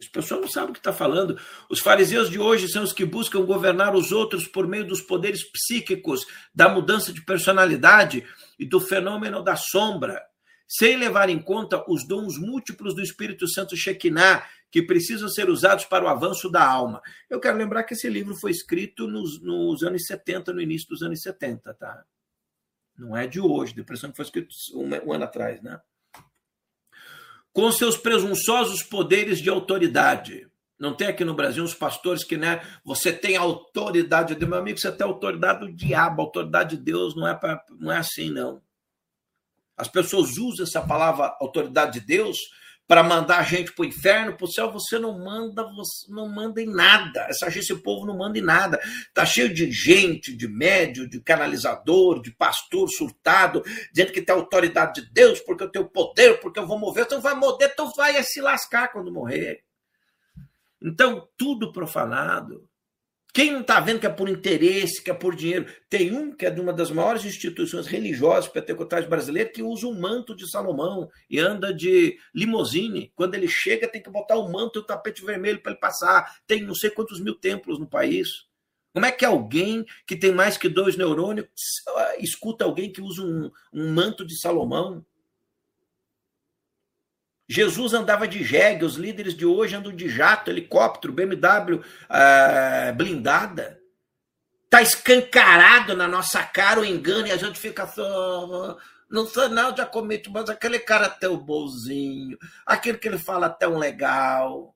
As pessoas não sabem o que está falando. Os fariseus de hoje são os que buscam governar os outros por meio dos poderes psíquicos, da mudança de personalidade e do fenômeno da sombra, sem levar em conta os dons múltiplos do Espírito Santo Shekinah, que precisam ser usados para o avanço da alma. Eu quero lembrar que esse livro foi escrito nos, nos anos 70, no início dos anos 70, tá? Não é de hoje, depressão foi escrito um, um ano atrás, né? Com seus presunçosos poderes de autoridade. Não tem aqui no Brasil uns pastores que, né, você tem autoridade de meu amigo, você tem autoridade do diabo, autoridade de Deus, não é, pra, não é assim, não. As pessoas usam essa palavra autoridade de Deus para mandar a gente para o inferno, para o céu, você não manda, você não manda em nada. Essa gente, esse povo não manda em nada. Tá cheio de gente, de médio, de canalizador, de pastor surtado, dizendo que tem autoridade de Deus, porque eu tenho poder, porque eu vou mover. Então vai morrer, então vai se lascar quando morrer. Então, tudo profanado. Quem não está vendo que é por interesse, que é por dinheiro? Tem um que é de uma das maiores instituições religiosas pentecostais brasileiras que usa o manto de Salomão e anda de limousine. Quando ele chega, tem que botar o manto e o tapete vermelho para ele passar. Tem não sei quantos mil templos no país. Como é que alguém que tem mais que dois neurônios escuta alguém que usa um, um manto de Salomão? Jesus andava de jegue, os líderes de hoje andam de jato, helicóptero, BMW eh, blindada. Está escancarado na nossa cara o engano e a gente fica só. Não sou não, já comete, mas aquele cara tão bonzinho, aquele que ele fala tão legal.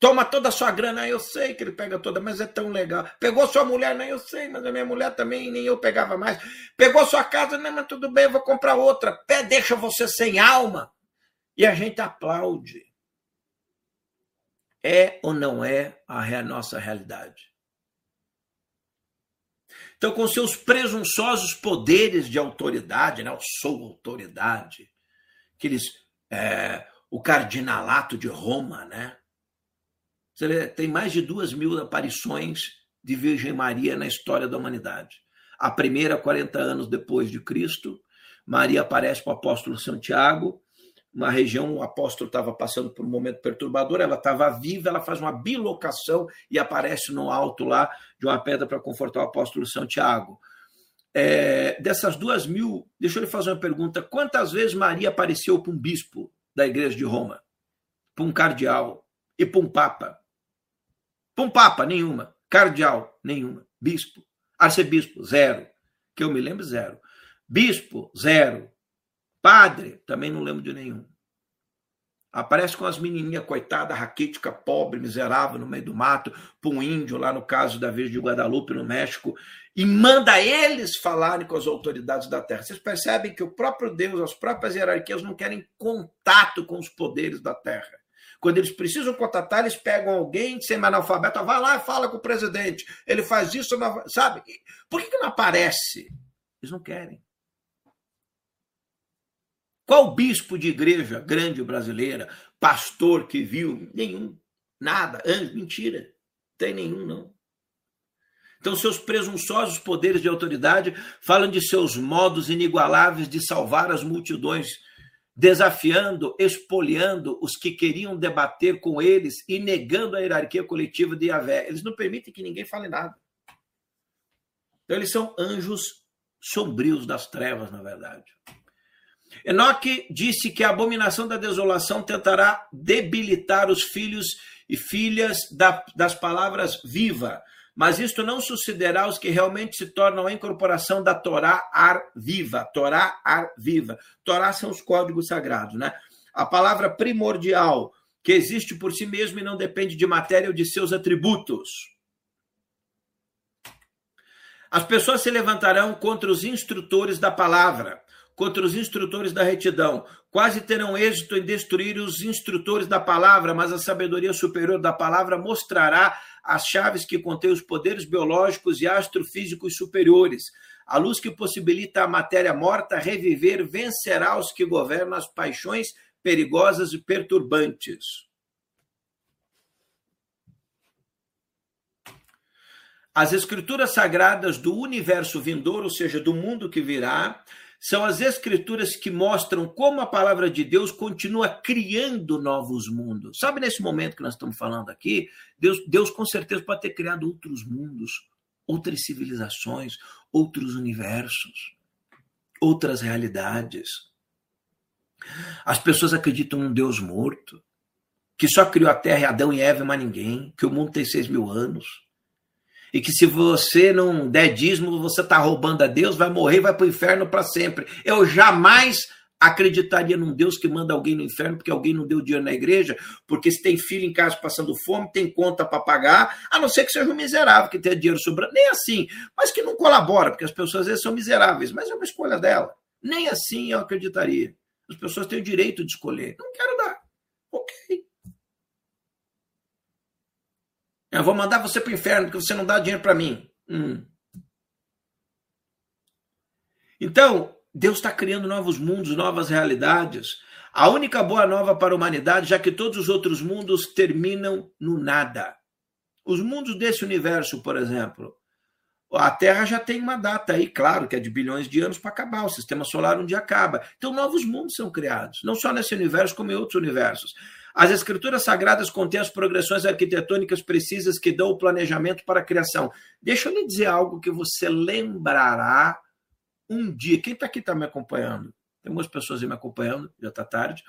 Toma toda a sua grana, eu sei que ele pega toda, mas é tão legal. Pegou sua mulher, não, eu sei, mas a minha mulher também, nem eu pegava mais. Pegou sua casa, não, mas tudo bem, eu vou comprar outra. Pé, deixa você sem alma. E a gente aplaude. É ou não é a nossa realidade? Então, com seus presunçosos poderes de autoridade, né? eu sou autoridade, aqueles, é, o cardinalato de Roma, né? Tem mais de duas mil aparições de Virgem Maria na história da humanidade. A primeira, 40 anos depois de Cristo, Maria aparece para o apóstolo Santiago, uma região, o apóstolo estava passando por um momento perturbador, ela estava viva, ela faz uma bilocação e aparece no alto lá de uma pedra para confortar o apóstolo Santiago. É, dessas duas mil, deixa eu lhe fazer uma pergunta: quantas vezes Maria apareceu para um bispo da igreja de Roma, para um cardeal e para um papa? Um papa, nenhuma. Cardeal, nenhuma. Bispo. Arcebispo, zero. Que eu me lembro, zero. Bispo, zero. Padre, também não lembro de nenhum. Aparece com as menininhas coitada, raquítica, pobre, miserável, no meio do mato, para um índio, lá no caso da Virgem de Guadalupe, no México, e manda eles falarem com as autoridades da terra. Vocês percebem que o próprio Deus, as próprias hierarquias não querem contato com os poderes da terra. Quando eles precisam contatar, eles pegam alguém sem analfabeto, vai lá e fala com o presidente. Ele faz isso, sabe? Por que, que não aparece? Eles não querem. Qual bispo de igreja grande brasileira, pastor que viu? Nenhum. Nada. Anjo, mentira. Tem nenhum, não. Então, seus presunçosos poderes de autoridade falam de seus modos inigualáveis de salvar as multidões, desafiando, expoliando os que queriam debater com eles e negando a hierarquia coletiva de Yahvé. Eles não permitem que ninguém fale nada. Então, eles são anjos sombrios das trevas, na verdade. Enoque disse que a abominação da desolação tentará debilitar os filhos e filhas das palavras viva, mas isto não sucederá aos que realmente se tornam a incorporação da Torá ar viva. Torá ar viva. Torá são os códigos sagrados, né? A palavra primordial que existe por si mesmo e não depende de matéria ou de seus atributos. As pessoas se levantarão contra os instrutores da palavra, contra os instrutores da retidão. Quase terão êxito em destruir os instrutores da palavra, mas a sabedoria superior da palavra mostrará as chaves que contêm os poderes biológicos e astrofísicos superiores. A luz que possibilita a matéria morta reviver vencerá os que governam as paixões perigosas e perturbantes. As escrituras sagradas do universo vindouro, ou seja, do mundo que virá, são as escrituras que mostram como a palavra de Deus continua criando novos mundos. Sabe, nesse momento que nós estamos falando aqui, Deus, Deus com certeza pode ter criado outros mundos, outras civilizações, outros universos, outras realidades. As pessoas acreditam num Deus morto, que só criou a terra, Adão e Eva, mas ninguém, que o mundo tem seis mil anos e que se você não der dízimo, você está roubando a Deus, vai morrer vai para o inferno para sempre. Eu jamais acreditaria num Deus que manda alguém no inferno porque alguém não deu dinheiro na igreja, porque se tem filho em casa passando fome, tem conta para pagar, a não ser que seja um miserável que tenha dinheiro sobrando, nem assim, mas que não colabora, porque as pessoas às vezes são miseráveis, mas é uma escolha dela. Nem assim eu acreditaria. As pessoas têm o direito de escolher. Não quero dar. Ok. Eu vou mandar você para o inferno porque você não dá dinheiro para mim. Hum. Então, Deus está criando novos mundos, novas realidades. A única boa nova para a humanidade, já que todos os outros mundos terminam no nada. Os mundos desse universo, por exemplo, a Terra já tem uma data aí, claro, que é de bilhões de anos para acabar. O sistema solar um dia acaba. Então, novos mundos são criados, não só nesse universo, como em outros universos. As escrituras sagradas contêm as progressões arquitetônicas precisas que dão o planejamento para a criação. Deixa eu lhe dizer algo que você lembrará um dia. Quem está aqui está me acompanhando? Tem algumas pessoas aí me acompanhando, já está tarde.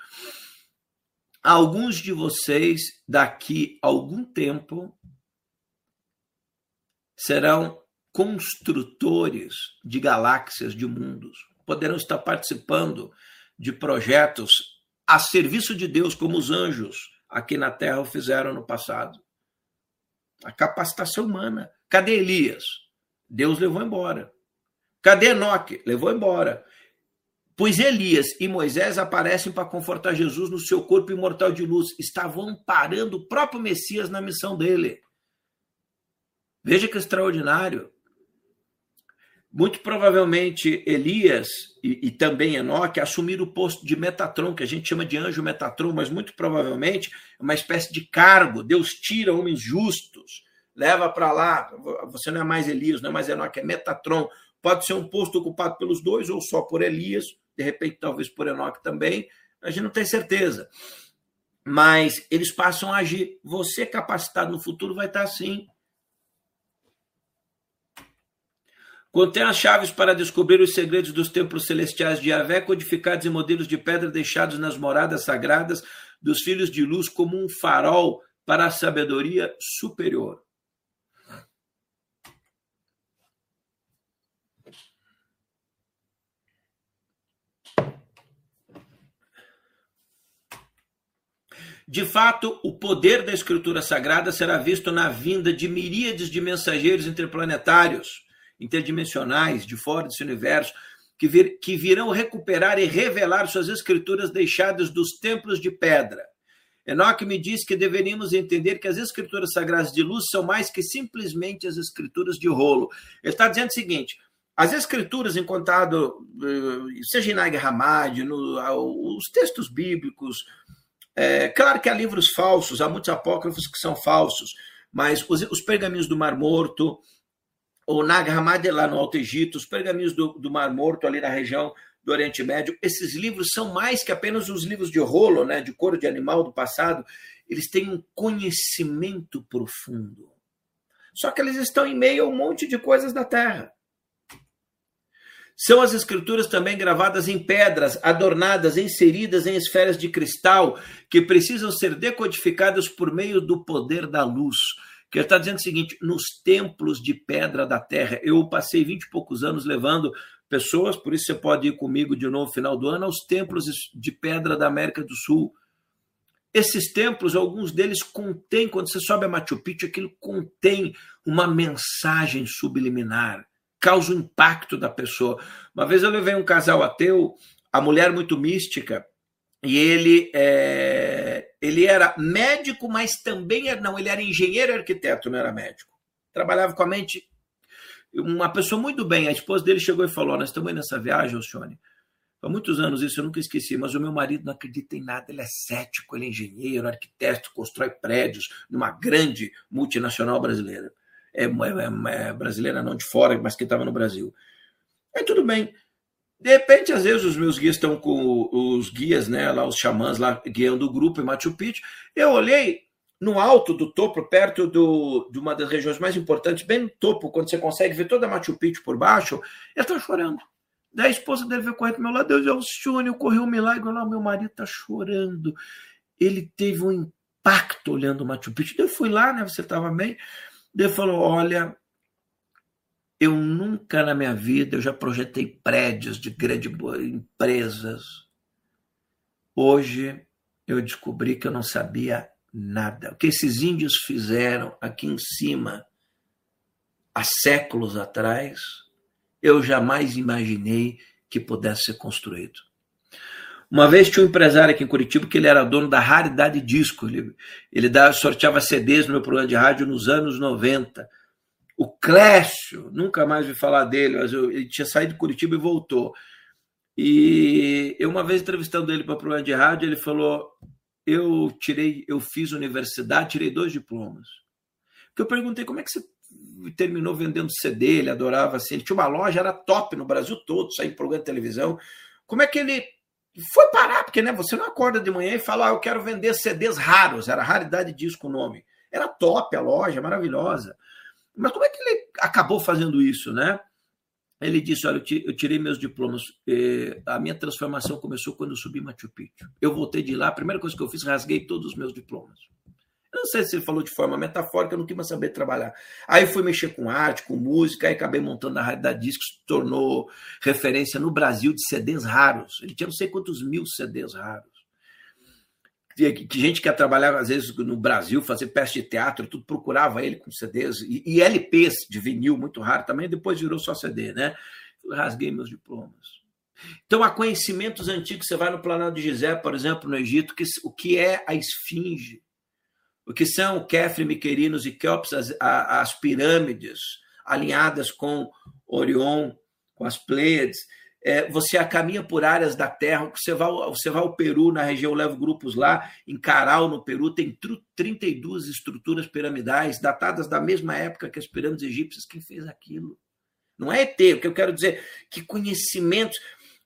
Alguns de vocês, daqui a algum tempo, serão construtores de galáxias, de mundos. Poderão estar participando de projetos a serviço de Deus, como os anjos aqui na terra fizeram no passado. A capacitação humana. Cadê Elias? Deus levou embora. Cadê Enoque? Levou embora. Pois Elias e Moisés aparecem para confortar Jesus no seu corpo imortal de luz. Estavam amparando o próprio Messias na missão dele. Veja que extraordinário. Muito provavelmente Elias e, e, também Enoque assumiram o posto de Metatron, que a gente chama de anjo Metatron, mas muito provavelmente é uma espécie de cargo. Deus tira homens justos, leva para lá. Você não é mais Elias, não é mais Enoque, é Metatron. Pode ser um posto ocupado pelos dois ou só por Elias, de repente talvez por Enoque também, a gente não tem certeza. Mas eles passam a agir. Você capacitado no futuro vai estar assim. Contém as chaves para descobrir os segredos dos templos celestiais de Yahvé, codificados em modelos de pedra deixados nas moradas sagradas dos filhos de luz como um farol para a sabedoria superior. De fato, o poder da Escritura Sagrada será visto na vinda de miríades de mensageiros interplanetários interdimensionais de fora desse universo, que, vir, que virão recuperar e revelar suas escrituras deixadas dos templos de pedra. Enoque me diz que deveríamos entender que as escrituras sagradas de luz são mais que simplesmente as escrituras de rolo. Ele está dizendo o seguinte: as escrituras encontrado, eh, seja em Nag Hammadi, os textos bíblicos, é, claro que há livros falsos, há muitos apócrifos que são falsos, mas os, os pergaminhos do Mar Morto, o Nag Hammadi lá no Alto Egito, os pergaminhos do, do Mar Morto ali na região do Oriente Médio, esses livros são mais que apenas os livros de rolo, né, de couro de animal do passado, eles têm um conhecimento profundo. Só que eles estão em meio a um monte de coisas da Terra. São as escrituras também gravadas em pedras, adornadas, inseridas em esferas de cristal, que precisam ser decodificadas por meio do poder da luz. Que ele está dizendo o seguinte: nos templos de pedra da terra, eu passei vinte e poucos anos levando pessoas, por isso você pode ir comigo de novo no final do ano, aos templos de pedra da América do Sul. Esses templos, alguns deles contêm, quando você sobe a Machu Picchu, aquilo contém uma mensagem subliminar causa o impacto da pessoa. Uma vez eu levei um casal ateu, a mulher muito mística, e ele é, ele era médico, mas também era, não, ele era engenheiro e arquiteto, não era médico. Trabalhava com a mente. Uma pessoa muito bem. A esposa dele chegou e falou: Nós estamos nessa viagem, Alcione. Há muitos anos isso eu nunca esqueci, mas o meu marido não acredita em nada. Ele é cético, ele é engenheiro, arquiteto, constrói prédios numa grande multinacional brasileira é, é, é brasileira, não de fora, mas que estava no Brasil. Aí tudo bem. De repente, às vezes, os meus guias estão com os guias, né, lá, os xamãs lá guiando o grupo em Machu Picchu. Eu olhei no alto do topo, perto do, de uma das regiões mais importantes, bem no topo, quando você consegue ver toda Machu Picchu por baixo, ele está chorando. Daí a esposa dele veio correr do meu lado, Deus, Alcione, ocorreu um milagre, lá, meu marido está chorando. Ele teve um impacto olhando Machu Picchu. Eu fui lá, né, você estava bem. Ele falou: Olha, eu nunca na minha vida eu já projetei prédios de grandes empresas. Hoje eu descobri que eu não sabia nada. O que esses índios fizeram aqui em cima há séculos atrás, eu jamais imaginei que pudesse ser construído. Uma vez tinha um empresário aqui em Curitiba que ele era dono da Raridade Disco. Ele, ele sorteava CDs no meu programa de rádio nos anos 90. O Clécio, nunca mais vi falar dele, mas eu, ele tinha saído de Curitiba e voltou. E eu, uma vez entrevistando ele para o programa de rádio, ele falou: Eu tirei, eu fiz universidade, tirei dois diplomas. Porque eu perguntei como é que você terminou vendendo CD, ele adorava assim. Ele tinha uma loja, era top no Brasil todo, saía em programa de televisão. Como é que ele foi parar, porque né, você não acorda de manhã e fala, ah, eu quero vender CDs raros, era raridade disco o nome. Era top a loja, maravilhosa. Mas como é que ele acabou fazendo isso, né? Ele disse, olha, eu tirei meus diplomas, a minha transformação começou quando eu subi Machu Picchu. Eu voltei de lá, a primeira coisa que eu fiz, rasguei todos os meus diplomas. Eu não sei se ele falou de forma metafórica, eu não mais saber trabalhar. Aí fui mexer com arte, com música, aí acabei montando a Rádio da Discos, se tornou referência no Brasil de CDs raros. Ele tinha não sei quantos mil CDs raros. Que, gente que ia trabalhar, às vezes, no Brasil, fazer peça de teatro, tudo procurava ele com CDs, e, e LPs de vinil, muito raro também, depois virou só CD, né? Rasguei meus diplomas. Então, há conhecimentos antigos. Você vai no Planalto de Gizé, por exemplo, no Egito, que, o que é a esfinge o que são Kefre, Miquerinos e Kelps, as, as pirâmides alinhadas com Orion, com as Pleiades. É, você caminha por áreas da Terra, você vai, você vai ao Peru, na região, eu levo grupos lá, em Caral, no Peru, tem 32 estruturas piramidais, datadas da mesma época que as pirâmides egípcias. Quem fez aquilo? Não é ET, o que eu quero dizer, que conhecimentos.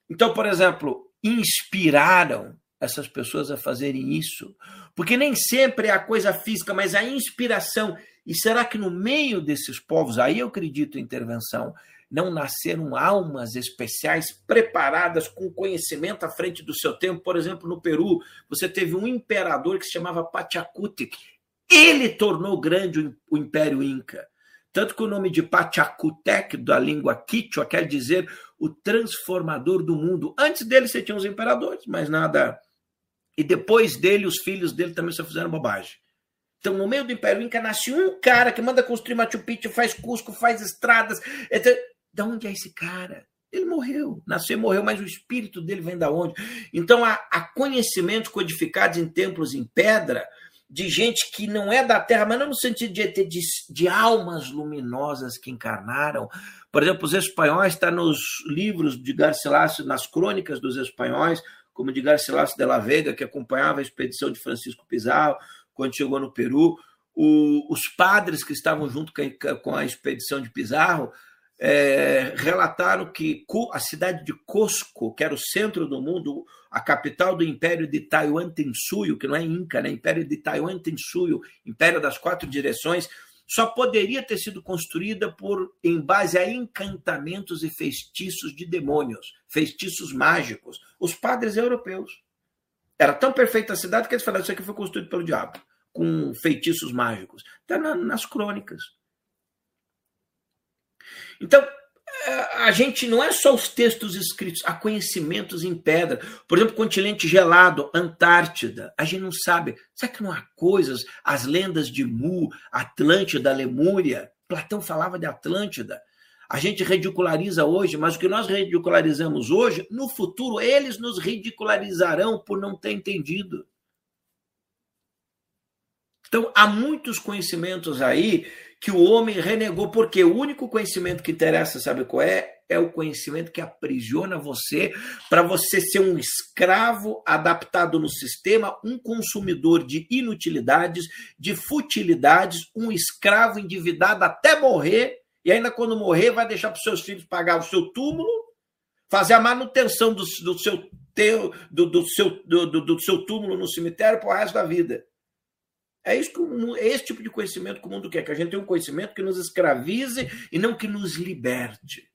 Então, por exemplo, inspiraram essas pessoas a fazerem isso? Porque nem sempre é a coisa física, mas a inspiração. E será que no meio desses povos, aí eu acredito em intervenção, não nasceram almas especiais preparadas com conhecimento à frente do seu tempo? Por exemplo, no Peru, você teve um imperador que se chamava Pachacútec. Ele tornou grande o Império Inca. Tanto que o nome de Pachacutec, da língua quichua, quer dizer o transformador do mundo. Antes dele você tinha os imperadores, mas nada e depois dele, os filhos dele também só fizeram bobagem. Então, no meio do Império Inca, nasce um cara que manda construir Machu Picchu, faz Cusco, faz estradas. Da onde é esse cara? Ele morreu. Nasceu e morreu, mas o espírito dele vem da onde? Então, há, há conhecimentos codificados em templos em pedra de gente que não é da Terra, mas não no sentido de, de, de almas luminosas que encarnaram. Por exemplo, os espanhóis, está nos livros de Garcilaso, nas crônicas dos espanhóis, como de Garcilaso de la Vega, que acompanhava a expedição de Francisco Pizarro quando chegou no Peru, o, os padres que estavam junto com a, expedição de Pizarro é, relataram que a cidade de Cusco, que era o centro do mundo, a capital do Império de Taiwan Tensuyo, que não é Inca, né? Império de Taiwan Tensuyo, Império das Quatro Direções, só poderia ter sido construída por em base a encantamentos e feitiços de demônios, feitiços mágicos, os padres europeus. Era tão perfeita a cidade que eles falaram: Isso aqui foi construído pelo diabo, com feitiços mágicos. Está nas crônicas. Então, é, a gente não é só os textos escritos, há conhecimentos em pedra. Por exemplo, continente gelado, Antártida. A gente não sabe. Será que não há coisas, as lendas de Mu, Atlântida, Lemúria? Platão falava de Atlântida. A gente ridiculariza hoje, mas o que nós ridicularizamos hoje, no futuro eles nos ridicularizarão por não ter entendido. Então, há muitos conhecimentos aí que o homem renegou, porque o único conhecimento que interessa, sabe qual é? É o conhecimento que aprisiona você para você ser um escravo adaptado no sistema, um consumidor de inutilidades, de futilidades, um escravo endividado até morrer, e ainda quando morrer vai deixar para os seus filhos pagar o seu túmulo, fazer a manutenção do, do seu, do, do, seu, do, do seu túmulo no cemitério para o resto da vida. É, isso que, é esse tipo de conhecimento que o mundo quer, que a gente tenha um conhecimento que nos escravize e não que nos liberte.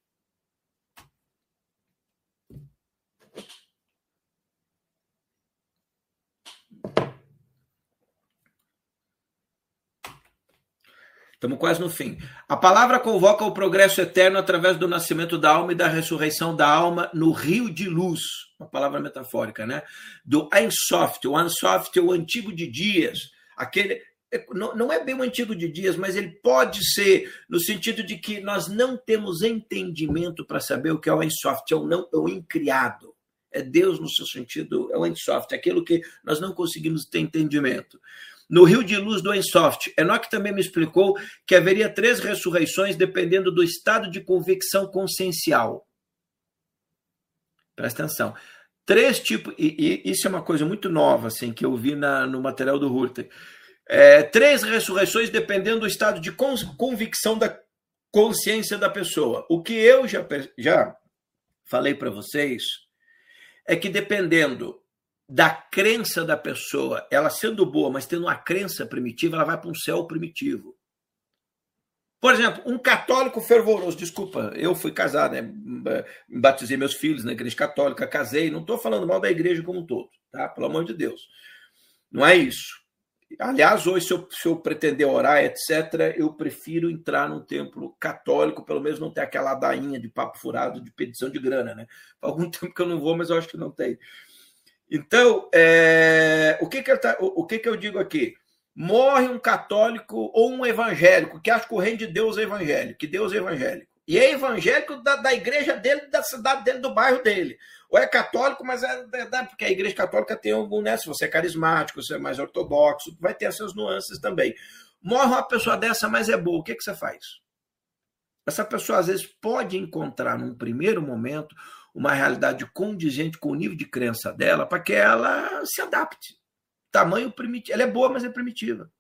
Estamos quase no fim. A palavra convoca o progresso eterno através do nascimento da alma e da ressurreição da alma no rio de luz. Uma palavra metafórica, né? Do Ein Soft. O Ein Soft é o antigo de dias aquele é, não, é bem o antigo de dias, mas ele pode ser no sentido de que nós não temos entendimento para saber o que é o Ensoft, é o não, é o incriado. É Deus no seu sentido, é o Ensoft, aquilo que nós não conseguimos ter entendimento. No rio de luz do Ensoft, Enoch também me explicou que haveria três ressurreições dependendo do estado de convicção consciencial. Presta atenção. Três tipos, e, e, isso é uma coisa muito nova, assim, que eu vi na, no material do Hurter. É, três ressurreições dependendo do estado de convicção da consciência da pessoa. O que eu já, já falei para vocês é que dependendo da crença da pessoa, ela sendo boa, mas tendo uma crença primitiva, ela vai para um céu primitivo. Por exemplo, um católico fervoroso, desculpa, eu fui casado, né? Batizei meus filhos na igreja católica, casei, não estou falando mal da igreja como um todo, tá? Pelo amor de Deus. Não é isso. Aliás, hoje, se eu, se eu pretender orar, etc., eu prefiro entrar num templo católico, pelo menos não ter aquela dainha de papo furado de petição de grana, né? Faz algum tempo que eu não vou, mas eu acho que não tem. Então, é, o, que, que, tá, o, o que, que eu digo aqui? Morre um católico ou um evangélico que acha que o reino de Deus é evangélico, que Deus é evangélico. E é evangélico da, da igreja dele, da cidade dele, do bairro dele. Ou é católico, mas é, é, porque a igreja católica tem algum, né? Se você é carismático, se é mais ortodoxo, vai ter essas nuances também. Morre uma pessoa dessa, mas é boa, o que, que você faz? Essa pessoa, às vezes, pode encontrar, num primeiro momento, uma realidade condizente com o nível de crença dela, para que ela se adapte tamanho primitivo. Ela é boa, mas é primitiva.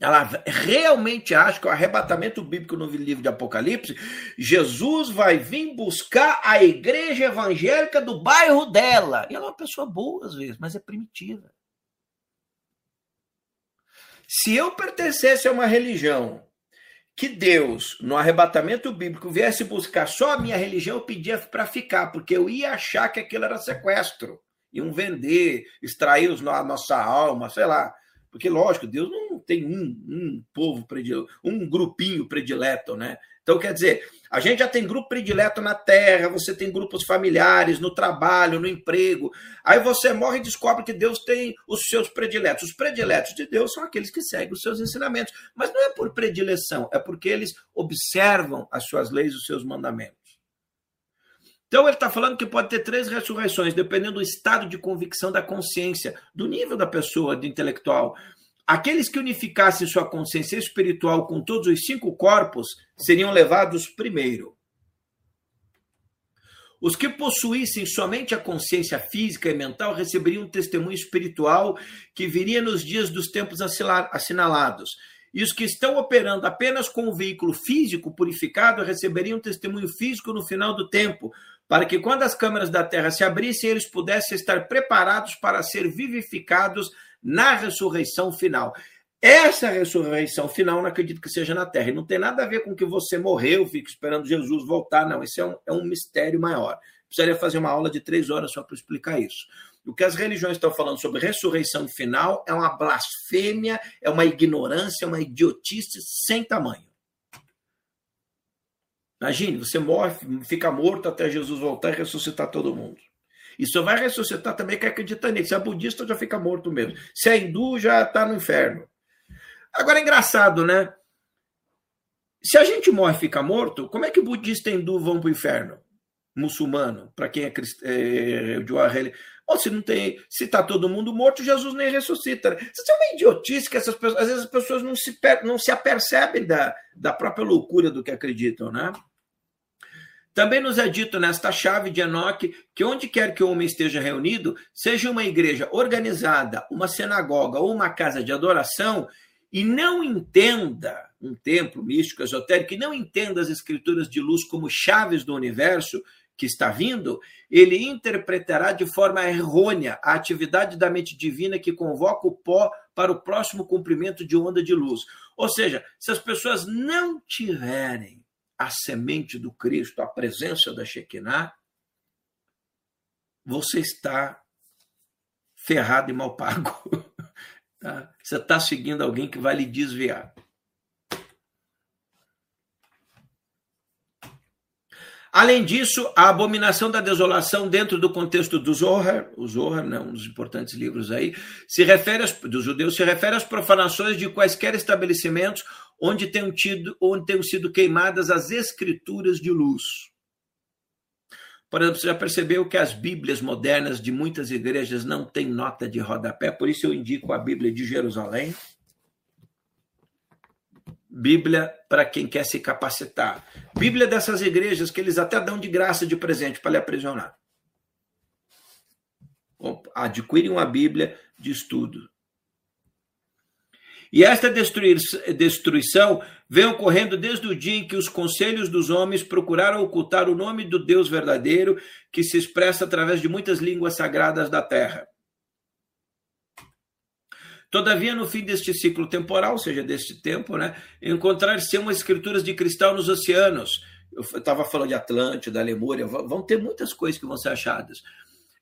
Ela realmente acha que o arrebatamento bíblico no livro de Apocalipse, Jesus vai vir buscar a igreja evangélica do bairro dela. E ela é uma pessoa boa às vezes, mas é primitiva. Se eu pertencesse a uma religião que Deus, no arrebatamento bíblico, viesse buscar só a minha religião, eu pedia para ficar, porque eu ia achar que aquilo era sequestro iam vender, extrair a nossa alma, sei lá. Porque, lógico, Deus não tem um, um povo predileto, um grupinho predileto, né? Então, quer dizer, a gente já tem grupo predileto na terra, você tem grupos familiares, no trabalho, no emprego. Aí você morre e descobre que Deus tem os seus prediletos. Os prediletos de Deus são aqueles que seguem os seus ensinamentos. Mas não é por predileção, é porque eles observam as suas leis, os seus mandamentos. Então ele está falando que pode ter três ressurreições, dependendo do estado de convicção da consciência, do nível da pessoa, de intelectual. Aqueles que unificassem sua consciência espiritual com todos os cinco corpos seriam levados primeiro. Os que possuíssem somente a consciência física e mental receberiam um testemunho espiritual que viria nos dias dos tempos assinalados. E os que estão operando apenas com o veículo físico purificado receberiam um testemunho físico no final do tempo, para que quando as câmaras da terra se abrissem, eles pudessem estar preparados para ser vivificados na ressurreição final. Essa ressurreição final não acredito que seja na Terra. E não tem nada a ver com que você morreu, fica esperando Jesus voltar. Não, isso é um, é um mistério maior. Precisaria fazer uma aula de três horas só para explicar isso. O que as religiões estão falando sobre ressurreição final é uma blasfêmia, é uma ignorância, é uma idiotice sem tamanho. Imagine, você morre, fica morto até Jesus voltar e ressuscitar todo mundo. E só vai ressuscitar também quem acredita nisso. Se é budista, já fica morto mesmo. Se é hindu, já está no inferno. Agora é engraçado, né? Se a gente morre e fica morto, como é que budista e hindu vão para o inferno? Muçulmano, para quem é, é de uma religião. Ou se não tem, se está todo mundo morto, Jesus nem ressuscita. Né? Isso é uma idiotice que essas pessoas, às vezes as pessoas não se, não se apercebem da, da própria loucura do que acreditam, né? Também nos é dito nesta chave de Enoque que onde quer que o homem esteja reunido, seja uma igreja organizada, uma sinagoga ou uma casa de adoração, e não entenda um templo místico esotérico, e não entenda as escrituras de luz como chaves do universo que está vindo, ele interpretará de forma errônea a atividade da mente divina que convoca o pó para o próximo cumprimento de onda de luz. Ou seja, se as pessoas não tiverem a semente do Cristo, a presença da Shekinah, você está ferrado e mal pago. Tá? Você está seguindo alguém que vai lhe desviar. Além disso, a abominação da desolação dentro do contexto do Zohar, o Zohar, né, um dos importantes livros aí, se refere aos, dos judeus, se refere às profanações de quaisquer estabelecimentos onde tenham, tido, onde tenham sido queimadas as escrituras de luz. Por exemplo, você já percebeu que as Bíblias modernas de muitas igrejas não têm nota de rodapé, por isso eu indico a Bíblia de Jerusalém. Bíblia para quem quer se capacitar. Bíblia dessas igrejas que eles até dão de graça de presente para lhe aprisionar. Adquire uma Bíblia de estudo. E esta destruição vem ocorrendo desde o dia em que os conselhos dos homens procuraram ocultar o nome do Deus verdadeiro, que se expressa através de muitas línguas sagradas da terra. Todavia, no fim deste ciclo temporal, ou seja, deste tempo, né, encontrar-se umas escrituras de cristal nos oceanos. Eu estava falando de Atlântida, da Lemúria, vão ter muitas coisas que vão ser achadas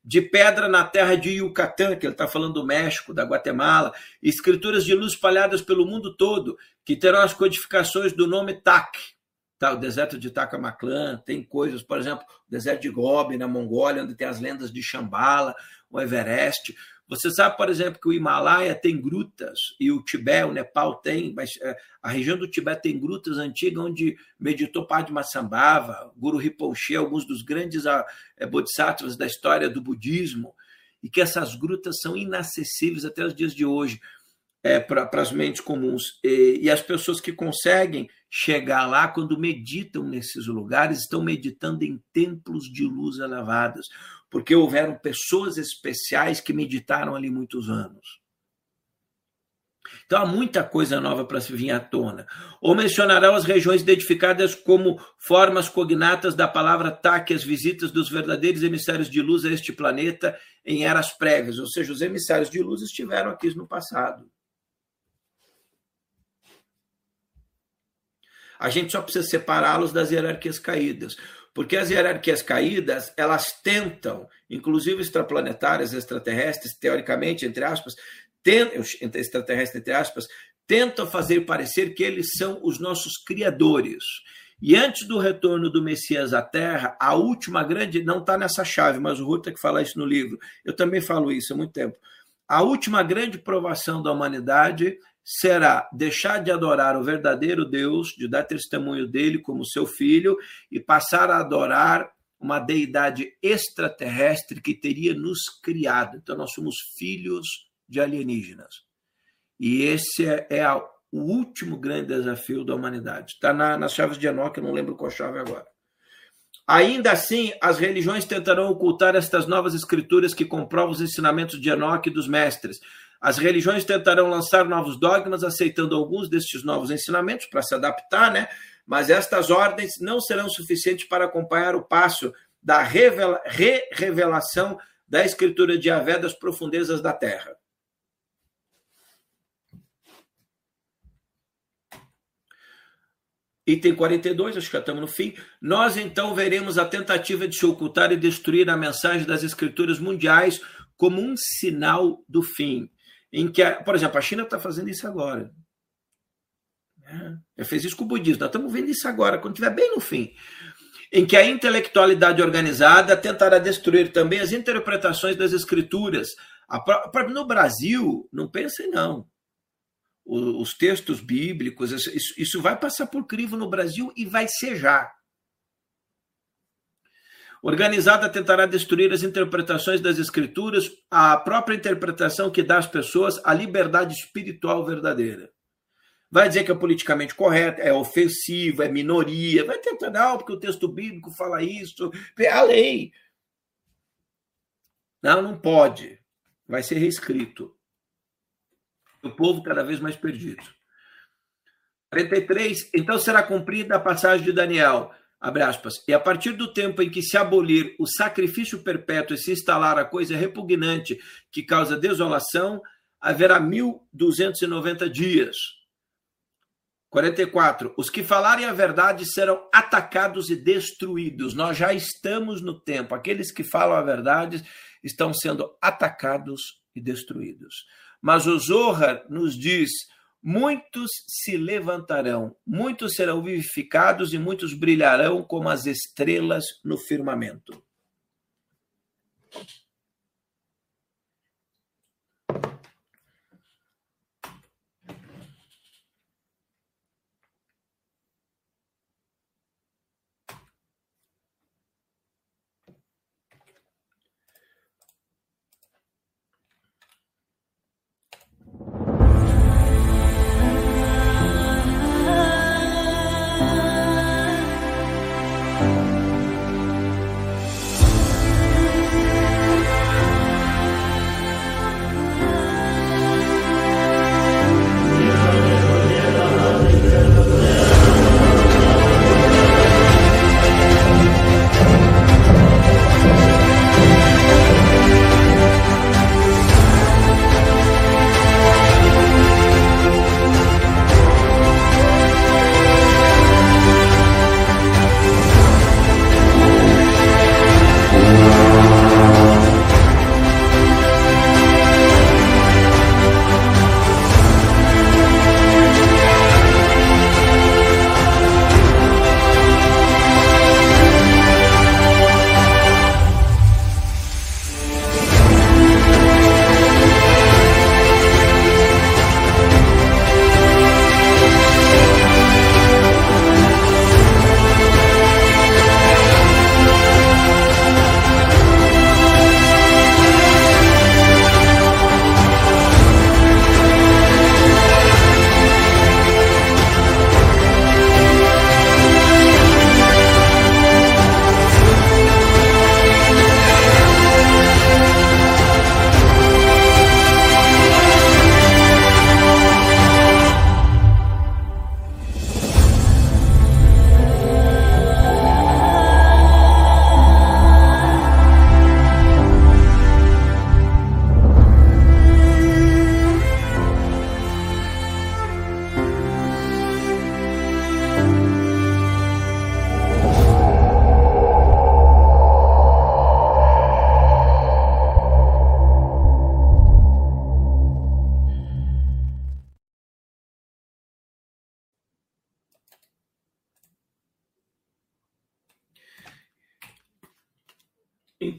de pedra na terra de Yucatán, que ele está falando do México, da Guatemala, escrituras de luz espalhadas pelo mundo todo, que terão as codificações do nome Tak. Tá, o deserto de Takamaclan, tem coisas, por exemplo, o deserto de Gobi, na Mongólia, onde tem as lendas de Shambhala, o Everest. Você sabe, por exemplo, que o Himalaia tem grutas e o Tibete, o Nepal tem, mas é, a região do Tibete tem grutas antigas onde meditou Padma Sambhava, Guru Rinpoche, alguns dos grandes ah, é, bodhisattvas da história do budismo, e que essas grutas são inacessíveis até os dias de hoje é, para as mentes comuns. E, e as pessoas que conseguem chegar lá, quando meditam nesses lugares, estão meditando em templos de luz elevados porque houveram pessoas especiais que meditaram ali muitos anos. Então há muita coisa nova para se vir à tona. Ou mencionarão as regiões identificadas como formas cognatas da palavra taque, as visitas dos verdadeiros emissários de luz a este planeta em eras prévias, ou seja, os emissários de luz estiveram aqui no passado. A gente só precisa separá-los das hierarquias caídas. Porque as hierarquias caídas, elas tentam, inclusive extraplanetárias, extraterrestres, teoricamente, entre aspas, tentam, extraterrestres, entre aspas, tentam fazer parecer que eles são os nossos criadores. E antes do retorno do Messias à Terra, a última grande, não está nessa chave, mas o tem que falar isso no livro. Eu também falo isso há muito tempo. A última grande provação da humanidade será deixar de adorar o verdadeiro Deus, de dar testemunho dele como seu filho e passar a adorar uma deidade extraterrestre que teria nos criado. Então, nós somos filhos de alienígenas. E esse é, é a, o último grande desafio da humanidade. Está na, nas chaves de Enoch, eu não lembro qual chave agora. Ainda assim, as religiões tentarão ocultar estas novas escrituras que comprovam os ensinamentos de Enoch e dos mestres, as religiões tentarão lançar novos dogmas, aceitando alguns destes novos ensinamentos para se adaptar, né? mas estas ordens não serão suficientes para acompanhar o passo da revela re-revelação da escritura de Avé das profundezas da terra. Item 42, acho que já estamos no fim. Nós então veremos a tentativa de se ocultar e destruir a mensagem das escrituras mundiais como um sinal do fim. Em que, por exemplo, a China está fazendo isso agora. É, já fez isso com o budismo. Nós estamos vendo isso agora, quando estiver bem no fim. Em que a intelectualidade organizada tentará destruir também as interpretações das escrituras. No Brasil, não pensem não os textos bíblicos, isso vai passar por crivo no Brasil e vai ser já. Organizada tentará destruir as interpretações das Escrituras, a própria interpretação que dá às pessoas a liberdade espiritual verdadeira. Vai dizer que é politicamente correto, é ofensivo, é minoria, vai tentar, não, porque o texto bíblico fala isso, é a lei. Não, não pode. Vai ser reescrito o povo cada vez mais perdido. 43. Então será cumprida a passagem de Daniel. Abre aspas. E a partir do tempo em que se abolir o sacrifício perpétuo e se instalar a coisa repugnante que causa desolação, haverá 1290 dias. 44. Os que falarem a verdade serão atacados e destruídos. Nós já estamos no tempo. Aqueles que falam a verdade estão sendo atacados e destruídos. Mas o Zohar nos diz: muitos se levantarão, muitos serão vivificados e muitos brilharão como as estrelas no firmamento.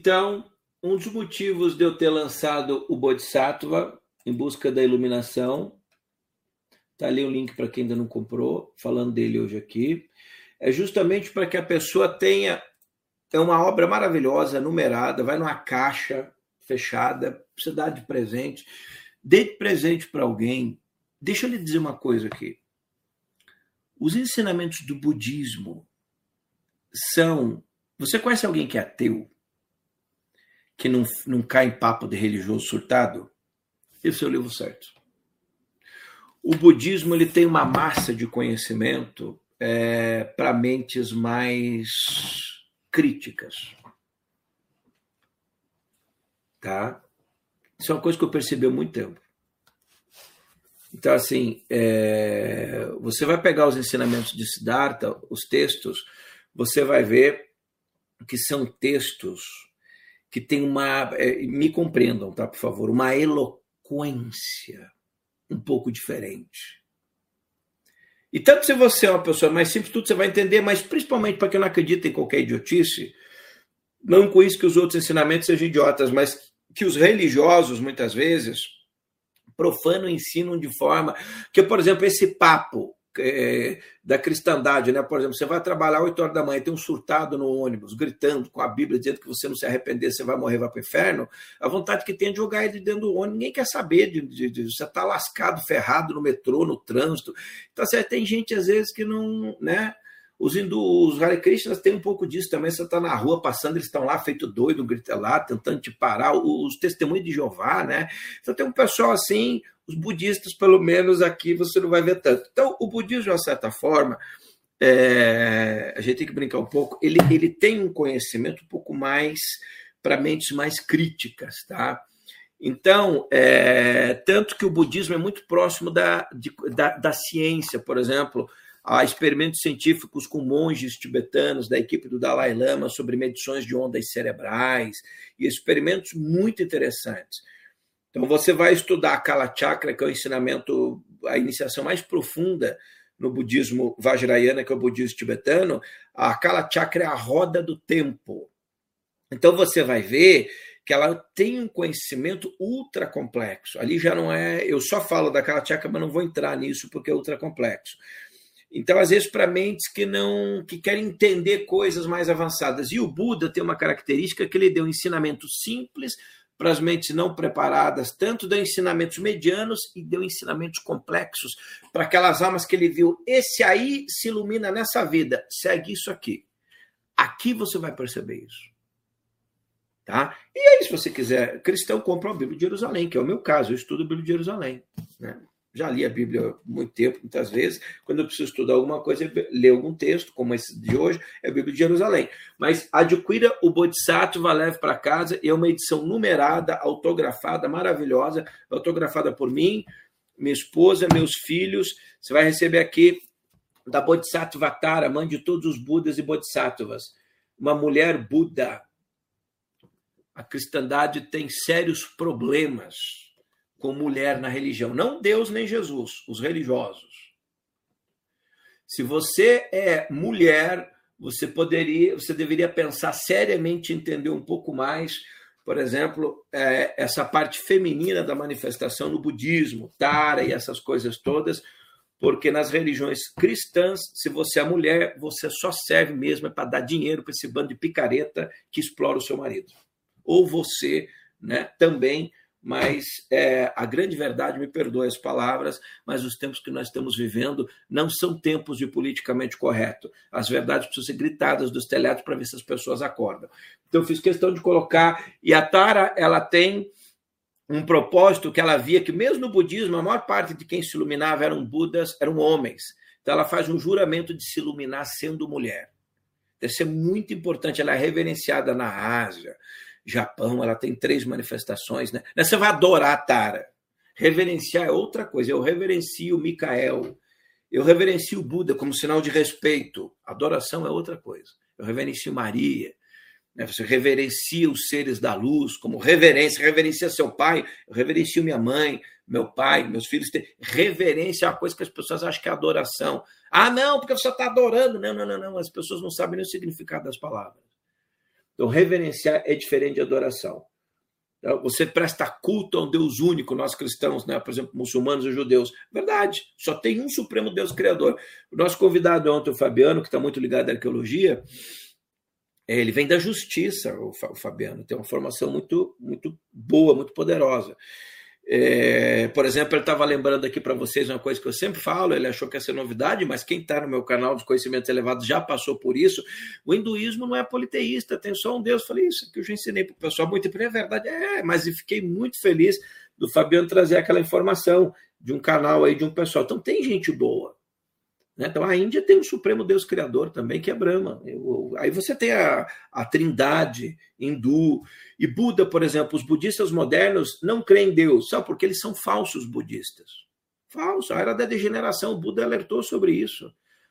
Então, um dos motivos de eu ter lançado o Bodhisattva em busca da iluminação, tá ali o link para quem ainda não comprou, falando dele hoje aqui, é justamente para que a pessoa tenha é uma obra maravilhosa, numerada, vai numa caixa fechada, precisa dar de presente, dê de presente para alguém. Deixa eu lhe dizer uma coisa aqui. Os ensinamentos do budismo são. Você conhece alguém que é ateu? Que não, não cai em papo de religioso surtado, esse é o livro certo. O budismo ele tem uma massa de conhecimento é, para mentes mais críticas. Tá? Isso é uma coisa que eu percebi há muito tempo. Então, assim, é, você vai pegar os ensinamentos de Siddhartha, os textos, você vai ver que são textos que têm uma. É, me compreendam, tá, por favor, uma eloquência um pouco diferente. E tanto se você é uma pessoa mais simples, tudo você vai entender, mas principalmente para quem não acredita em qualquer idiotice, não com isso que os outros ensinamentos sejam idiotas, mas que os religiosos, muitas vezes, profanam ensinam de forma que, por exemplo, esse papo é, da cristandade, né? Por exemplo, você vai trabalhar 8 horas da manhã, tem um surtado no ônibus, gritando com a Bíblia, dizendo que você não se arrepender, você vai morrer, vai para o inferno. A vontade que tem é de jogar ele dentro do ônibus, ninguém quer saber de, de, de você está lascado, ferrado no metrô, no trânsito. Então, assim, tem gente às vezes que não, né? Os hindus, os Hare Krishnas têm um pouco disso também. Você está na rua passando, eles estão lá feito doido, grita lá, tentando te parar. Os testemunhos de Jeová, né? Então tem um pessoal assim, os budistas, pelo menos aqui, você não vai ver tanto. Então, o budismo, de uma certa forma, é, a gente tem que brincar um pouco, ele, ele tem um conhecimento um pouco mais para mentes mais críticas, tá? Então, é, tanto que o budismo é muito próximo da, de, da, da ciência, por exemplo, Há experimentos científicos com monges tibetanos da equipe do Dalai Lama sobre medições de ondas cerebrais e experimentos muito interessantes. Então, você vai estudar a Kala Chakra, que é o ensinamento, a iniciação mais profunda no budismo Vajrayana, que é o budismo tibetano. A Kala Chakra é a roda do tempo. Então, você vai ver que ela tem um conhecimento ultra complexo. Ali já não é. Eu só falo da Kala Chakra, mas não vou entrar nisso porque é ultra complexo. Então, às vezes, para mentes que não que querem entender coisas mais avançadas. E o Buda tem uma característica que ele deu um ensinamento simples para as mentes não preparadas, tanto deu ensinamentos medianos e deu ensinamentos complexos para aquelas almas que ele viu. Esse aí se ilumina nessa vida, segue isso aqui. Aqui você vai perceber isso. Tá? E aí, se você quiser, cristão compra a Bíblia de Jerusalém, que é o meu caso, eu estudo a Bíblia de Jerusalém. Né? Já li a Bíblia muito tempo, muitas vezes. Quando eu preciso estudar alguma coisa, ler algum texto, como esse de hoje, é a Bíblia de Jerusalém. Mas adquira o Bodhisattva, leve para casa, é uma edição numerada, autografada, maravilhosa, autografada por mim, minha esposa, meus filhos. Você vai receber aqui da Bodhisattva Tara, mãe de todos os Budas e Bodhisattvas. Uma mulher Buda. A cristandade tem sérios problemas com mulher na religião. Não Deus nem Jesus, os religiosos. Se você é mulher, você poderia, você deveria pensar seriamente entender um pouco mais, por exemplo, é, essa parte feminina da manifestação no budismo, Tara e essas coisas todas, porque nas religiões cristãs, se você é mulher, você só serve mesmo para dar dinheiro para esse bando de picareta que explora o seu marido. Ou você, né, também mas é, a grande verdade, me perdoe as palavras, mas os tempos que nós estamos vivendo não são tempos de politicamente correto. As verdades precisam ser gritadas dos telhados para ver se as pessoas acordam. Então, fiz questão de colocar. E a Tara, ela tem um propósito que ela via que, mesmo no budismo, a maior parte de quem se iluminava eram budas, eram homens. Então, ela faz um juramento de se iluminar sendo mulher. Deve ser muito importante. Ela é reverenciada na Ásia Japão, ela tem três manifestações. Né? Você vai adorar a Tara. Reverenciar é outra coisa. Eu reverencio Micael. Eu reverencio o Buda como sinal de respeito. Adoração é outra coisa. Eu reverencio Maria. Né? Você reverencia os seres da luz como reverência. Reverencia seu pai. Eu reverencio minha mãe, meu pai, meus filhos. Reverência é uma coisa que as pessoas acham que é adoração. Ah, não, porque você está adorando. Não, não, não, não. As pessoas não sabem nem o significado das palavras. Então, reverenciar é diferente de adoração. Então, você presta culto a um Deus único, nós cristãos, né? por exemplo, muçulmanos e judeus. Verdade, só tem um Supremo Deus Criador. O nosso convidado ontem, o Fabiano, que está muito ligado à arqueologia, ele vem da justiça, o Fabiano, tem uma formação muito, muito boa, muito poderosa. É, por exemplo, ele estava lembrando aqui para vocês uma coisa que eu sempre falo, ele achou que ia ser novidade, mas quem está no meu canal de conhecimentos elevados já passou por isso. O hinduísmo não é politeísta, tem só um Deus. Eu falei, isso que eu já ensinei para o pessoal muito bem, é verdade. É, mas fiquei muito feliz do Fabiano trazer aquela informação de um canal aí de um pessoal. Então tem gente boa. Né? Então a Índia tem o Supremo Deus Criador também, que é Brahma. Eu, aí você tem a, a trindade hindu. E Buda, por exemplo, os budistas modernos não creem em Deus, sabe? Porque eles são falsos budistas. Falso. A era da degeneração. O Buda alertou sobre isso.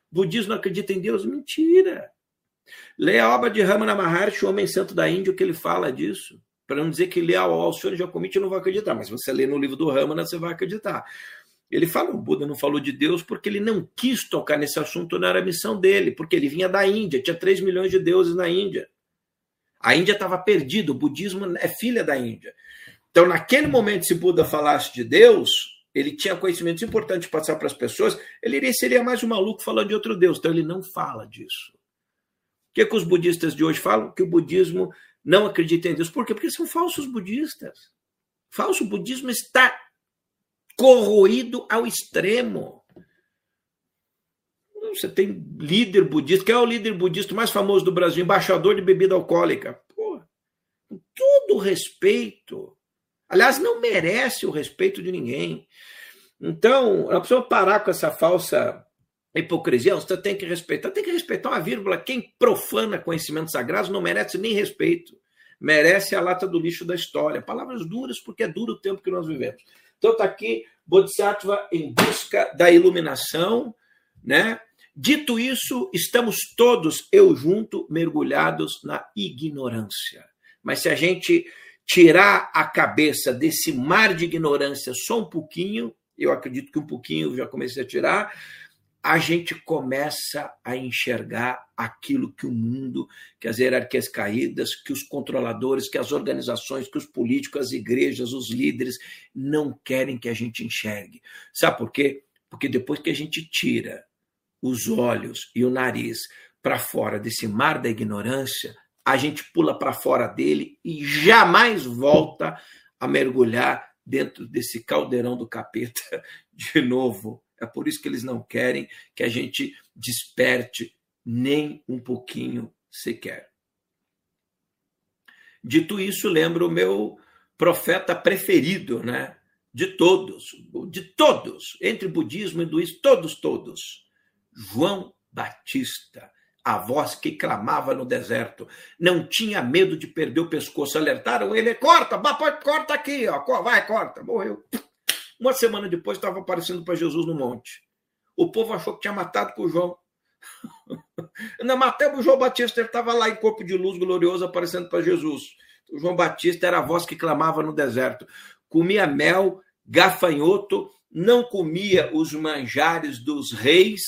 O budismo acredita em Deus? Mentira. Leia a obra de Ramana Maharshi, o Homem Santo da Índia, que ele fala disso. Para não dizer que lê ao Alcione eu não vou acreditar, mas você lê no livro do Ramana, você vai acreditar. Ele fala, o Buda não falou de Deus porque ele não quis tocar nesse assunto, não era a missão dele, porque ele vinha da Índia, tinha 3 milhões de deuses na Índia. A Índia estava perdida, o budismo é filha da Índia. Então, naquele momento, se Buda falasse de Deus, ele tinha conhecimentos importantes para passar para as pessoas, ele iria, seria mais um maluco falando de outro Deus. Então, ele não fala disso. O que, é que os budistas de hoje falam? Que o budismo não acredita em Deus. Por quê? Porque são falsos budistas. Falso budismo está corroído ao extremo. Você tem líder budista, que é o líder budista mais famoso do Brasil, embaixador de bebida alcoólica. Pô, com todo respeito. Aliás, não merece o respeito de ninguém. Então, a pessoa parar com essa falsa hipocrisia, você tem que respeitar, tem que respeitar uma vírgula. Quem profana conhecimentos sagrados não merece nem respeito. Merece a lata do lixo da história. Palavras duras, porque é duro o tempo que nós vivemos. Então está aqui Bodhisattva em busca da iluminação, né? Dito isso, estamos todos, eu junto, mergulhados na ignorância. Mas se a gente tirar a cabeça desse mar de ignorância só um pouquinho, eu acredito que um pouquinho já comecei a tirar, a gente começa a enxergar aquilo que o mundo, que as hierarquias caídas, que os controladores, que as organizações, que os políticos, as igrejas, os líderes não querem que a gente enxergue. Sabe por quê? Porque depois que a gente tira os olhos e o nariz para fora desse mar da ignorância, a gente pula para fora dele e jamais volta a mergulhar dentro desse caldeirão do capeta de novo. É por isso que eles não querem que a gente desperte nem um pouquinho sequer. Dito isso, lembro o meu profeta preferido, né? De todos, de todos, entre budismo e hinduísmo, todos, todos. João Batista a voz que clamava no deserto. Não tinha medo de perder o pescoço. Alertaram ele: corta, corta aqui, ó, vai, corta. Morreu. Uma semana depois estava aparecendo para Jesus no monte. O povo achou que tinha matado com o João. Não matamos o João Batista, estava lá em corpo de luz glorioso aparecendo para Jesus. O João Batista era a voz que clamava no deserto. Comia mel, gafanhoto, não comia os manjares dos reis,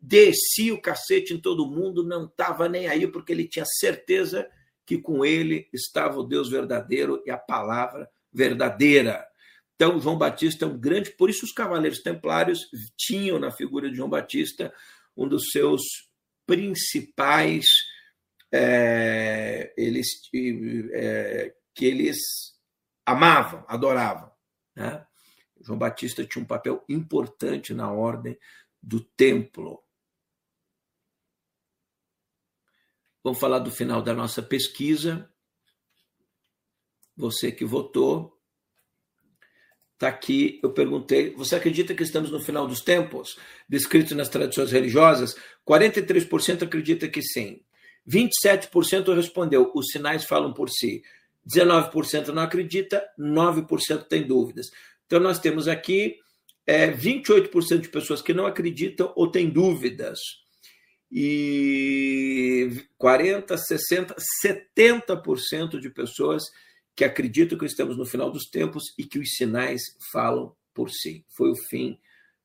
descia o cacete em todo mundo, não estava nem aí, porque ele tinha certeza que com ele estava o Deus verdadeiro e a palavra verdadeira. Então, João Batista é um grande. Por isso, os cavaleiros templários tinham na figura de João Batista um dos seus principais. É, eles, é, que eles amavam, adoravam. Né? João Batista tinha um papel importante na ordem do templo. Vamos falar do final da nossa pesquisa. Você que votou, está aqui. Eu perguntei: você acredita que estamos no final dos tempos, descrito nas tradições religiosas? 43% acredita que sim. 27% respondeu: os sinais falam por si. 19% não acredita, 9% tem dúvidas. Então, nós temos aqui é, 28% de pessoas que não acreditam ou têm dúvidas e 40, 60, 70% de pessoas acreditam que estamos no final dos tempos e que os sinais falam por si. Foi o fim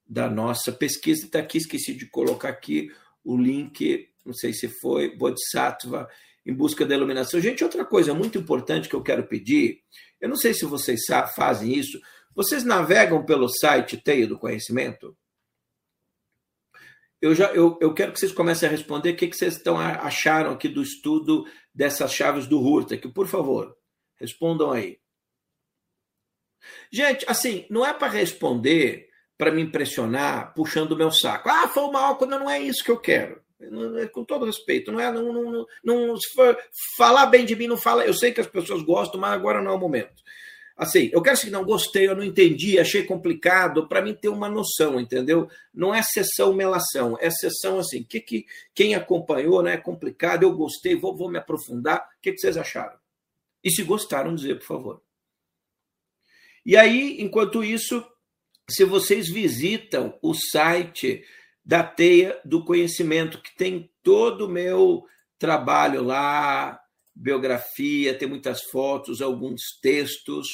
da nossa pesquisa. Está aqui, esqueci de colocar aqui o link, não sei se foi, Bodhisattva em busca da iluminação. Gente, outra coisa muito importante que eu quero pedir, eu não sei se vocês fazem isso, vocês navegam pelo site Teia do Conhecimento? eu, já, eu, eu quero que vocês comecem a responder o que, que vocês estão, acharam aqui do estudo dessas chaves do Hurtak. Por favor, respondam aí. Gente, assim, não é para responder para me impressionar puxando o meu saco. Ah, foi mal quando não é isso que eu quero. Com todo respeito, não é. Não, não, não, se falar bem de mim, não fala. Eu sei que as pessoas gostam, mas agora não é o momento. Assim, eu quero que não gostei, eu não entendi, achei complicado, para mim ter uma noção, entendeu? Não é sessão melação, é sessão assim, que, que quem acompanhou, né, é complicado, eu gostei, vou, vou me aprofundar, o que, que vocês acharam? E se gostaram, dizer, por favor. E aí, enquanto isso, se vocês visitam o site da Teia do Conhecimento, que tem todo o meu trabalho lá, biografia, tem muitas fotos, alguns textos,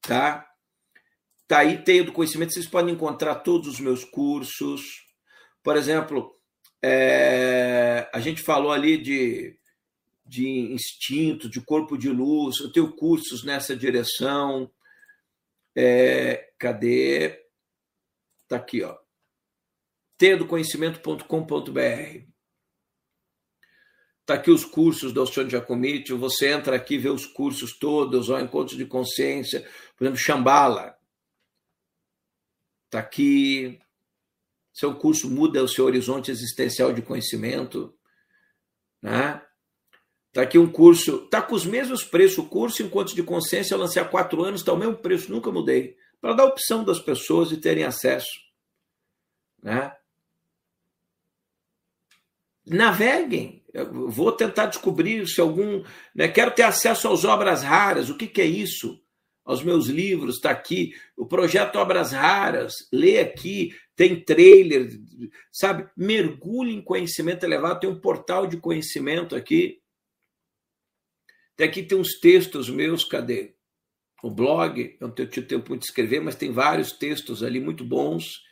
tá? Tá aí Teia do Conhecimento, vocês podem encontrar todos os meus cursos. Por exemplo, é, a gente falou ali de, de instinto, de corpo de luz, eu tenho cursos nessa direção. É, cadê? Tá aqui, ó. tedoconhecimento.com.br. Tá aqui os cursos do Alcione Giacomiti, você entra aqui vê os cursos todos, ó, encontros de consciência, por exemplo, Shambhala. Tá aqui. Seu curso muda o seu horizonte existencial de conhecimento, né? Está aqui um curso, está com os mesmos preços o curso, Encontros de Consciência, eu lancei há quatro anos, está o mesmo preço, nunca mudei. Para dar opção das pessoas de terem acesso. Né? Naveguem. Eu vou tentar descobrir se algum. Né, quero ter acesso às obras raras. O que, que é isso? Aos meus livros, está aqui. O projeto Obras Raras. Lê aqui, tem trailer, sabe? Mergulhe em conhecimento elevado. Tem um portal de conhecimento aqui até aqui tem uns textos meus, cadê? O blog, eu não tenho tempo de escrever, mas tem vários textos ali muito bons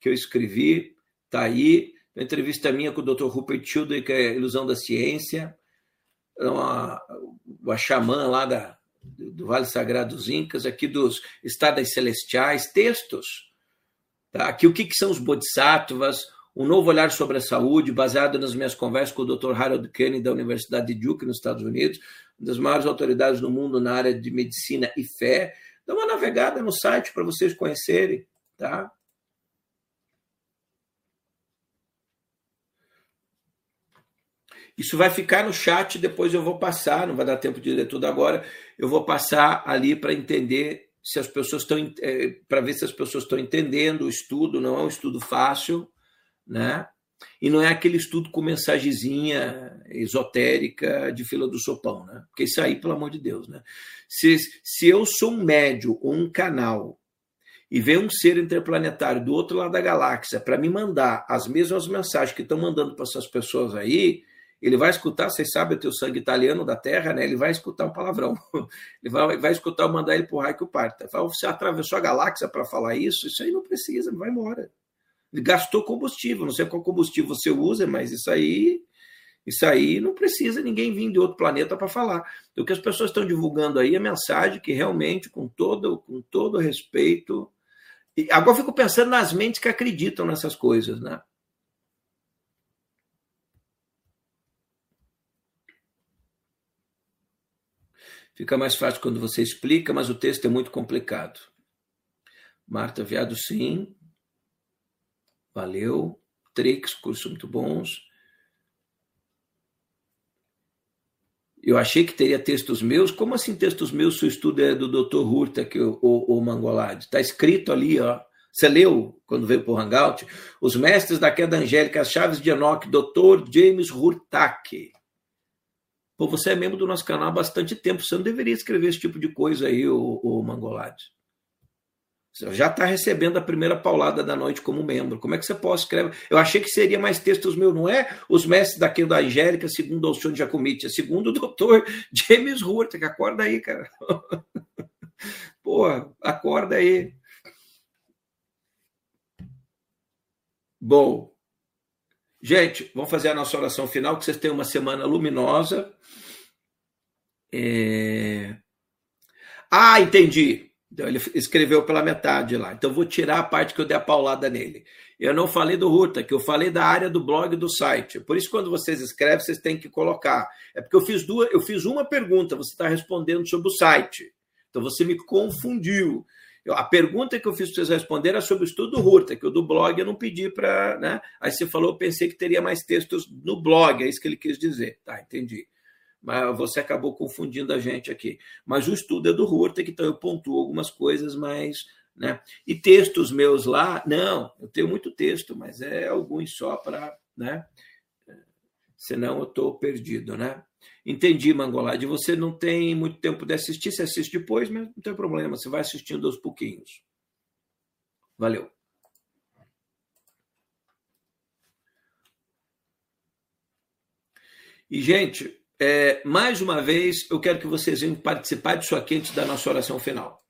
que eu escrevi, tá aí. Uma entrevista minha com o Dr. Rupert Sheldrake, que é Ilusão da Ciência, uma, uma xamã lá da, do Vale Sagrado dos Incas, aqui dos Estados Celestiais, textos. Tá? Aqui o que, que são os Bodhisattvas, um novo olhar sobre a saúde, baseado nas minhas conversas com o Dr. Harold Kennedy, da Universidade de Duke, nos Estados Unidos, das maiores autoridades do mundo na área de medicina e fé. Dá uma navegada no site para vocês conhecerem, tá? Isso vai ficar no chat, depois eu vou passar, não vai dar tempo de ler tudo agora. Eu vou passar ali para entender se as pessoas estão, é, para ver se as pessoas estão entendendo o estudo, não é um estudo fácil, né? E não é aquele estudo com mensagenzinha esotérica de fila do sopão, né? Porque isso aí, pelo amor de Deus, né? Se, se eu sou um médio ou um canal e vem um ser interplanetário do outro lado da galáxia para me mandar as mesmas mensagens que estão mandando para essas pessoas aí, ele vai escutar, vocês sabem, o teu sangue italiano da Terra, né? Ele vai escutar um palavrão. Ele vai, vai escutar eu mandar ele pro raio que o parta. Você atravessou a galáxia para falar isso? Isso aí não precisa, vai embora gastou combustível. Não sei qual combustível você usa, mas isso aí, isso aí não precisa ninguém vir de outro planeta para falar. O que as pessoas estão divulgando aí é mensagem que realmente, com todo, com todo respeito. E agora fico pensando nas mentes que acreditam nessas coisas, né? Fica mais fácil quando você explica, mas o texto é muito complicado. Marta Viado, sim. Valeu. Trix, cursos muito bons. Eu achei que teria textos meus. Como assim textos meus? Seu estudo é do Dr. Hurta, que o, o, o Mangolade. Está escrito ali, ó. Você leu quando veio para o Hangout? Os mestres da queda angélica, as chaves de Enoch, Dr. James Hurtak. Pô, você é membro do nosso canal há bastante tempo. Você não deveria escrever esse tipo de coisa aí, o, o Mangolade. Já está recebendo a primeira paulada da noite como membro. Como é que você pode escrever? Eu achei que seria mais textos meus, não é? Os mestres daqui da Angélica, segundo o Alcione Giacomiti, é segundo o doutor James Hurt, que acorda aí, cara. Pô, acorda aí. Bom, gente, vamos fazer a nossa oração final, que vocês tenham uma semana luminosa. É... Ah, entendi. Então, ele escreveu pela metade lá. Então, vou tirar a parte que eu dei a paulada nele. Eu não falei do Ruta, que eu falei da área do blog do site. Por isso, quando vocês escrevem, vocês têm que colocar. É porque eu fiz duas, eu fiz uma pergunta, você está respondendo sobre o site. Então, você me confundiu. Eu, a pergunta que eu fiz para vocês responderem era sobre o estudo do Ruta, que o do blog eu não pedi para. Né? Aí você falou, eu pensei que teria mais textos no blog, é isso que ele quis dizer. Tá, entendi mas você acabou confundindo a gente aqui. Mas o estudo é do Hurta, então eu pontuo algumas coisas, mas. Né? E textos meus lá, não, eu tenho muito texto, mas é alguns só para. Né? Senão eu estou perdido, né? Entendi, Mangolade. Você não tem muito tempo de assistir, você assiste depois, mas não tem problema, você vai assistindo aos pouquinhos. Valeu. E, gente, é, mais uma vez, eu quero que vocês venham participar disso aqui antes da nossa oração final.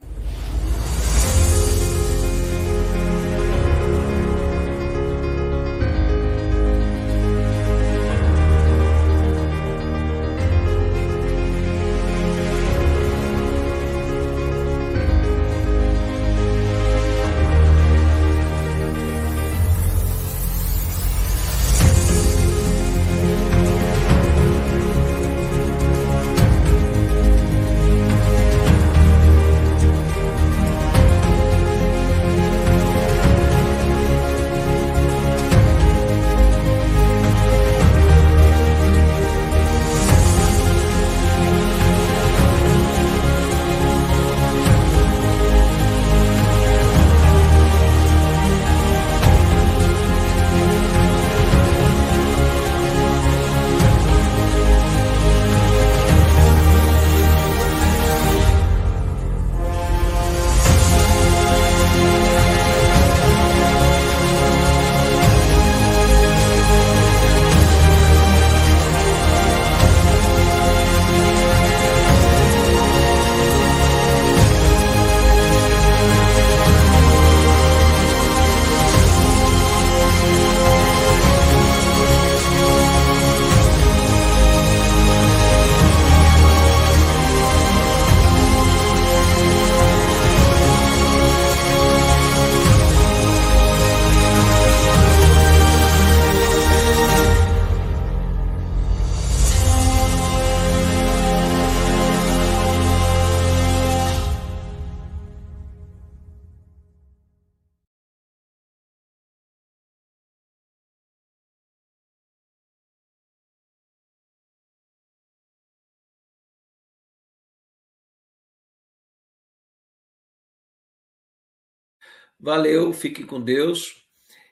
Valeu, fiquem com Deus.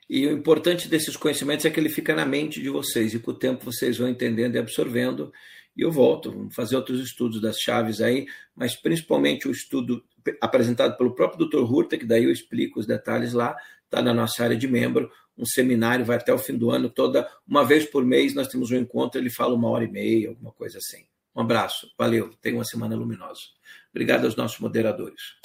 E o importante desses conhecimentos é que ele fica na mente de vocês e com o tempo vocês vão entendendo e absorvendo. E eu volto, vamos fazer outros estudos das chaves aí, mas principalmente o estudo apresentado pelo próprio Dr. Hurta, que daí eu explico os detalhes lá, está na nossa área de membro, um seminário, vai até o fim do ano, toda uma vez por mês nós temos um encontro, ele fala uma hora e meia, alguma coisa assim. Um abraço, valeu, tenha uma semana luminosa. Obrigado aos nossos moderadores.